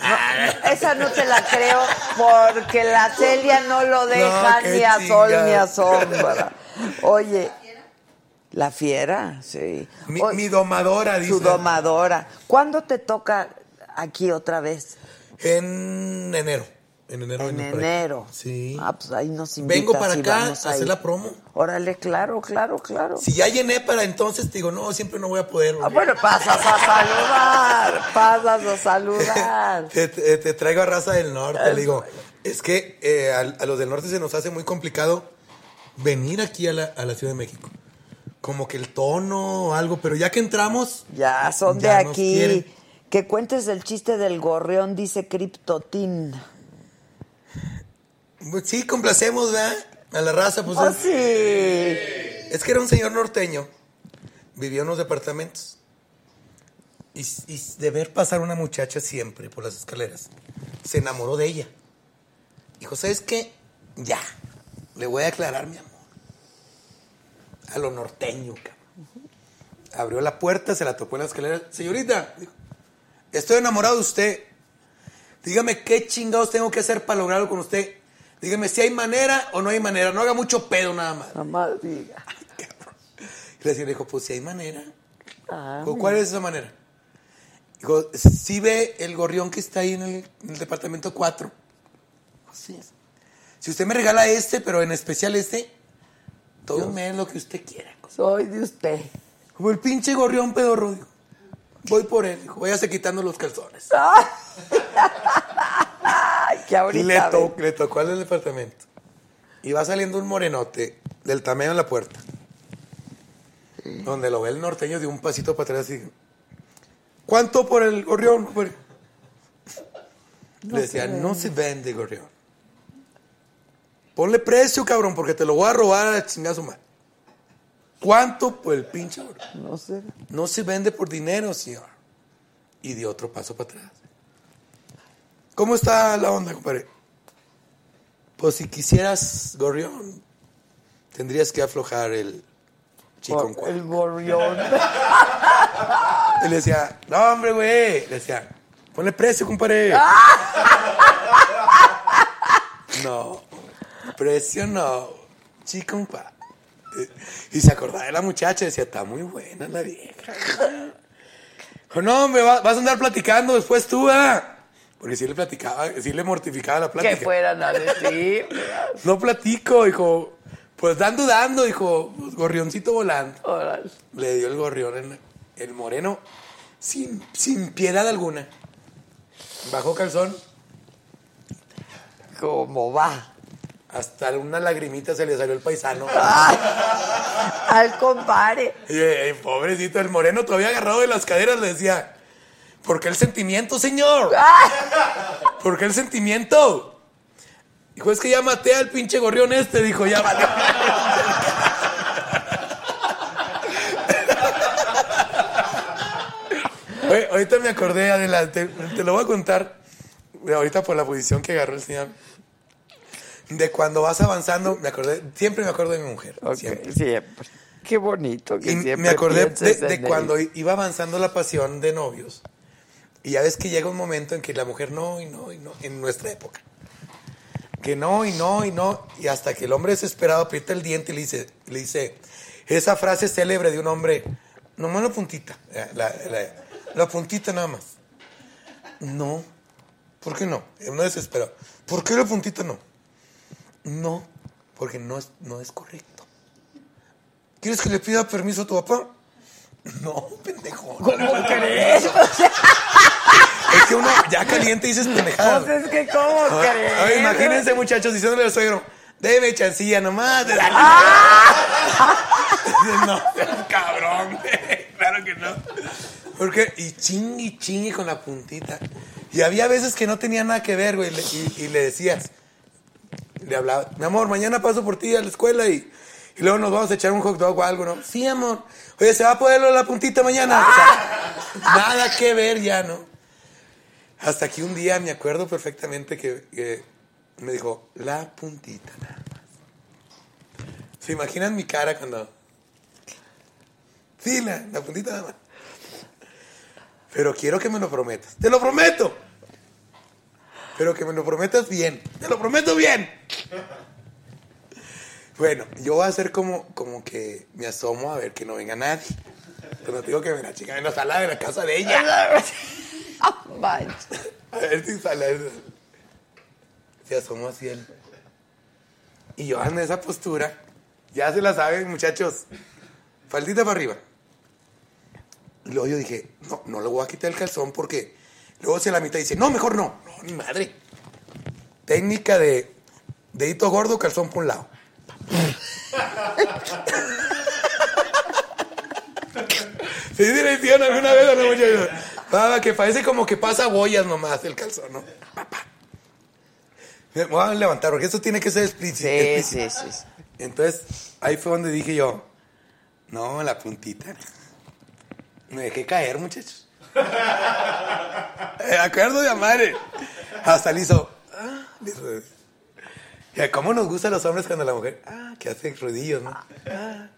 esa no te la creo porque la Celia no lo deja ni a sol ni a sombra. Oye, la fiera, sí. Mi, Oye, mi domadora, dice. su domadora. ¿Cuándo te toca aquí otra vez? En enero. En enero. En enero. Sí. Ah, pues ahí nos invitas Vengo para y acá vamos a hacer la promo. Órale, claro, claro, claro. Si ya llené para entonces, te digo, no, siempre no voy a poder. Ah, bueno, pasas a saludar, pasas a saludar. te, te- te traigo a raza del norte. Le digo, es que eh, a, a los del norte se nos hace muy complicado venir aquí a la, a la Ciudad de México. Como que el tono o algo, pero ya que entramos, Ya, son Ya de aquí. Que cuentes el chiste del gorrión, dice Criptotín. pues sí, complacemos, ¿verdad? A la raza, pues. Oh, es- sí. Es que era un señor norteño. Vivía en unos departamentos. Y, y de ver pasar una muchacha siempre por las escaleras, se enamoró de ella. Dijo, ¿sabes qué? Ya, le voy a aclarar mi amor. A lo norteño, cabrón. Abrió la puerta, se la tocó en la escalera. Señorita, dijo, estoy enamorado de usted. Dígame qué chingados tengo que hacer para lograrlo con usted. Dígame si hay manera o no hay manera. No haga mucho pedo nada más. Mamá diga. Y la señora dijo, pues si hay manera. Ah, ¿Cuál es esa manera? Dijo, si ve el gorrión que está ahí en el, en el departamento 4. Así es. Si usted me regala este, pero en especial este, todo lo que usted quiera. soy de usted. Como el pinche gorrión pedorro, dijo. Voy por él, dijo, váyase quitando los calzones. Ay, que Y ahorita. le, to- le tocó al departamento. Y va saliendo un morenote del tamaño de la puerta. Donde lo ve el norteño de un pasito para atrás y ¿Cuánto por el gorrión? compadre?" le decía, no se vende gorrión. Ponle precio, cabrón, porque te lo voy a robar a la chingada su madre. ¿Cuánto por el pinche gorrión? No sé. No se vende por dinero, señor. Y dio otro paso para atrás. ¿Cómo está la onda, compadre? Pues si quisieras gorrión, tendrías que aflojar el chico en Por el gorrión. Y le decía, no, hombre, güey. Le decía, ponle precio, compadre. No, precio no. Chico, compadre. Y se acordaba de la muchacha, decía, está muy buena la vieja. Dijo, no, hombre, va- vas a andar platicando después tú, ¿ah? Porque sí le platicaba, sí le mortificaba la plática. que fueran a decir. No platico, dijo. Pues dando, dando, dijo, gorrioncito volando. Le dio el gorrión en el moreno sin, sin piedad alguna. bajó calzón, ¿Cómo va? Hasta una lagrimita se le salió el paisano. Al compare. Y, eh, pobrecito, el moreno todavía agarrado de las caderas le decía, ¿por qué el sentimiento, señor? ¿Por qué el sentimiento? Dijo, es que ya maté al pinche gorrión este, dijo, ya vale. Oye, ahorita me acordé, adelante, te lo voy a contar, ahorita por la posición que agarró el señor, de cuando vas avanzando, me acordé, siempre me acuerdo de mi mujer, Ok, siempre. siempre. Qué bonito que Y siempre me acordé de, cuando él. iba avanzando la pasión de novios. Y ya ves que llega un momento en que la mujer no y no y no, en nuestra época. Que no y no y no. Y hasta que el hombre desesperado aprieta el diente y le dice, le dice esa frase célebre de un hombre, nomás la puntita, eh, la, la- la puntita nada más. No. ¿Por qué no? Uno desesperado. ¿Por qué la puntita no? No, porque no es, no es correcto. ¿Quieres que le pida permiso a tu papá? No, pendejo. ¿Cómo crees? Es que uno ya caliente dices pendejadas. Pues es que, ¿cómo Ay, crees? ay, imagínense, muchachos, diciéndole al suegro, debe chancilla nomás. de darle". No, seas cabrón. güey. Claro que no. Porque, y ching y chingue con la puntita. Y había veces que no tenía nada que ver, güey. y le decías, le hablaba, mi amor, mañana paso por ti a la escuela y, luego nos vamos a echar un hot dog o algo, ¿no? Sí, amor. Oye, ¿se va a poder la puntita mañana? O sea, nada que ver ya, ¿no? Hasta que un día me acuerdo perfectamente que, que me dijo, la puntita nada más. ¿Se imaginan mi cara cuando... Sí, la, la puntita nada más. Pero quiero que me lo prometas. ¡Te lo prometo! Pero que me lo prometas bien. ¡Te lo prometo bien! Bueno, yo voy a hacer como, como que me asomo a ver que no venga nadie. Cuando te digo que la chica en la sala de la casa de ella. Manches. A ver si sale. Se asomó así él. Y yo ando en esa postura. Ya se la saben, muchachos. Faldita para arriba. Y luego yo dije, no, no le voy a quitar el calzón porque luego se la mitad dice, no, mejor no. No, ni madre. Técnica de dedito gordo, calzón por un lado. ¿Sí dirección alguna vez o no, muchachos? Va, que parece como que pasa boyas nomás el calzón, ¿no? Papá. Me voy a levantar porque esto tiene que ser explícito. Sí, sí, sí. Entonces, ahí fue donde dije yo, no, la puntita. Me dejé caer, muchachos. Me acuerdo de madre. Hasta le hizo, ah, ¿Cómo nos gusta a los hombres cuando la mujer, ah, que hace rodillos, ¿no? Ah.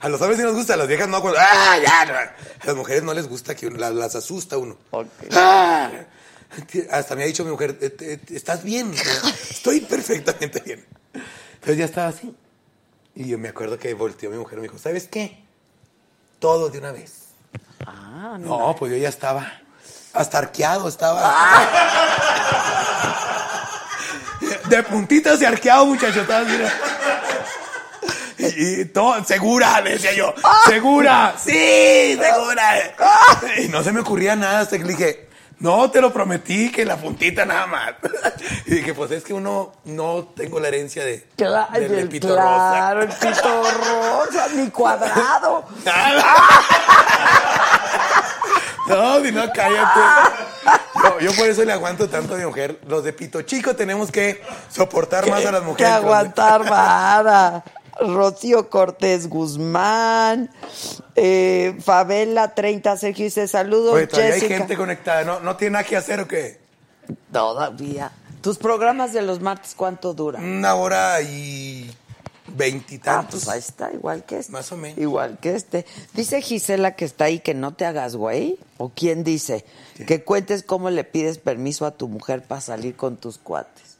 A los hombres sí nos gusta, a las viejas no, cuando, ah, ya, no. A las mujeres no les gusta que uno- las, las asusta uno. Ah. Hasta me ha dicho mi mujer, "Eh, eh, ¿estás bien? Estoy perfectamente bien. Entonces ya estaba así. Y yo me acuerdo que volteó mi mujer y me dijo, ¿sabes qué? Todo de una vez. Ah, no. No, pues yo ya estaba hasta arqueado, estaba. De puntitas y arqueado, muchacho. Y, y todo, segura, le decía yo. Segura, sí, segura. Y no se me ocurría nada hasta que le dije, no, te lo prometí, que la puntita nada más. Y dije, pues es que uno no tengo la herencia de, Claro, del el, pito claro, el pito rosa, ni cuadrado. No, si no, cállate. No, yo por eso le aguanto tanto a mi mujer. Los de pito chico tenemos que soportar más a las Que mujeres. aguantar vara. Rocío Cortés Guzmán, eh, Favela 30, Sergio dice saludos. Oye, todavía hay Jessica. gente conectada. ¿No, ¿No tiene nada que hacer o qué? Todavía. ¿Tus programas de los martes cuánto duran? Una hora y Ah, veintitantos. pues ahí está, igual que este. Más o menos. Igual que este. Dice Gisela que está ahí que no te hagas güey. ¿O quién dice? Que cuentes cómo le pides permiso a tu mujer para salir con tus cuates.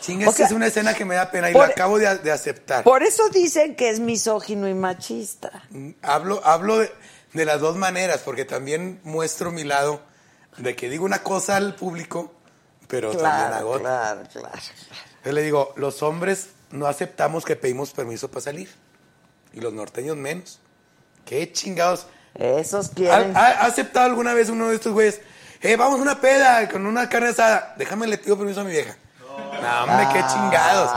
Chinga, O es que sea, es una escena que me da pena y por- la acabo de, de aceptar. Por eso dicen que es misógino y machista. Hablo, hablo de, de las dos maneras, porque también muestro mi lado de que digo una cosa al público, pero también Claro, hago otra. claro, claro. Yo le digo, los hombres no aceptamos que pedimos permiso para salir. Y los norteños menos. ¿Qué chingados? Esos ¿Ha, quieren. ha- ha aceptado alguna vez uno de estos güeyes? eh, vamos a una peda con una carne asada. Déjame le pido permiso a mi vieja. No, hombre, qué chingados.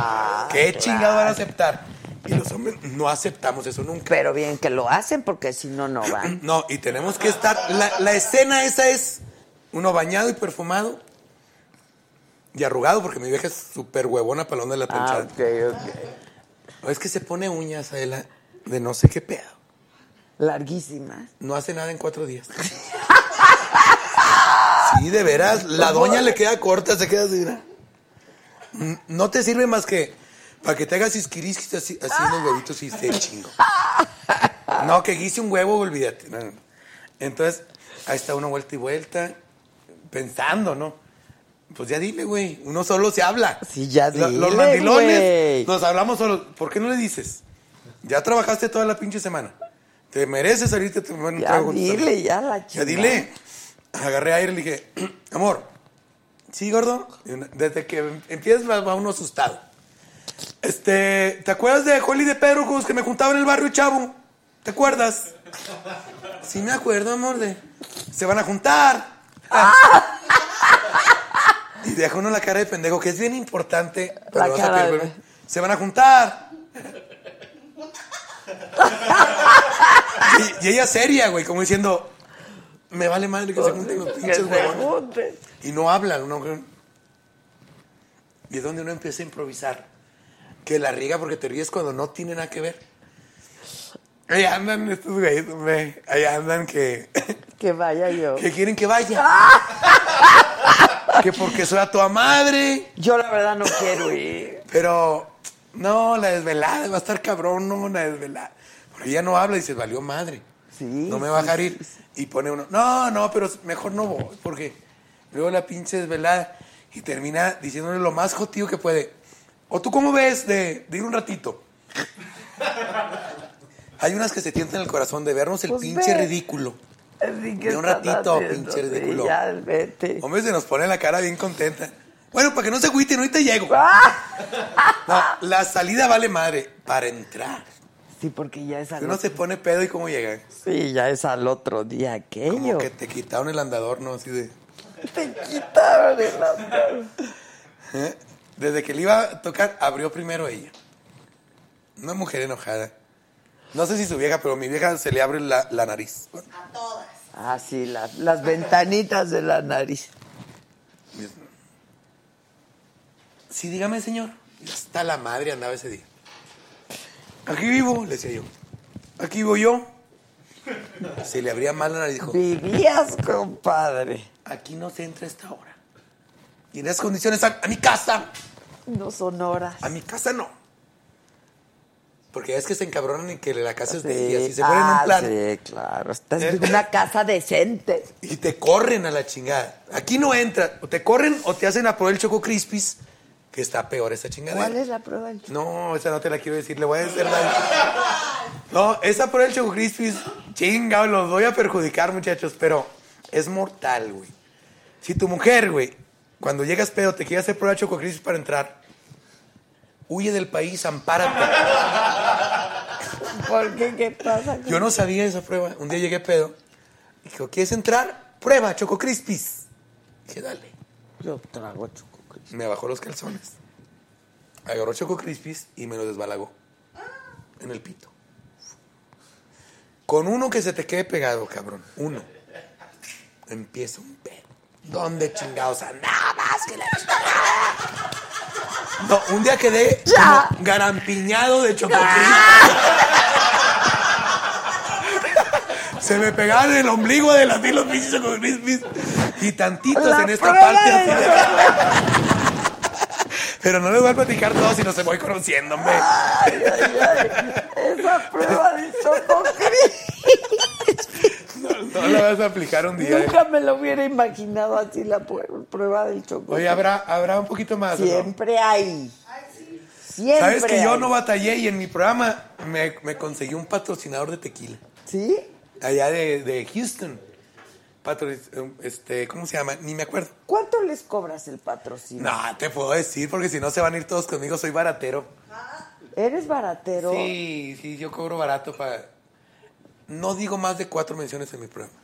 Qué chingados van a aceptar. Y los hombres no aceptamos eso nunca. Pero bien que lo hacen porque si no, no van. No, y tenemos que estar. La, la escena esa es uno bañado y perfumado y arrugado, porque mi vieja es súper huevona para de la Ah, planchada. ok, ok. Es que se pone uñas a ella de no sé qué pedo. Larguísimas. No hace nada en cuatro días. Sí, de veras. La doña le queda corta, se queda así. mira. Mm, No te sirve más que para que te hagas isquirisquis así, así unos huevitos y se chingo. No, que guise un huevo, olvídate. No, no, no. Entonces, ahí está uno vuelta y vuelta, pensando, ¿no? Pues ya dile, güey. Uno solo se habla. Sí, ya dile, Los mandilones güey. nos hablamos solos. ¿Por qué no le dices? Ya trabajaste toda la pinche semana. Te mereces salirte a tomar un Ya trago dile, ya la Ya chingada. dile. Agarré aire y le dije, amor, ¿sí, gordo? Desde que empiezas va uno asustado. Este, ¿te acuerdas de Joli de Pedro que me juntaba en el barrio Chavo? ¿Te acuerdas? Sí me acuerdo, amor, de... Se van a juntar. Y deja uno la cara de pendejo, que es bien importante. pero La a cara perder- de- Se van a juntar. y, y ella seria, güey, como diciendo, me vale madre que se junten los pinches huevones. Y no hablan. Uno, y es donde uno empieza a improvisar. Que la riega porque te ríes cuando no tiene nada que ver. Ahí andan estos güeyes. Ahí andan que, Que vaya yo. que quieren que vaya. Que porque soy a toda madre. Yo la verdad no quiero ir. Pero, no, la desvelada va a estar cabrón, no, la desvelada. Porque ella no habla y se valió madre. Sí, No me va a dejar sí, ir. Y pone uno, no, no, pero mejor no voy, porque luego la pinche desvelada y termina diciéndole lo más jotío que puede. ¿O tú cómo ves de, de ir un ratito? Hay unas que se tientan el corazón de vernos el Pues pinche ve. ridículo. Así que De un ratito, haciendo, pinche ridículo. ya, vete. Hombre, se nos pone la cara bien contenta. Bueno, para que no se agüiten, ahorita llego. ¡Ah! No, la salida vale madre para entrar. Sí, porque ya es al Uno otro, se pone pedo y cómo llegan. sí, ya es al otro día aquello. Como que te quitaron el andador, ¿no? Así de... Te quitaron el andar. ¿eh? Desde que le iba a tocar, abrió primero ella. Una mujer enojada. No sé si su vieja, pero mi vieja se le abre la, la nariz. A todas. Ah, sí, las, las ventanitas de la nariz. Sí, dígame, señor. Hasta la madre andaba ese día. Aquí vivo, le decía yo. Aquí vivo yo. Se le abría mal la nariz. Dijo, Vivías, compadre. aquí no se entra a esta hora. Y en esas condiciones, a, a mi casa. No son horas. A mi casa no. Porque es que se encabronan y que la casa es de ellas. Y se ponen en Ah, un plan. Sí, claro. Estás Eh. en una casa decente. Y te corren a la chingada. Aquí no entra. O te corren o te hacen a por el Choco Crispis, que está peor esa chingadera. ¿Cuál es la prueba del chico? No, esa no te la quiero decir, le voy a decir la... No, esa por el Choco Crispis, chinga, los voy a perjudicar, muchachos, pero es mortal, güey. Si tu mujer, güey, cuando llegas pedo, te quiere hacer prueba de Choco Crispis para entrar, huye del país, ampárate. ¿Por qué? ¿Qué pasa? Yo no sabía esa prueba. Un día llegué pedo. Dijo, ¿quieres entrar? Prueba, Choco Crispis. Dije, dale. Yo trago choco Crispis. Me bajó los calzones. Agarró Choco Crispis y me lo desbalagó. En el pito. Con uno que se te quede pegado, cabrón. Uno. Empieza un pedo. ¿Dónde chingados andabas? Que la? No, un día quedé Ya. garampiñado de Choco Crispis. Se me pegaban en el ombligo de las los pinches. Y tantitos La en esta parte. de así de- Pero no les voy a platicar todo si no se voy conociendo, hombre. Ay, ay, ay. Esa prueba de choco Crispis. No la vas a aplicar un día. Nunca me lo hubiera imaginado así la prueba del choco. Oye, ¿habrá, habrá un poquito más. ¿o no? Siempre hay. Siempre ¿Sabes que yo no batallé y en mi programa me, me conseguí un patrocinador de tequila? ¿Sí? Allá de, de Houston. Patro, este, ¿cómo se llama? Ni me acuerdo. ¿Cuánto les cobras el patrocinio? No, te puedo decir porque si no se van a ir todos conmigo. Soy baratero. ¿Eres baratero? Sí, sí, yo cobro barato para... No digo más de cuatro menciones en mi programa.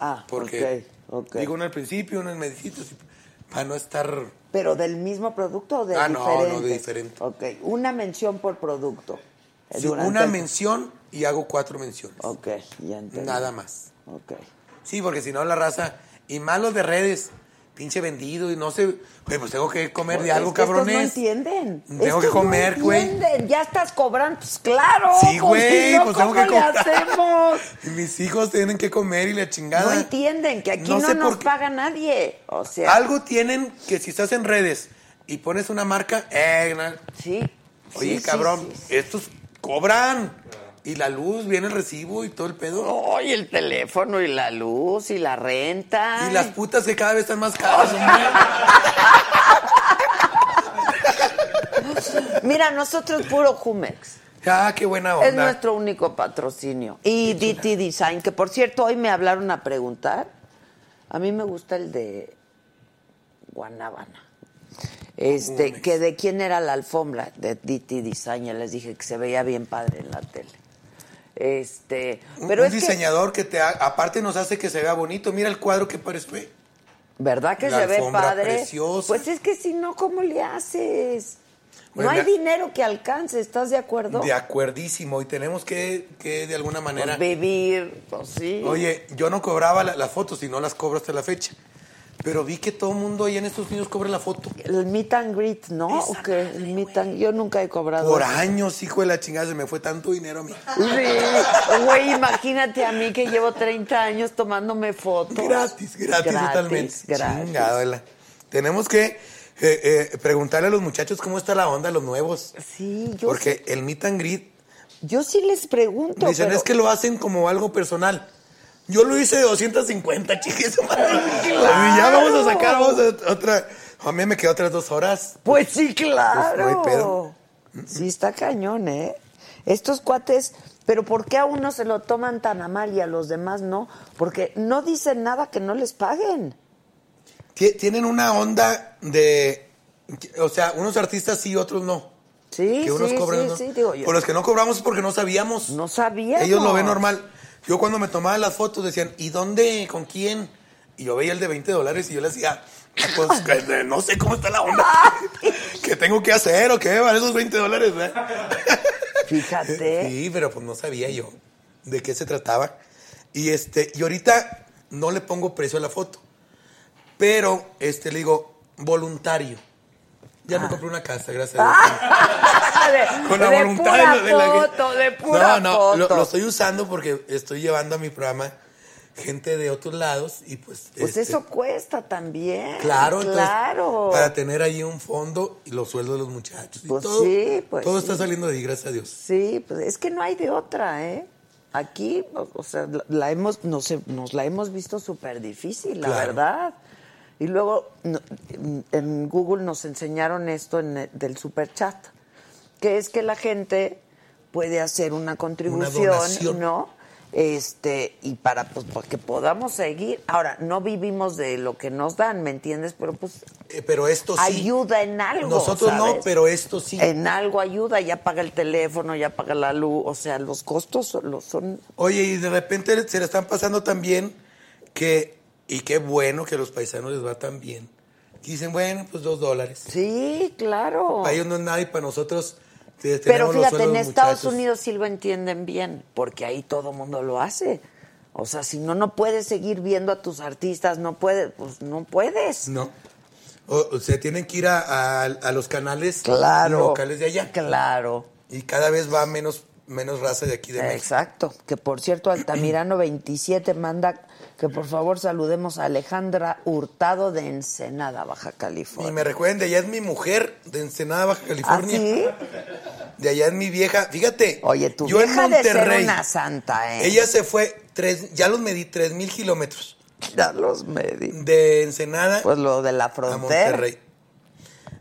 Ah, Porque Ok. Digo uno al principio, uno en medicitos, para no estar... ¿Pero del mismo producto o de Ah, no, diferente? no, de diferente. Ok, una mención por producto. Sí, una el- mención y hago cuatro menciones. Ok, ya entendí. Nada más. Ok. Sí, porque si no la raza... Y malos de redes, pinche vendido y no sé... Pues tengo que comer de Es algo, que estos cabrones. no entienden. Tengo Estos que comer, no güey. entienden. Ya estás cobrando, pues claro. Sí, pues, güey, no, pues tengo ¿cómo que comprar. hacemos? Mis hijos tienen que comer y la chingada. No entienden que aquí No no, sé nos paga nadie. O sea, Algo tienen que si estás en redes y pones una marca, eh, sí. oye, sí, sí, cabrón, sí, sí. estos cobran. Y la luz, viene el recibo y todo el pedo. Ay, el teléfono y la luz y la renta. Y las putas que cada vez están más caras. Mira, nosotros puro Jumex. Ah, qué buena onda. Es nuestro único patrocinio. Y DT Design, que por cierto, hoy me hablaron a preguntar. A mí me gusta el de Guanábana. Este, Jumex. que de quién era la alfombra de DT Design. Ya les dije que se veía bien padre en la tele. Este, pero un es diseñador que... te ha- aparte nos hace que se vea bonito. Mira el cuadro que parece. ¿verdad que la se ve padre? preciosa. Pues es que si no, ¿cómo le haces? Bueno, no hay dinero que alcance, ¿estás de acuerdo? De acuerdísimo. Y tenemos que, que de alguna manera... Pues vivir, pues sí. Oye, yo no cobraba la- las fotos y no las cobro hasta la fecha. Pero vi que todo el mundo ahí en estos niños cobra la foto. El meet and greet, ¿no? ¿O qué? El meet and- Yo nunca he cobrado. Por eso. años, hijo de la chingada, se me fue tanto dinero a mí. Sí, güey, imagínate a mí que llevo 30 años tomándome fotos. Gratis, gratis, totalmente. Gratis. Chingada, Tenemos que eh, eh, preguntarle a los muchachos cómo está la onda, los nuevos. Sí, yo, Porque el meet and greet, yo sí les pregunto. dicen, pero- es que lo hacen como algo personal. Yo lo hice de 250, chiquis. Y ya vamos a sacar vamos a- otra. A mí me quedó otras dos horas. Pues sí, claro. Pues no hay pedo. Sí, está cañón, ¿eh? Estos cuates, pero ¿por qué a uno se lo toman tan a mal y a los demás no? Porque no dicen nada que no les paguen. Tie- Tienen una onda de. O sea, unos artistas sí, otros no. Sí, que unos sí, cobran. sí, ¿no? sí, digo yo. Por los que no cobramos es porque no sabíamos. No sabíamos. Ellos lo ven normal. Yo cuando me tomaba las fotos decían, ¿y dónde? ¿Con quién? Y yo veía el de 20 dólares y yo le decía, pues que- no sé cómo está la onda. ¿Qué tengo que hacer o qué? Vale esos 20 dólares, ¿eh? Fíjate. Sí, pero pues no sabía yo de qué se trataba. Y este, y ahorita no le pongo precio a la foto. Pero este le digo, voluntario. Ya me compré una casa, gracias a Dios. De- Con la de voluntad pura de, de la foto, de pura No, no, lo, foto. lo estoy usando porque estoy llevando a mi programa gente de otros lados y pues... Pues este, eso cuesta también. Claro, entonces, claro. para tener ahí un fondo y los sueldos de los muchachos. y Pues todo, sí, pues Todo sí. está saliendo de ahí, gracias a Dios. Sí, pues es que no hay de otra, ¿eh? Aquí, o, sea, la, hemos, no sé, nos la hemos visto súper difícil, la Claro. verdad. Y luego en- Google nos enseñaron esto en el- del super chat, que es que la gente puede hacer una contribución. ¿no? Este, y para pues para que podamos seguir. Ahora, no vivimos de lo que nos dan, ¿me entiendes? Pero pues Eh, pero esto sí. ayuda en algo. Nosotros no, pero esto sí. En algo ayuda, ya paga el teléfono, ya paga la luz, o sea, los costos son, los son Oye, y de repente se le están pasando tan bien que, y qué bueno que a los paisanos les va tan bien. Dicen, bueno, pues dos dólares. Sí, claro. Para ellos no es nada y para nosotros Pero fíjate, en Estados muchachos. Unidos sí lo entienden bien, porque ahí todo mundo lo hace. O sea, si no, no puedes seguir viendo a tus artistas, no puedes, pues no puedes. No. O, o sea, tienen que ir a, a- a los canales Claro. locales de allá. Claro. Y cada vez va menos, menos raza de aquí de México. Exacto. Que por cierto, Altamirano 27 manda que por favor saludemos a Alejandra Hurtado de Ensenada, Baja Y California. me recuerden, de allá es mi mujer, de Ensenada, Baja ¿Ah, California. sí? De allá es mi vieja. Fíjate. Oye, tu yo en vieja de ser Monterrey, una santa, ¿eh? Ella se fue, tres, ya los medí, tres mil kilómetros. Ya los medí. De Ensenada Pues lo de la a frontera. Monterrey.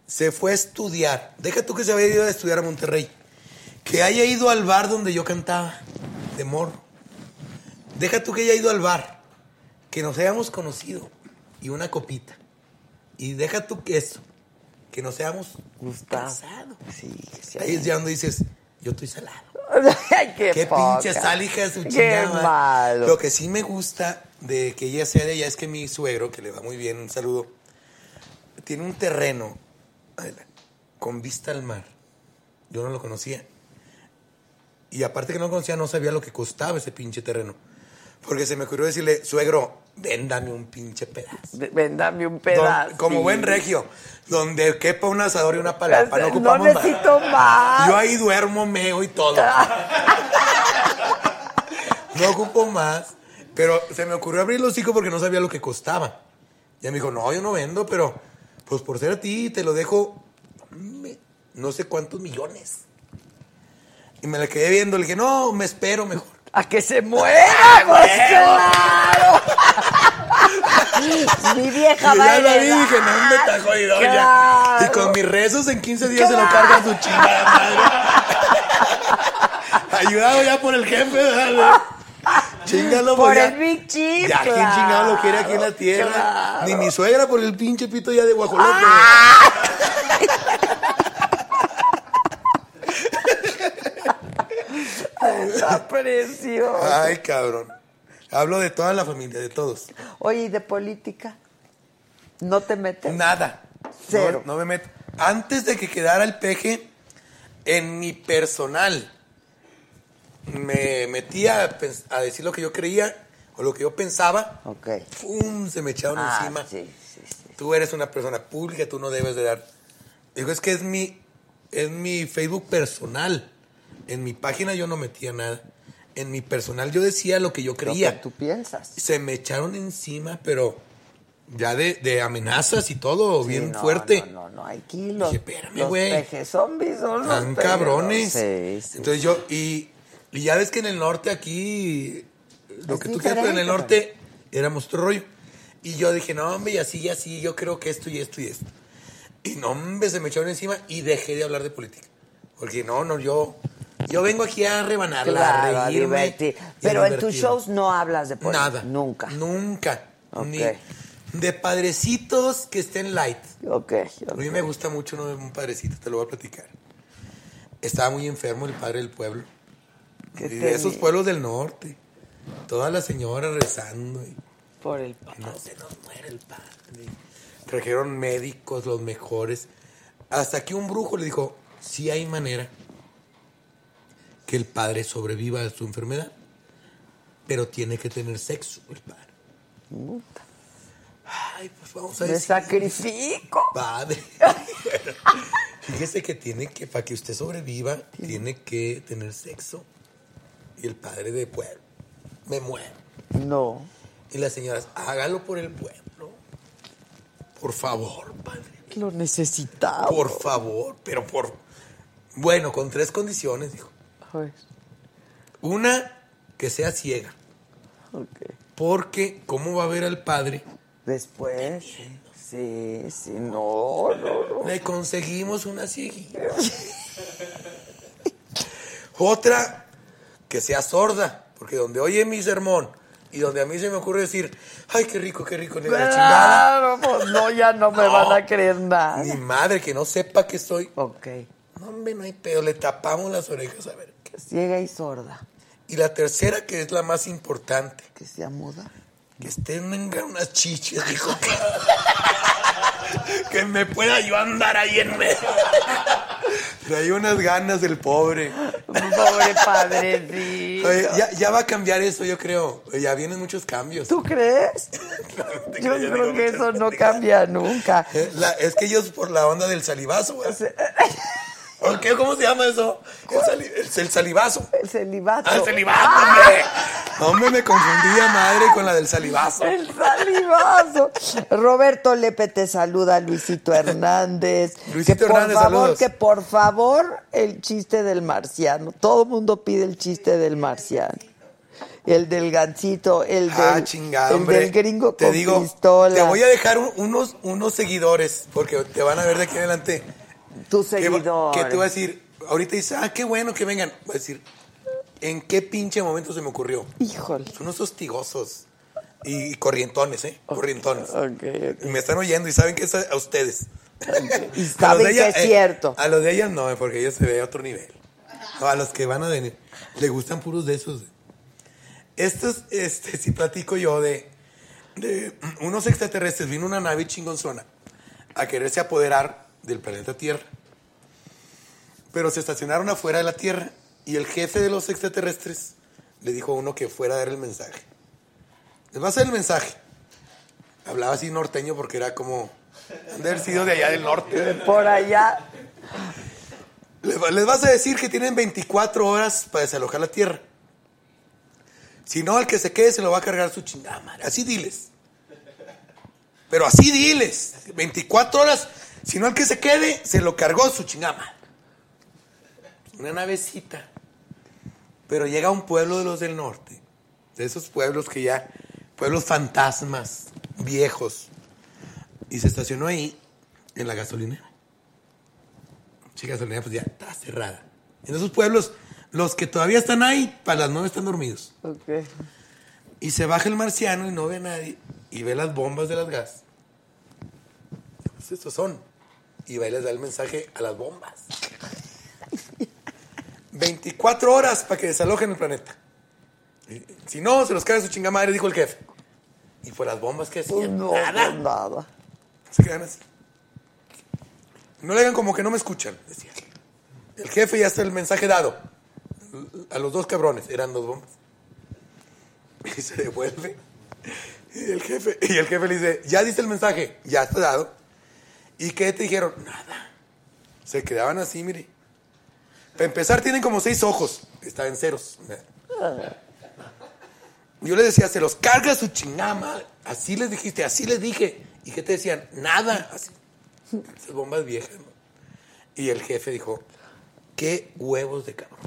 Se fue a estudiar. Deja tú que se había ido a estudiar a Monterrey. Que haya ido al bar donde yo cantaba, de morro. Deja tú que haya ido al bar. Que nos hayamos conocido. Y una copita. Y deja tú que eso. Que nos hayamos Gustavo. casado. Sí, sí. Ahí es ya donde dices, yo estoy salado. Qué, Qué pinche sal, hija de su chingada. Lo que sí me gusta de que ella sea de allá es que mi suegro, que le va muy bien, un saludo, tiene un terreno con vista al mar. Yo no lo conocía. Y aparte que no lo conocía, no sabía lo que costaba ese pinche terreno. Porque se me ocurrió decirle, suegro, véndame un pinche pedazo. Ven, dame un Don- pedazo. como buen regio, donde quepa un asador y una palapa. No, No necesito más. Yo ahí duermo, meo y todo. no ocupo más. Pero se me ocurrió abrir los hocico porque no sabía lo que costaba. Y me dijo, no, yo no vendo, pero pues por ser a ti te lo dejo no sé cuántos millones. Y me la quedé viendo, le dije, no, me espero mejor. A que se muera, pues claro. Mi vieja Y va a ya la vi y dije, no, me está jodido ya. Y con mis rezos en 15 días se lo carga su chingada madre. Ayudado ya por el jefe, dale. Chingalo, Por pues, ya. el Big Chief, Ya, ¿quién chingado lo quiere aquí en la tierra? claro. Ni mi suegra por el pinche pito ya de guajolote. Está precioso. Ay, cabrón. Hablo de toda la familia, de todos. Oye, ¿y de política? ¿No te metes? Nada. Cero. No, no me meto. Antes de que quedara el peje, en mi personal, me metía a decir lo que yo creía o lo que yo pensaba. Ok. ¡Pum! Se me echaron Ah, encima. sí, sí, sí. Tú eres una persona pública, tú no debes de dar. Digo, es que es mi, es mi Facebook personal. En mi página yo no metía nada. En mi personal yo decía lo que yo Lo que creía. tú piensas. Se me echaron encima, pero ya de, de amenazas y todo, Sí, bien no, fuerte. No, no, no, aquí los, Dije, espérame, los güey. peje zombies son los Tan cabrones. Sí, sí. Entonces yo, y, y ya ves que en el norte aquí, lo Es que tú quieras, pero en el norte éramos otro rollo. Y yo dije, no, hombre, y así, y así, yo creo que esto y esto y esto. Y no, hombre, se me echaron encima y dejé de hablar de política. Porque no, no, yo, yo vengo aquí a rebanarla, Claro, a a reírme. divertir. a Pero en tus shows no hablas de política. Nada. Nunca. Nunca. Ok. Ni de padrecitos que estén light. Ok. A mí me gusta mucho uno de un padrecito, te lo voy a platicar. Estaba muy enfermo el padre del pueblo. ¿Qué Y de esos pueblos del norte. Todas las señoras rezando. Y Por el no se nos muere el padre. Trajeron médicos, los mejores. Hasta que un brujo le dijo, sí hay manera que el padre sobreviva a su enfermedad, pero tiene que tener sexo el padre. Ay, pues vamos a Me decir. sacrifico. Padre. Fíjese que tiene que, para que usted sobreviva, tiene que tener sexo. Y el padre de pueblo, me muero. No. Y las señoras, hágalo por el pueblo. Por favor, padre. Lo necesitaba. Por favor, pero por... Bueno, con tres condiciones, dijo. Pues, Una, que sea ciega. ok. Porque, ¿cómo va a ver al padre? Después, sí. Sí, no, no, no. Le conseguimos una cieguita. Otra, que sea sorda, porque donde oye mi sermón y donde a mí se me ocurre decir, ay, qué rico, qué rico, ni la chingada, pues no, ya no me No. van a creer nada. ni madre que no sepa que soy. Ok. No, hombre, no hay pedo, le tapamos las orejas a ver. Ciega y sorda. Y la tercera, que es la más importante, Que sea muda. que estén en unas chichis, dijo. que me pueda yo andar ahí en medio. Traía unas ganas del pobre. Pobre padrecito. Oye, ya, ya va a cambiar eso, yo creo. Ya vienen muchos cambios. ¿Tú crees? Yo creo que eso no cambia nunca. Eh, la- es que ellos por la onda del salivazo, güey. ¿O qué? ¿Cómo se llama eso? El, sali- el- el salivazo. El celibato. Ah, el salivazo, hombre. Hombre, me confundía madre con la del salivazo. El salivazo. Roberto Lepe te saluda, Luisito Hernández. Luisito que por Hernández, favor, saludos. que por favor, el chiste del marciano. Todo el mundo pide el chiste del marciano. El del gancito, el del, Ah, chingada, el del gringo te con digo, pistola. te voy a dejar un- unos, unos seguidores, porque te van a ver de aquí adelante. Tu que va- seguidor. Que te voy a decir, ahorita dices, ah, qué bueno que vengan. Voy a decir, ¿en qué pinche momento se me ocurrió? Híjole. Son unos hostigosos y, y corrientones, ¿eh? Corrientones. Ok, ok. Y me están oyendo y saben que es a, a ustedes. Y A los saben de que ella, es eh, cierto. a los de ellas no, porque ellos se ve a otro nivel. No, a los que van a venir, le gustan puros de esos. Estos, este, si platico yo de de unos extraterrestres, vino una nave chingonzona a quererse apoderar del planeta Tierra. Pero se estacionaron afuera de la Tierra y el jefe de los extraterrestres le dijo a uno que fuera a dar el mensaje. Les va a hacer el mensaje. Hablaba así norteño porque era como han de haber sido de allá del norte. Por allá. Les vas a decir que tienen 24 horas para desalojar la tierra. Si no, al que se quede se lo va a cargar su chingada madre. Así diles. Pero así diles. 24 horas. Si no, al que se quede se lo cargó su chingada madre. Una navecita. Pero llega a un pueblo de los del norte. De esos pueblos que ya. Pueblos fantasmas, viejos. Y se estacionó ahí, en la gasolinera. Sí, gasolinera pues ya está cerrada. En esos pueblos, los que todavía están ahí, para las nueve están dormidos. Ok. Y se baja el marciano y no ve a nadie. Y ve las bombas de las gas. Pues estos son. Y va y les da el mensaje a las bombas. 24 horas para que desalojen el planeta. Si no, se los cae su chingada madre, dijo el jefe. Y por las bombas que Pues hacían. no, nada. pues nada. Se quedan así. No le hagan como que no me escuchan, decía. El jefe ya está el mensaje dado. A los dos cabrones, eran dos bombas. Y se devuelve. Y el jefe, y el jefe le dice, ya diste el mensaje, ya está dado. ¿Y qué te dijeron? Nada. Se quedaban así, mire. Para empezar, tienen como seis ojos. Está en ceros. Yo les decía, se los carga su chingada madre. Así les dijiste, así les dije. ¿Y qué te decían? Nada. Así. Esas bombas viejas. ¿no? Y el jefe dijo, qué huevos de cabrón.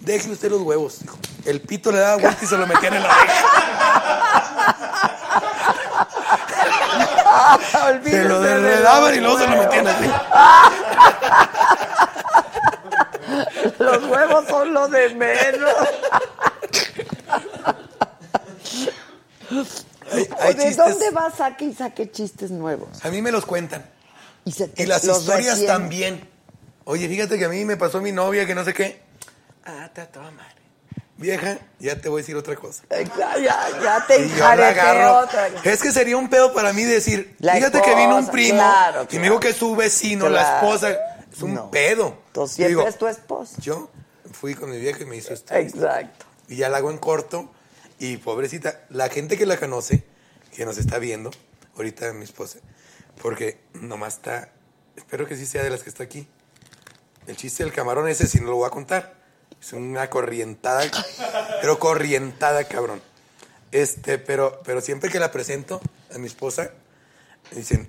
Deje usted los huevos, dijo. El pito le daba vuelta y se lo metían en la oreja. Se lo de enredaban y luego se lo metían así. Los huevos son lo de menos. Hay, hay ¿De chistes. dónde vas? Saque y saque chistes nuevos. A mí me los cuentan. Y, se te- Y las historias recién- también. Oye, fíjate que a mí me pasó mi novia que no sé qué. Ah, toda madre. Vieja, ya te voy a decir otra cosa. Ya, ya, te Y yo la enjareté agarro. otra. Es que sería un pedo para mí decir, La fíjate que vino un primo claro, y me dijo que es su vecino, la esposa. Es un No. pedo. Entonces siempre es tu esposa. Yo fui con mi vieja y me hizo esto. Exacto. Y ya la hago en corto. Y pobrecita, la gente que la conoce, que nos está viendo, ahorita mi esposa, porque nomás está, espero que sí sea de las que está aquí. El chiste del camarón ese sí no lo voy a contar. Es una corrientada, pero corrientada, cabrón. Este, pero, pero siempre que la presento a mi esposa, me dicen,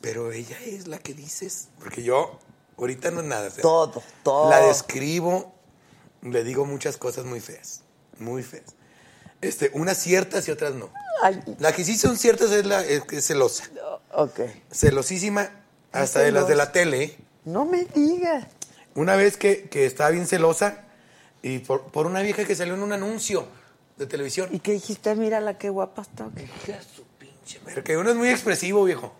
pero ella es la que dices. Porque yo, ahorita no es nada. o sea, Todo, todo. La describo, le digo muchas cosas muy feas, muy feas. Este, unas ciertas y otras no. Ay, La que sí son ciertas es la es, es celosa. ok. Celosísima hasta de las de la tele. No me digas. Una vez que, que estaba bien celosa y por, por una vieja que salió en un anuncio de televisión. ¿Y qué dijiste? Mira la que guapa está. Hija su pinche madre, que uno es muy expresivo, viejo.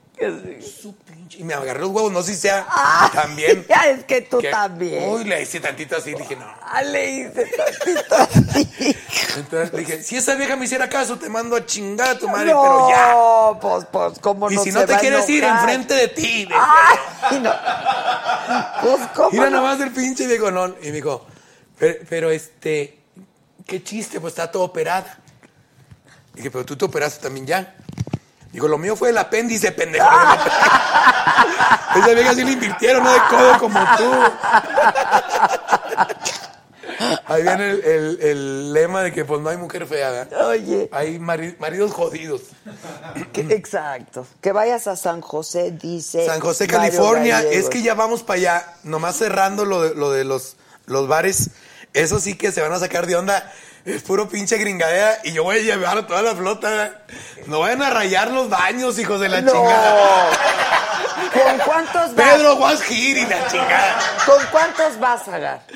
Su pinche. Y me agarré los huevos, no sé si sea también. Ya es que tú que- también. Uy, le hice tantito así, dije, no. Ah, le hice tantito así. Entonces le dije, si esa vieja me hiciera caso, te mando a chingar a tu madre, pero ya. No, pues, pues, ¿cómo Y no si se no te quieres ir enfrente de ti, Ay, no. Pues, ¿cómo Mira no? nomás el pinche viejonón. Y me dijo, pero, pero, este, qué chiste, pues está todo operada. Dije, pero tú te operaste también ya. Digo, lo mío fue el apéndice, pendejo. Esa vieja sí le invirtieron, no de codo como tú. Ahí viene el, el- el lema de que pues no hay mujer fea, ¿verdad? Oye, Hay mari- maridos jodidos. que- exacto. Que vayas a San José, dice. San José, California. Es que ya vamos para allá. Nomás cerrando lo de, lo de los, los bares. Eso sí que se van a sacar de onda. Es puro pinche gringadera. Y yo voy a llevar a toda la flota. No vayan a rayar los baños, hijos de la No. chingada. ¿Con cuántos vas? Pedro here y la chingada. ¿Con cuántos vas a dar?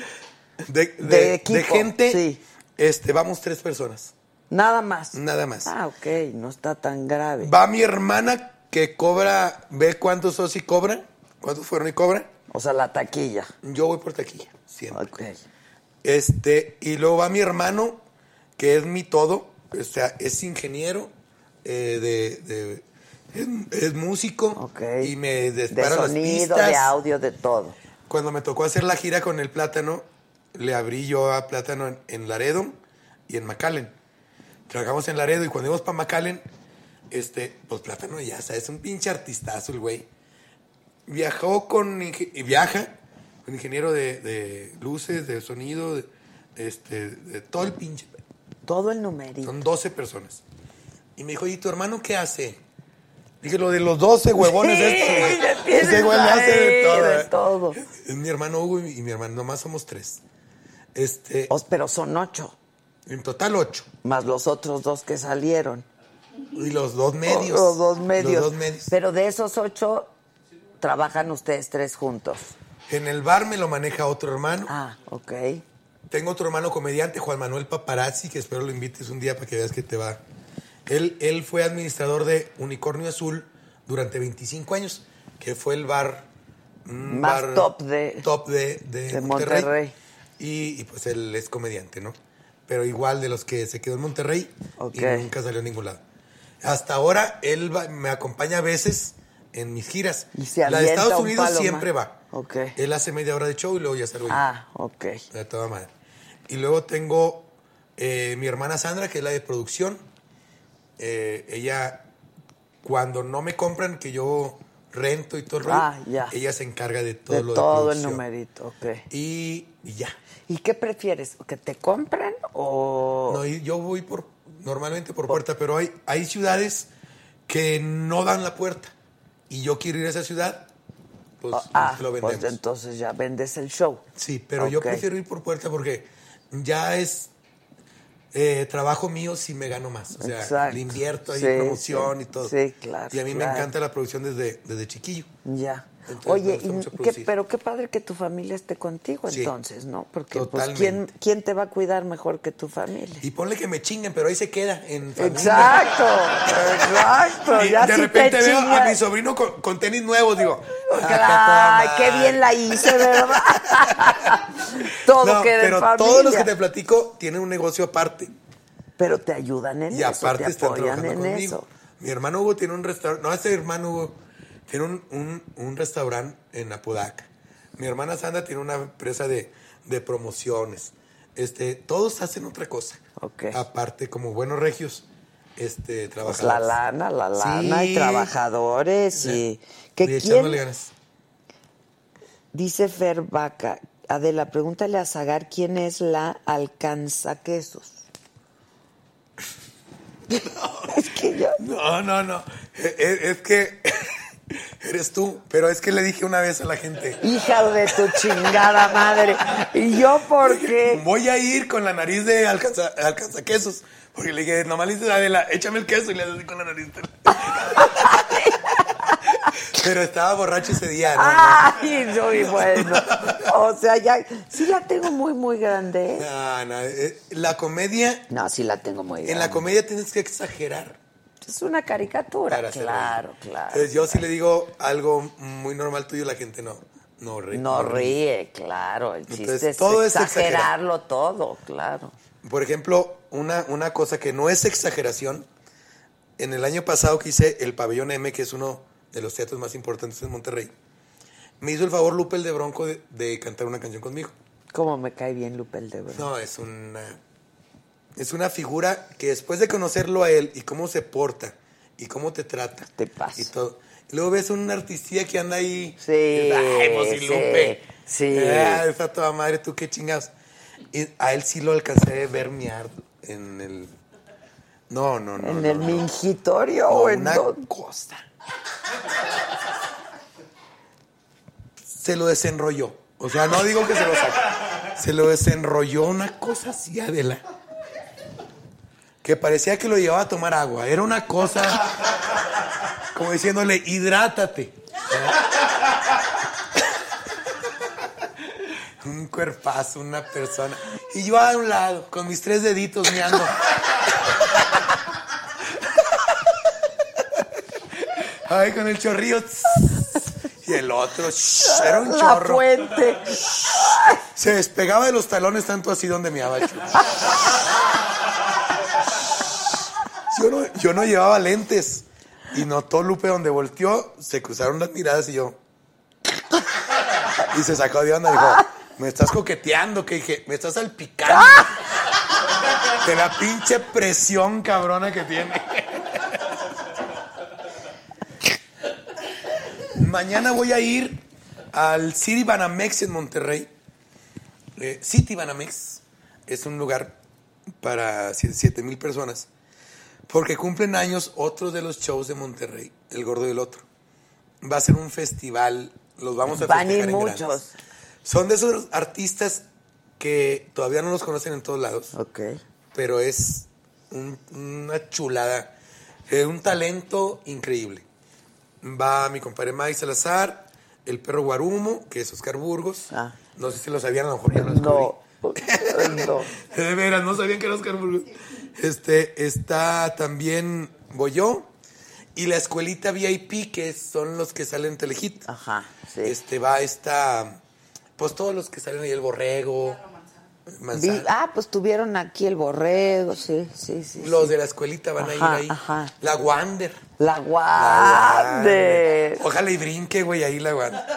De, de- De equipo, de gente, sí. este, vamos tres personas. Nada más. Nada más. Ah, ok, no está tan grave. Va mi hermana que cobra, ve cuántos soci cobran, cuántos fueron y cobran. O sea, la taquilla. Yo voy por taquilla, siempre. Ok. Este, y luego va mi hermano, que es mi todo, o sea, es ingeniero, eh, de, de- es, es músico y me De dispara las sonido, pistas. de audio, de todo. Cuando me tocó hacer la gira con el Plátano, le abrí yo a Plátano en, en Laredo y en McAllen. Trabajamos en Laredo y cuando íbamos para McAllen, este, pues Plátano ya sabes, un pinche artistazo el güey. Viajó con, y viaja con ingeniero de, de luces, de sonido, de, este, de todo el pinche. Todo el numerito. Son 12 personas. Y me dijo, ¿y tu hermano qué hace? Dije, lo de los 12 huevones Sí, estos, güey. Ese güey le hace de ahí, todo. de ¿eh? todo. Es mi hermano Hugo y mi hermano, nomás somos tres. Este, pero son ocho, en total ocho. más los otros dos que salieron. Y los dos medios. Los dos medios. Los dos medios. Pero de esos ocho, trabajan ustedes tres juntos. En el bar me lo maneja otro hermano. Ah, ok. Tengo otro hermano comediante, Juan Manuel Paparazzi, que espero lo invites un día para que veas que te va. Él, él fue administrador de Unicornio Azul durante 25 años, que fue el bar un Más bar top de- top de, de de Monterrey. Monterrey. Y, y, pues él es comediante, ¿no? Pero igual de los que se quedó en Monterrey y nunca salió a ningún lado. Hasta ahora él va- me acompaña a veces en mis giras. Y se La de Estados un Unidos siempre va. Ok. Él hace media hora de show y luego ya salgo yo. Ah, ok. De toda madre. Y luego tengo eh, mi hermana Sandra, que es la de producción. Eh, ella, cuando no me compran, que yo rento y todo el rollo, Ah, ya. ella se encarga de todo De lo todo de el numerito, ok. Y, y ya. ¿Y qué prefieres? ¿Que te compren o...? No, yo voy por normalmente por puerta, pero hay, hay ciudades que no dan la puerta. Y yo quiero ir a esa ciudad, pues ah, lo vendemos. pues entonces ya vendes el show. Sí, pero yo prefiero ir por puerta porque ya es eh, trabajo mío si me gano más. O sea, Exacto. le invierto ahí Sí, promoción sí. y todo. Sí, claro, Y a mí claro. me encanta la producción desde, desde chiquillo. Ya. Entonces, Oye, y qué- pero qué padre que tu familia esté contigo Sí, entonces, ¿no? Porque pues. ¿quién, ¿quién te va a cuidar mejor que tu familia? Y ponle que me chinguen, pero ahí se queda en familia. Exacto, exacto. Y ya de repente te veo a mi sobrino con, con tenis nuevos, digo. ah, Ay, toda qué bien la hice, ¿verdad? Todo No, queda en pero familia. todos los que te platico tienen un negocio aparte. Pero te ayudan en Y eso, aparte te están apoyan trabajando en conmigo. eso. Mi hermano Hugo tiene un restaurante, no, este hermano Hugo tiene un, un, un restaurante en Apodaca. Mi hermana Sandra tiene una empresa de, de promociones. Este, todos hacen otra cosa. Ok. Aparte, como buenos regios, este, Pues trabajadores. la lana, la lana y trabajadores y... que Y quién, echándole ganas. dice Fer Vaca, Adela, pregúntale a Zagar quién es la alcanzaquesos. es que yo... No, no, no. E- e- Es, que eres tú. Pero es que le dije una vez a la gente. Hija de tu chingada madre. ¿Y yo por qué? Voy a ir con la nariz de alcanza, alcanzaquesos. Porque le dije, nomás le dices a Adela, échame el queso y le haces así con la nariz. Pero estaba borracho ese día, ¿no? Ay, soy bueno. O sea, ya... Sí la tengo muy, muy grande. ¿eh? No, no, eh, La comedia, No, sí la tengo muy grande. en la comedia tienes que exagerar. Es una caricatura, para claro, claro. Entonces yo si le digo algo muy normal tuyo, la gente no, no ríe. No ríe, claro. El chiste Entonces, es todo es exagerarlo todo, claro. Por ejemplo, una, una cosa que no es exageración, en el año pasado que hice el Pabellón M, que es uno de los teatros más importantes en Monterrey, me hizo el favor Lupe el de Bronco de, de cantar una canción conmigo. Cómo me cae bien Lupe el de verdad. No, es una, es una figura que después de conocerlo a él y cómo se porta y cómo te trata Te pasa. y todo, y luego ves una artistía que anda ahí. Sí, y sí, Lupe. sí. Ah, está toda madre, tú qué chingados. Y a él sí lo alcancé a ver miar en el. No, no, no. ¿En no, el no. mingitorio o en una dónde? cosa. Se lo desenrolló. O sea, no digo que se lo sacó. Se lo desenrolló una cosa así, Adela. Que parecía que lo llevaba a tomar agua. Era una cosa como diciéndole, hidrátate. Un cuerpazo, una persona. Y yo a un lado, con mis tres deditos meando. Ay, con el chorrillo. Y el otro, shh, era un La chorro. fuente. Se despegaba de los talones tanto así donde me abacho. Yo yo no llevaba lentes. Y notó Lupe donde volteó, se cruzaron las miradas y yo. Y se sacó de onda y dijo, me estás coqueteando, que dije, me estás salpicando. De la pinche presión cabrona que tiene. Mañana voy a ir al City Banamex en Monterrey. Eh, City Banamex es un lugar para 7 mil personas. Porque cumplen años otros de los shows de Monterrey, El Gordo y el Otro. Va a ser un festival, los vamos a Van festejar en grande. muchos. Son de esos artistas que todavía no los conocen en todos lados Ok. pero es un- una chulada, eh, un talento increíble. Va mi compadre Mike Salazar, el perro Guarumo, que es Oscar Burgos. Ah. No sé si lo sabían, a lo mejor ya lo. No. no. De veras, no sabían que era Oscar Burgos. Este, está también Boyó y la escuelita VIP, que son los que salen en Telehit. Ajá, sí. Este, va esta, pues todos los que salen ahí, el Borrego, Vi- Manzana. ah, pues tuvieron aquí el borrego, sí, sí, sí. Los sí. de la escuelita van a ir ahí. ajá. La Wander. La La guarde. Ojalá y brinque, güey, ahí la Wander.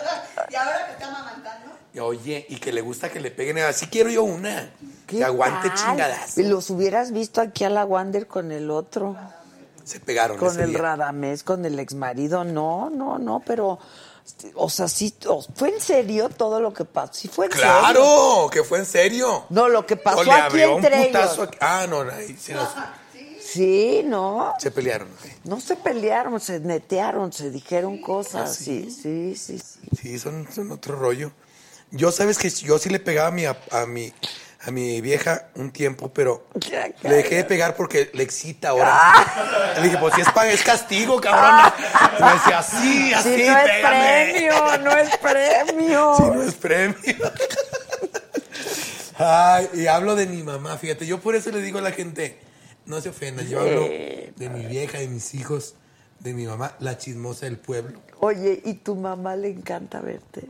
Y ahora que está amamantando, Oye, y que le gusta que le peguen. Así quiero yo una. Que aguante chingadas. Los hubieras visto aquí a la Wander con el otro, Se pegaron. con ese el día. Radamés, con el exmarido. No, no, no, pero. O sea, sí, ¿fue en serio todo lo que pasó? Sí, fue en serio. ¡Claro! Que fue en serio. No, lo que pasó O le aquí un entre putazo ellos. aquí. Ah, no, no, ahí sí Sí, no. se pelearon. sí. No se pelearon, se netearon, se dijeron cosas. ¿Ah, sí, sí, sí. sí. Sí, son, son otro rollo. Yo, sabes que yo sí le pegaba a mi, a, mi, a mi vieja un tiempo, pero le dejé de pegar porque le excita ahora. Ah. Le dije, pues si es, es castigo, cabrona. Y me decía, así, así, Si no es pégame. premio, no es premio. Si no es premio. Ay, y hablo de mi mamá, fíjate, yo por eso le digo a la gente, no se ofendan, yo hablo de mi vieja, de mis hijos, de mi mamá, la chismosa del pueblo. Oye, ¿y tu mamá le encanta verte?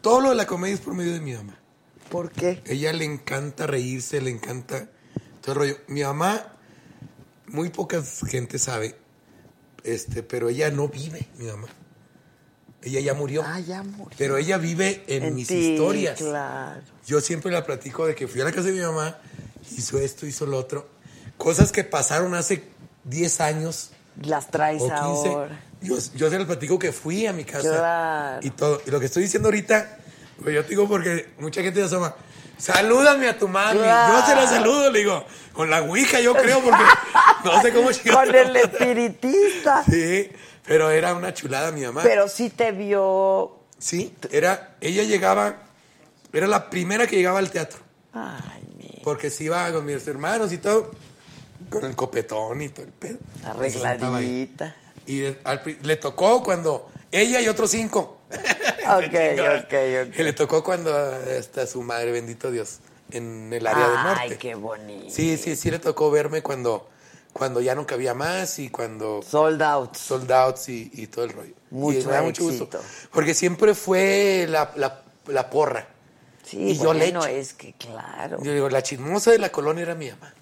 Todo lo de la comedia es por medio de mi mamá. ¿Por qué? Ella le encanta reírse, le encanta todo el rollo. Mi mamá, muy poca gente sabe, este, pero ella no vive, mi mamá. Ella ya murió. Ah, ya murió. Pero ella vive en, En mis ti, historias. Claro. Yo siempre la platico de que fui a la casa de mi mamá, hizo esto, hizo lo otro. Cosas que pasaron hace 10 años Las traes o 15. ahora. Yo, yo se las platico que fui a mi casa. Claro. Y todo. Y lo que estoy diciendo ahorita, pues yo te digo porque mucha gente se asoma. Salúdame a tu mami. Claro. Yo se la saludo, le digo. Con la ouija, yo creo, porque no sé cómo llegar. Con el espiritista. Sí, pero era una chulada mi mamá. Pero sí te vio. Sí, era, ella llegaba, era la primera que llegaba al teatro. Ay, mi. Porque se iba con mis hermanos y todo, con el copetón y todo el pedo. Arregladita. Y al le tocó cuando ella y otros cinco. Ok, ok, ok. Y le tocó cuando está su madre, bendito Dios, en el área del norte. Ay, qué bonito. Sí, sí, sí le tocó verme cuando, cuando ya no cabía más y cuando Sold out. sold outs y, y todo el rollo. Mucho y me da mucho gusto. Porque siempre fue la, la, la porra. Sí, Y yo le bueno, echo. es que claro. Yo digo, la chismosa de la colonia era mi mamá.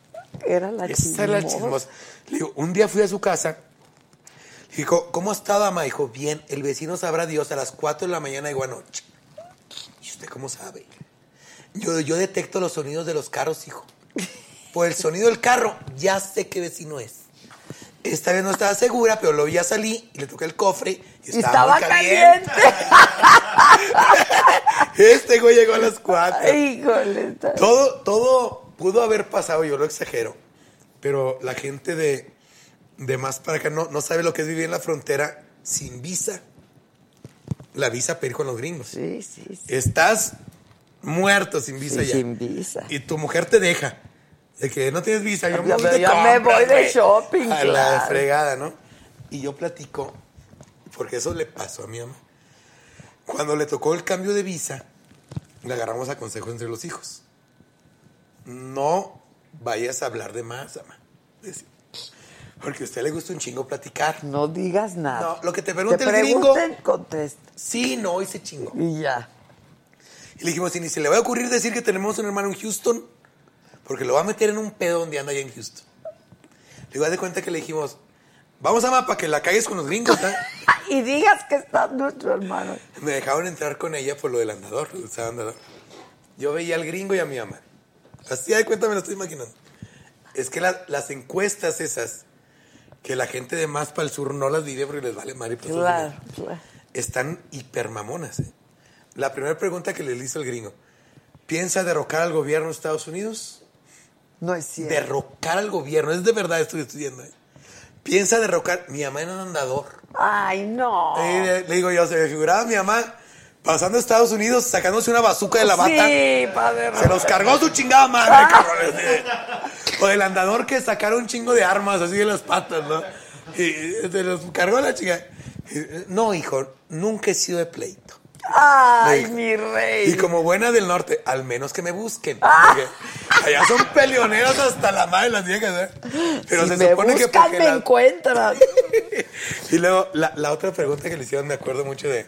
Era la Esa es la chismosa. chismosa. Le digo, un día fui a su casa. Dijo, ¿cómo ha estado, ama? Dijo, bien, el vecino sabrá Dios a las 4 de la mañana de anoche. ¿Y usted cómo sabe? Yo, yo detecto los sonidos de los carros, hijo. Por el sonido del carro, ya sé qué vecino es. Esta vez no estaba segura, pero lo vi a salir y le toqué el cofre y estaba, estaba caliente. caliente. Este güey llegó a las 4. Híjole. está- Todo, todo pudo haber pasado, yo lo exagero. Pero la gente de, de más para acá no, no sabe lo que es vivir en la frontera sin visa. La visa para ir con los gringos. Sí, sí, sí. Estás muerto sin visa Sí, ya. sin visa. Y tu mujer te deja. De que no tienes visa, yo me Ya voy me- compras, voy de shopping, A la claro. fregada, ¿no? Y yo platico, porque eso le pasó a mi mamá. Cuando le tocó el cambio de visa, le agarramos a consejos entre los hijos. No vayas a hablar de más, ama. Decía, Porque a usted le gusta un chingo platicar. No digas nada. No, lo que te pregunte te el gringo- contesta. Sí, no, ese chingo. Y ya. Y le dijimos, y ni se le va a ocurrir decir que tenemos un hermano en Houston, porque lo va a meter en un pedo donde anda allá en Houston. Le haz de cuenta que le dijimos, Vamos a para que la cagues con los gringos, ¿eh? Y digas que estás nuestro hermano. Me dejaron entrar con ella por lo del andador, andador. Yo veía al gringo y a mi mamá. Así de cuenta me lo estoy imaginando. Es que la- las encuestas esas, que la gente de más para el sur no las vive porque les vale madre. pues, Claro, claro. Están hipermamonas. ¿eh? La primera pregunta que le hizo el gringo. ¿Piensa derrocar al gobierno de Estados Unidos? No es cierto. Derrocar al gobierno. Es de verdad, estoy estudiando. ¿eh? Piensa derrocar. Mi mamá era un andador. Ay, no. Eh, le digo yo, se me figuraba mi mamá pasando a Estados Unidos, sacándose una bazuca de la bata. Sí, padre. Se los cargó su chingada madre, cabrones. O el andador que sacara un chingo de armas así de las patas, ¿no? Y se los cargó la chica. No, hijo, nunca he sido de pleito. Ay, dijo. mi rey. Y como buena del norte, al menos que me busquen. Porque allá son peleoneros hasta la madre las viejas, ¿eh? Pero si se me supone que buscan, porque me encuentran. y luego, la, la otra pregunta que le hicieron, me acuerdo mucho de,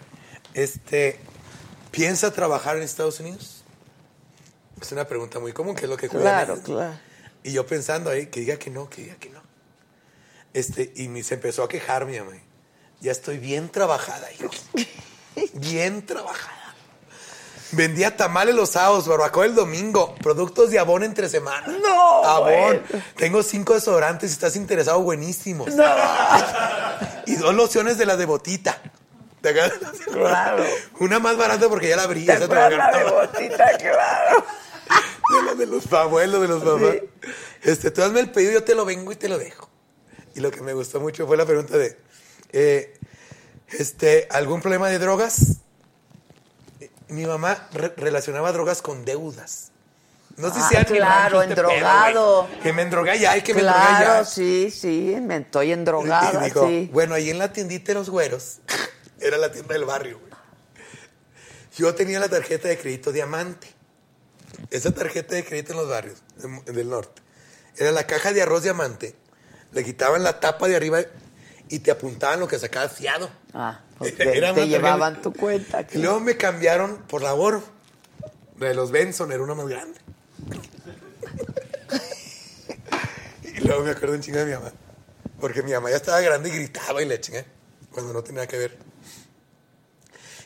este, ¿piensa trabajar en Estados Unidos? Es una pregunta muy común, que es lo que claro, claro. Y yo pensando ahí, que diga que no, que diga que no. Este, y me, se empezó a quejar mi mamá. Ya estoy bien trabajada, hijo. Bien trabajada. Vendía tamales los sábados, barbacoa el domingo, productos de Avon entre semana. No, bueno. Tengo cinco desodorantes, si estás interesado, buenísimos. Y dos lociones de las de botita. ¿Te? Claro. Una más barata porque ya la abrí. ¿Te esa la de botita? Claro. De los de los abuelos, de los mamás. Este, tú hazme el pedido, yo te lo vengo y te lo dejo. Y lo que me gustó mucho fue la pregunta de, eh, este, ¿algún problema de drogas? Mi mamá re- relacionaba drogas con deudas. No sé Ah, si han claro, endrogado. Que me endrogué allá y que me endrogué Claro, allá. sí, sí. Me estoy Y endrogada, dijo, sí. bueno, ahí en la tiendita de los güeros, era la tienda del barrio, güey. Yo tenía la tarjeta de crédito diamante. Esa tarjeta de crédito en los barrios de- del norte. Era la caja de arroz diamante. Le quitaban la tapa de arriba y te apuntaban lo que sacabas fiado. Ah, Era te llevaban tarjeta. tu cuenta. Y luego me cambiaron por la Oro. La de los Benson era una más grande. y luego me acuerdo un chingo de mi mamá. Porque mi mamá ya estaba grande y gritaba y le chinga. Cuando no tenía que ver.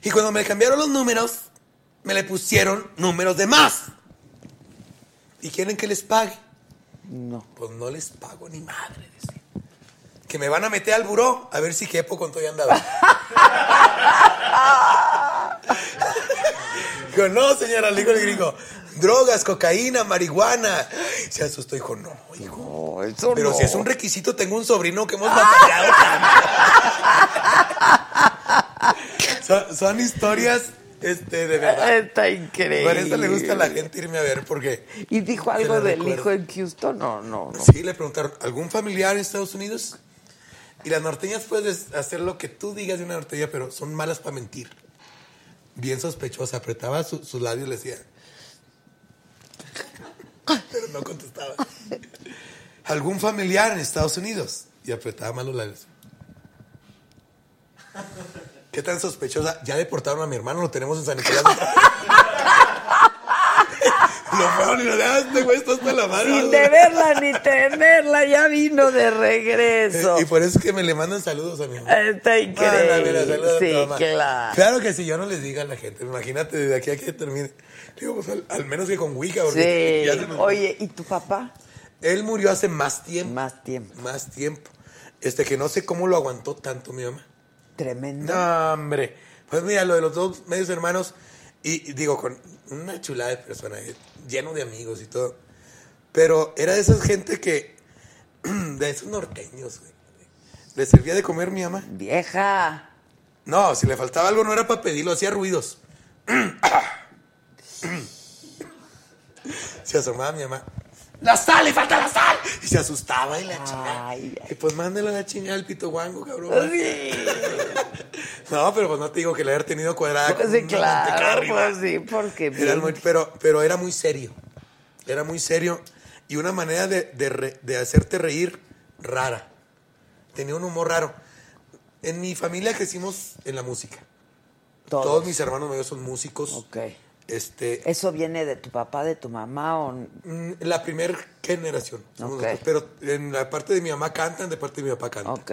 Y cuando me cambiaron los números, me le pusieron números de más. ¿Y quieren que les pague? No. Pues no les pago ni madre, decía. Que me van a meter al buró a ver si quepo con todo y andaba. Dijo, no, señora, le dijo el gringo. Drogas, cocaína, marihuana. Se asustó, dijo, no, hijo. No, eso Pero no. si es un requisito, tengo un sobrino que hemos batallado son, son historias este, de verdad. Está increíble. Por eso le gusta a la gente irme a ver, porque ¿Y dijo algo del recuerdo. hijo en Houston? No, no, no. Sí, le preguntaron, ¿algún familiar en Estados Unidos? Y las norteñas puedes hacer lo que tú digas de una norteña, pero son malas para mentir. Bien sospechosa, apretaba su- sus labios y le decía. Pero no contestaba. ¿Algún familiar en Estados Unidos? Y apretaba mal los labios. ¿Qué tan sospechosa? Ya deportaron a mi hermano, lo tenemos en San Nicolás. lo fueron y lo dejaron, este güey está hasta la madre. Sin deberla ni temerla, ya vino de regreso. Eh, Y por eso es que me le mandan saludos a mi mamá. Está Ah, mira, increíble. a sí, mamá. claro. Claro que si yo no les diga a la gente, imagínate desde aquí a que termine. Digo, pues al, al menos que con Wicca, porque ya se Sí. Oye, ¿y tu papá? Él murió hace más tiempo. Más tiempo. Más tiempo. Este que no sé cómo lo aguantó tanto mi mamá. Tremendo. No, hombre. Pues mira, lo de los dos medios hermanos, y, y digo, con una chulada de persona, eh, lleno de amigos y todo. Pero era de esas gente que, de esos norteños, güey. Le servía de comer mi mamá. Vieja. No, si le faltaba algo no era para pedirlo, hacía ruidos. Se asomaba mi mamá. ¡La sal! ¡Le falta la sal! Y se asustaba y la chingada. Y pues mándale a la chingada al pito guango, cabrón. Sí, No, pero pues no te digo que le haber tenido cuadrada. pues sí, claro, pues sí, porque Era muy- pero, pero era muy serio. Era muy serio. Y una manera de, de re- de hacerte reír rara. Tenía un humor raro. En mi familia crecimos en la música. Todos. Todos mis hermanos mayores son músicos. Ok. Este, ¿Eso viene de tu papá, de tu mamá o...? mm, la primera generación. somos Ok. nosotros, pero en la parte de mi mamá cantan, de parte de mi papá cantan. Ok.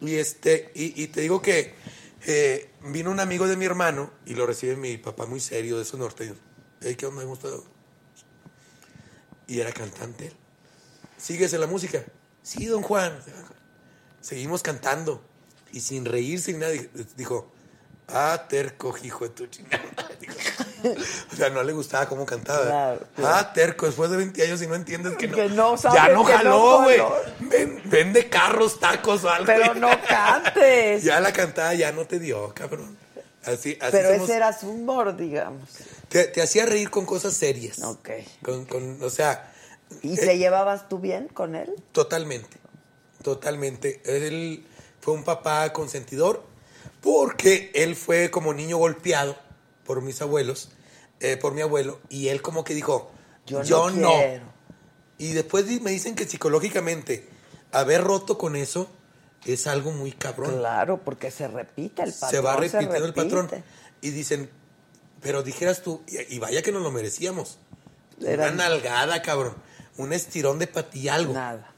Y este, y, y te digo que eh, vino un amigo de mi hermano y lo recibe mi papá muy serio de esos norteños. Hey, ¿qué onda? ¿Cómo está? Y era cantante. ¿Sigues en la música? Sí, don Juan. Seguimos cantando. Y sin reírse ni nada, di- dijo, ah, terco, hijo de tu chingada. Dijo. O sea, no le gustaba cómo cantaba. Claro, claro. Ah, terco, después de 20 años y no entiendes que no. Que no sabe, ya no que jaló, güey. Ven- vende carros, tacos o algo. Pero no cantes. Ya la cantada ya no te dio, cabrón. Así, así Pero somos. ese era su humor, digamos. te, te hacía reír con cosas serias. Ok. Con, con- o sea, ¿Y Eh. te llevabas tú bien con él? totalmente. Totalmente. Él fue un papá consentidor porque él fue como niño golpeado por mis abuelos, eh, por mi abuelo, y él como que dijo, Yo, yo, no. Y después me dicen que psicológicamente haber roto con eso es algo muy cabrón. Claro, porque se repite el patrón. se va repitiendo el repite. patrón. Y dicen, pero dijeras tú, y, vaya que nos lo merecíamos. Era- Una nalgada, cabrón. Un estirón de pati, algo. Nada.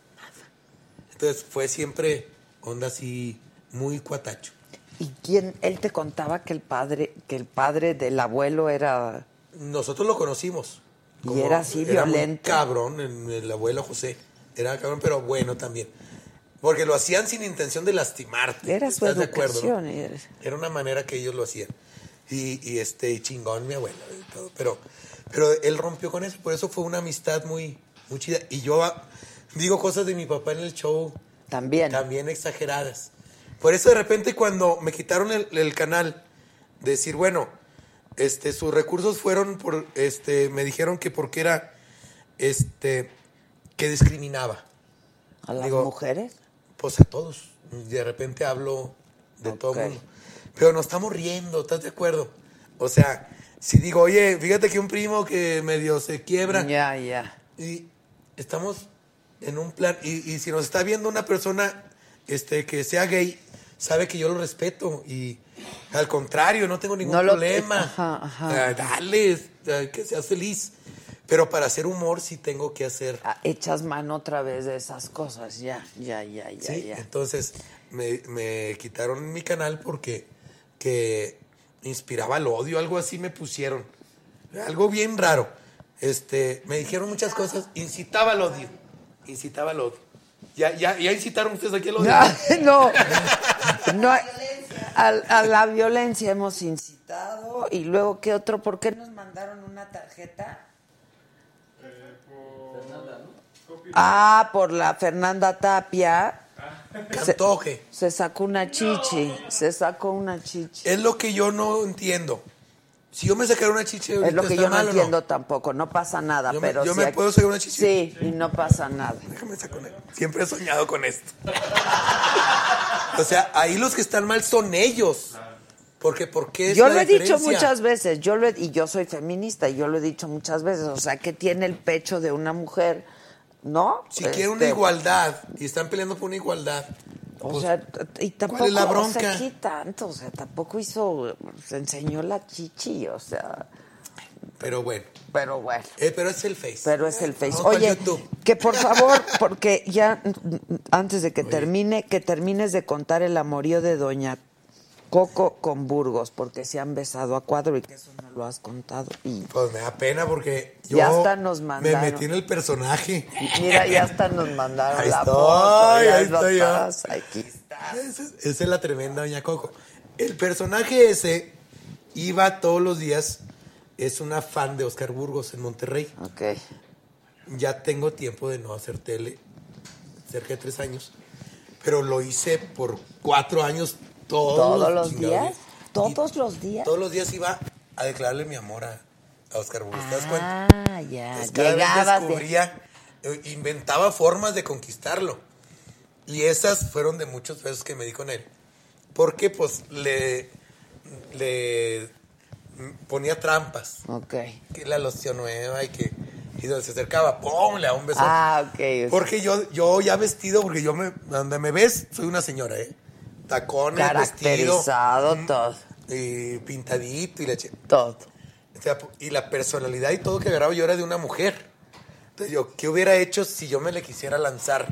Entonces fue siempre onda así, muy cuatacho. ¿Y quién? Él te contaba que el padre, que el padre del abuelo era... Nosotros lo conocimos. Y era así, muy violento. cabrón, el, el abuelo José. Era cabrón, pero bueno también. Porque lo hacían sin intención de lastimarte. Era su ¿Estás de acuerdo, no? educación. era- Era una manera que ellos lo hacían. Y, y este, y chingón mi abuelo y todo. Pero, pero él rompió con eso, por eso fue una amistad muy, muy chida. Y yo ah, digo cosas de mi papá en el show También. también exageradas. Por eso de repente cuando me quitaron el, el canal, decir, bueno, este, sus recursos fueron por, este, me dijeron que porque era, este, que discriminaba. ¿A las Digo, mujeres? Pues a todos. De repente hablo de todo el mundo. Pero nos estamos riendo, ¿estás de acuerdo? O sea, si digo, oye, fíjate que un primo que medio se quiebra Ya, ya. y estamos en un plan, y, y si nos está viendo una persona este, que sea gay, sabe que yo lo respeto y al contrario, no tengo ningún No lo- problema. ajá, ajá. Ah, dale, que seas feliz. Pero para hacer humor sí tengo que hacer Ah, Echas mano otra vez de esas cosas. Ya, ya, ya, ya, Sí, ya. entonces me, me quitaron mi canal porque que inspiraba el odio, algo así me pusieron. Algo bien raro. Este, me dijeron muchas cosas, incitaba al odio. Incitaba al odio. Ya, ya, ya incitaron ustedes aquí al odio. no, no, a, a la violencia hemos incitado y luego qué otro, ¿por qué nos mandaron una tarjeta? Ah, por la Fernanda Tapia Cantó que se sacó una chichi, se sacó una chichi. es lo que yo no entiendo. Si yo me sacara una chiche Es lo que ¿está yo no entiendo tampoco, no pasa nada, Yo me- pero yo si me puedo sacar una chichi. Sí, y no pasa nada. Déjame sacar una- Siempre he soñado con esto. o sea, ahí los que están mal son ellos. Porque, ¿por qué es Yo lo he dicho muchas veces, yo lo he- y yo soy feminista, y yo lo he dicho muchas veces, o sea, que tiene el pecho de una mujer, ¿no? Si Este, quieren una igualdad y están peleando por una igualdad, O pues, sea, t- y tampoco, ¿cuál es la o sea, ¿qué tanto? O sea, tampoco hizo, se enseñó la chichi, o sea, pero bueno. pero bueno. Eh, pero es el Face. Pero es el Face. Vamos Oye, que por favor, porque ya antes de que termine, que termines de contar el amorío de Doña Coco con Burgos, porque se han besado a cuadro y que eso no lo has contado. Y Pues me da pena porque yo Ya hasta nos me mandaron. metí en el personaje. mira, ya hasta nos mandaron Ahí la estoy, foto. ahí estoy yo. estás, Aquí está. Esa es, esa es la tremenda Doña Coco. El personaje ese iba todos los días, es una fan de Oscar Burgos en Monterrey. Ok. Ya tengo tiempo de no hacer tele, cerca de tres años, pero lo hice por cuatro años todos, ¿Todos los días? ¿Todos los días? Todos los días iba a declararle mi amor a, a Oscar Burgos. ¿Te das cuenta? Ah, ya. Pues cada vez Llegabas descubría, eh, inventaba formas de conquistarlo. Y esas fueron de muchos besos que me di con él. Porque pues le, le ponía trampas. Ok. Que la loción nueva y que y donde se acercaba, ¡pum! Le daba un beso. Ah, ok. ok. Porque yo, yo ya vestido, porque yo me, donde me ves, soy una señora, ¿eh? Tacones, vestido. Caracterizado, mm, todo. Y pintadito y leche. Todo. O sea, y la personalidad y todo que agarraba yo era de una mujer. Entonces yo, ¿qué hubiera hecho si yo me le quisiera lanzar?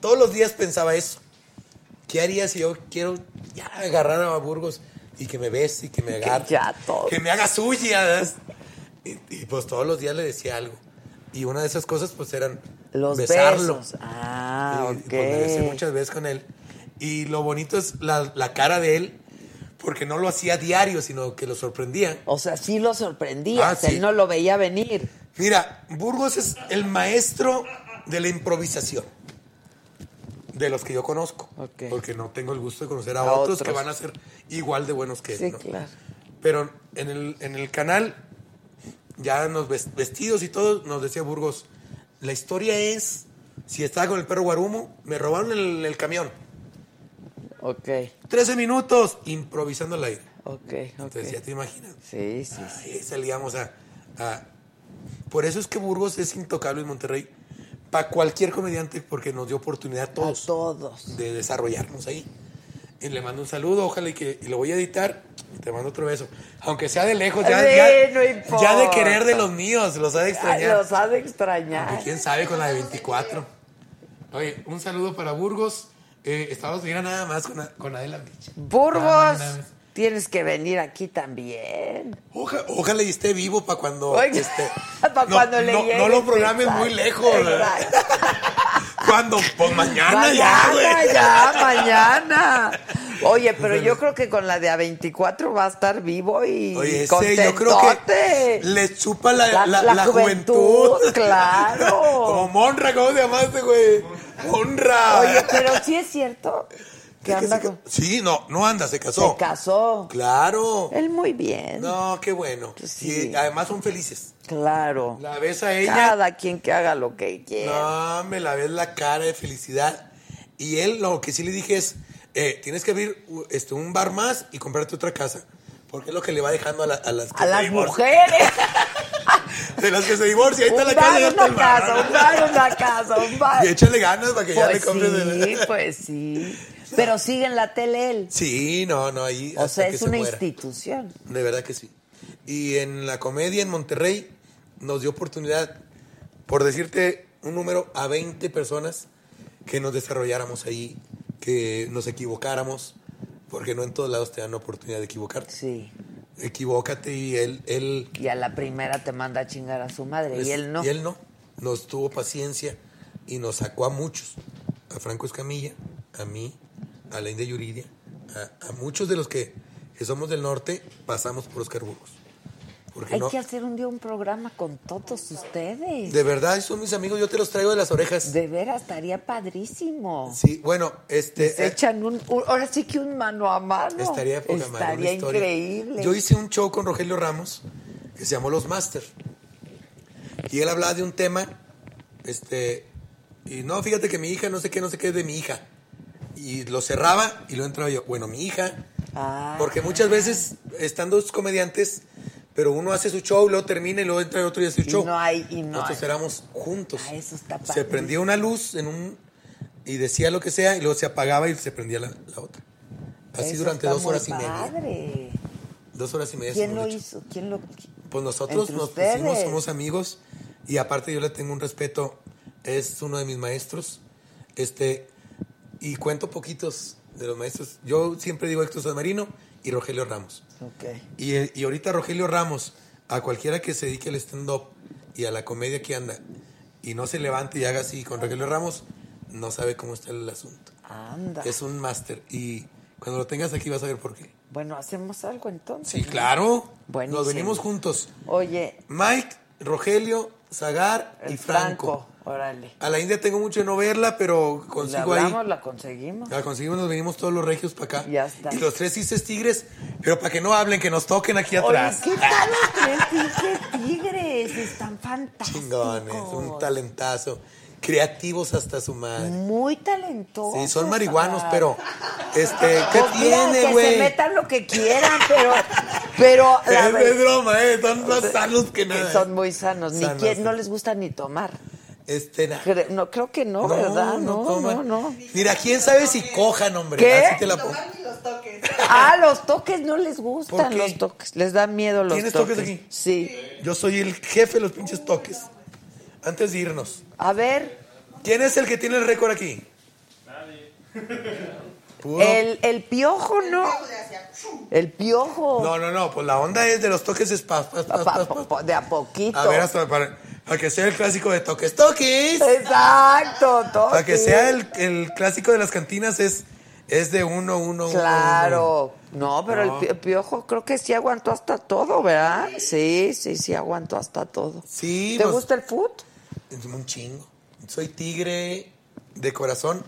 Todos los días pensaba eso. ¿Qué haría si yo quiero ya agarrar a Burgos y que me bese y que me agarre? ya todo. Que me haga suyas. Y, y, pues todos los días le decía algo. Y una de esas cosas pues eran Los besarlo. besos. Ah, Y, ok. pues, me besé muchas veces con él. Y lo bonito es la, la cara de él, porque no lo hacía diario, sino que lo sorprendía. O sea, sí lo sorprendía. Ah, sí. Él no lo veía venir. Mira, Burgos es el maestro de la improvisación. De los que yo conozco. Porque no tengo el gusto de conocer a, A otros, otros. que van a ser igual de buenos que él. Sí, ¿no? claro. Pero en el, en el canal, ya nos ves- vestidos y todo, nos decía Burgos, la historia es, si estaba con el perro Guarumo, me robaron el, el camión. Ok, 13 minutos, improvisando al aire. ok, ok. Entonces ya te imaginas. Sí, sí. Ahí salíamos a, a- Por eso es que Burgos es intocable en Monterrey. Para cualquier comediante, porque nos dio oportunidad a A todos todos. de desarrollarnos ahí. Y le mando un saludo, ojalá y que y lo voy a editar. te mando otro beso. Aunque sea de lejos, ya, Sí, ya, no ya de querer de los míos, los ha de extrañar. los ha de extrañar. Aunque quién sabe con la de 24. Oye, un saludo para Burgos. Eh, estamos mira nada más con, con Adela Micha. Burgos, tienes que venir aquí también. Oja- ojalá y esté vivo para cuando. Oye, este, pa' cuando le no, llegue, no lo programes exacto, muy lejos. Cuando, pues mañana, ya, güey. Mañana, ya, mañana. Oye, pero yo creo que con la de A24 va a estar vivo y Oye, ese yo creo que le chupa la, La- la- la la juventud, juventud. claro. Como Monra, ¿cómo se llamaste, güey? Monra. Oye, pero sí es cierto que Es que anda se ca- Sí, no, no anda, se casó. Se casó. Claro. Él muy bien. No, qué bueno. Pues sí. Y además son felices. Claro. La ves a ella. Cada quien que haga lo que quiera. No, me la ves la cara de felicidad. Y él lo que sí le dije es, eh, tienes que abrir este, un bar más y comprarte otra casa. Porque es lo que le va dejando a, la- a las que A se las divorcian. mujeres. De las que se divorcian. Ahí está un la casa, bar, ya está una bar. casa, un bar, una casa, un bar. Y échale ganas para que ya Pues le compres. de- sí, pues sí. Pero sigue en la tele él. Sí, no, no, ahí. O hasta sea, que es se una muera. institución. De verdad que sí. Y en la comedia en Monterrey nos dio oportunidad, por decirte un número, a 20 personas que nos desarrolláramos ahí, que nos equivocáramos, porque no en todos lados te dan la oportunidad de equivocarte. Sí. Equivócate y él, él, Y a la primera te manda a chingar a su madre. y él no. Y él no. Nos tuvo paciencia y nos sacó a muchos. A Franco Escamilla, a mí, a la India Yuridia, a, a muchos de los que, que somos del norte, pasamos por Oscar Burgos. Porque Hay no, que hacer un día un programa con todos ustedes. de verdad, son mis amigos, yo te los traigo de las orejas. De veras, estaría padrísimo. Sí, bueno, este... Se eh, echan un, un- ahora sí que un mano a mano. Estaría madre, Estaría increíble. Yo hice un show con Rogelio Ramos que se llamó Los Master. Y él hablaba de un tema, este, y no, fíjate que mi hija, no sé qué, no sé qué es de mi hija. Y lo cerraba y lo entraba yo, bueno, mi hija. Ah. Porque muchas veces están dos comediantes, pero uno hace su show, luego termina y luego entra otro y hace su Y show. no hay- y no Nosotros hay. éramos juntos. Ah, eso está Se prendía una luz en un y decía lo que sea y luego se apagaba y se prendía la, la otra. Así Eso durante dos horas y media. Dos horas y media. ¿Quién lo hizo? ¿Quién lo Pues nosotros nos ustedes. pusimos, somos amigos y aparte yo le tengo un respeto, es uno de mis maestros, este, y cuento poquitos de los maestros. Yo siempre digo Héctor San Marino y Rogelio Ramos. Y, y ahorita Rogelio Ramos, a cualquiera que se dedique al stand-up y a la comedia que anda y no se levante y haga así con Rogelio Ramos, no sabe cómo está el asunto. Anda. Es un máster y cuando lo tengas aquí vas a ver por qué. Bueno, hacemos algo entonces. Sí, ¿no? claro. Buenísimo. Nos venimos juntos. Oye, Mike, Rogelio, Zagar y Franco. Franco. Órale. A la India tengo mucho de no verla, pero Le consigo ahí. hablamos, la conseguimos. La conseguimos, nos venimos todos los regios para acá. Ya está. Y los tres cistes tigres, pero para que no hablen, que nos toquen aquí Oye, atrás. ¿qué tal los tres tigres? Están fantásticos. Chingones, un talentazo. Creativos hasta su madre. Muy talentosos. Sí, son marihuanos, ah. pero. Este, ¿qué Pues tiene, que se güey? metan lo que quieran, pero... Pero... la Es, ver- es broma, eh. Son más sanos que nada. Son muy sanos. Ni Sanos, quien- no les gusta ni tomar. Este, na- Cre- No, creo que no, ¿verdad? No, no, no. Mira, quién sabe si cojan, hombre. ¿Qué? Así te la pongo. Los toques. Ah, los toques no les ¿Por gustan los toques. Les da miedo los ¿Tienes toques. toques aquí? Sí. Yo soy el jefe de los pinches toques. Antes de irnos. A ver, ¿Quién es el que tiene el récord aquí? Puro. el, el piojo, ¿no? El piojo. No, no, no. Pues la onda es de los toques es pa, pa, pa, Pa- pa, pa- pa. pa- de a poquito. A ver, hasta para, para que sea el clásico de toques. ¡Toques! Exacto, toques. Para que sea el, el clásico de las cantinas es, es de uno, uno, uno, uno. Claro. No, pero No. el pi- piojo creo que sí aguantó hasta todo, ¿verdad? Sí, sí, sí aguantó hasta todo. Sí, ¿Te pues, gusta el food? Es un chingo. Soy tigre de corazón.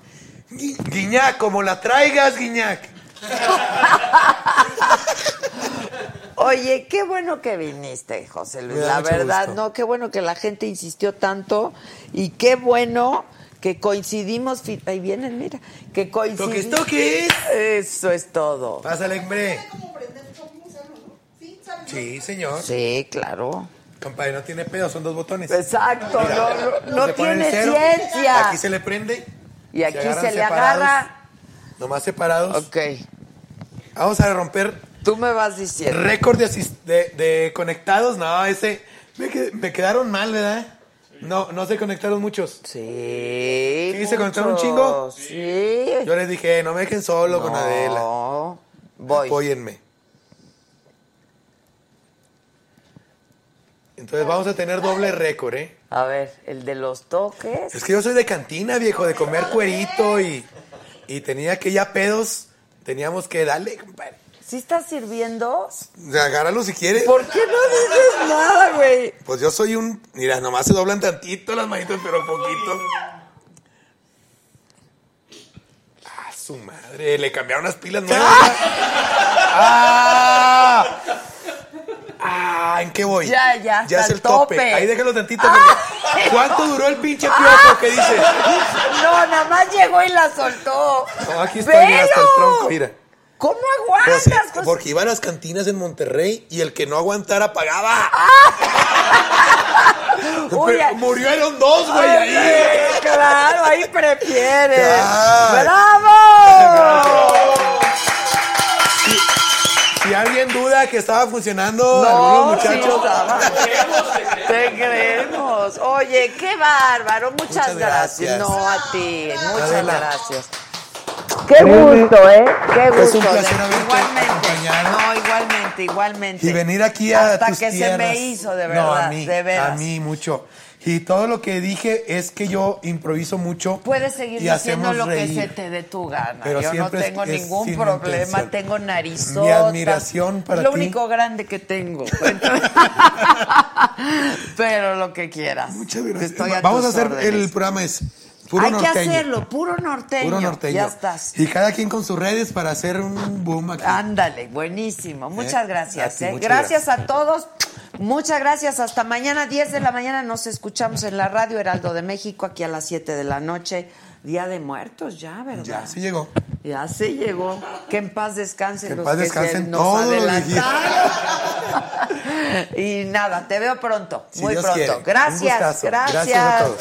Gui- Guiñac, como la traigas, Guiñac. Oye, qué bueno que viniste, José Luis. La verdad, gusto. no, qué bueno que la gente insistió tanto y qué bueno que coincidimos. Ahí vienen, mira, que coincidimos. Toques, toques. Eso es todo. Pásale, hombre. ¿Cómo prender? ¿Cómo usarlo, no? Sí, señor. Sí, claro. Compadre, no tiene pedo, son dos botones. Exacto, no, no, no Se tiene cero, ciencia. Aquí se le prende. y aquí se, agarran le separados, agarra. Nomás separados. Ok, Vamos a romper tú me vas diciendo. récord de, de, de conectados. No, ese. Me, qued- me quedaron mal, ¿verdad? No, no se conectaron muchos. Sí. ¿Sí se conectaron un chingo? Sí. Yo les dije, no me dejen solo con Adela. No, voy. Apóyenme. Entonces vamos a tener doble récord, ¿eh? A ver, el de los toques. Es que yo soy de cantina, viejo, de comer cuerito y, y tenía que ya pedos. Teníamos que darle, compadre. ¿Sí estás sirviendo? Agárralo si quieres. ¿Por qué no dices nada, güey? Pues yo soy un. Mira, nomás se doblan tantito las manitas, pero poquito. Ah, su madre. Le cambiaron las pilas nuevas. ¡Ah! Ah, ¿en qué voy? Ya, ya, Ya es el tope. tope. Ahí déjalo tantito. porque- ¿Cuánto duró el pinche piojo que dice? No, nada más llegó y la soltó. No, aquí estoy, mira, hasta el tronco, mira. ¿Cómo sí, aguantas? José? porque iba a las cantinas en Monterrey y el que no aguantara pagaba. Uy, ay- murió eran dos, güey, Ay, ahí. Claro, ahí prefieres. Ay. ¡Bravo! Si alguien duda que estaba funcionando, No, algunos sí muchachos. estaba. Te creemos. Oye, qué bárbaro. Muchas, Muchas gracias. gracias. No, a ti. Muchas Adela. gracias. Qué gusto, ¿eh? Qué gusto. Es un placer de- haberte igualmente. acompañado. No, igualmente, igualmente. Y venir aquí a Hasta tus que se me hizo, de verdad. No, a mí, de veras. a mí mucho. Y todo lo que dije es que yo improviso mucho. Puedes seguir y diciendo lo reír. que se te dé tu gana. Pero Yo no tengo es ningún problema, intención. tengo narizota. Mi admiración para Es lo ti. único grande que tengo. Pero lo que quieras. Muchas gracias. Estoy a Vamos a hacer órdenes. el programa es puro Hay norteño. que hacerlo, puro norteño. Puro norteño. Ya estás. Y cada quien con sus redes para hacer un boom aquí. Ándale, buenísimo. Muchas ¿Eh? gracias. ¿eh? muchas Gracias a todos. Muchas gracias. Hasta mañana, 10 de la mañana. Nos escuchamos en la radio Heraldo de México, aquí a las 7 de la noche. Día de Muertos, ya, ¿verdad? Ya, sí llegó. Ya se llegó. Que en paz descansen Que en los paz que se descansen nos todos los adelantaron. y nada, te veo pronto, Si muy Dios pronto. quiere. Gracias, gracias. Gracias a todos.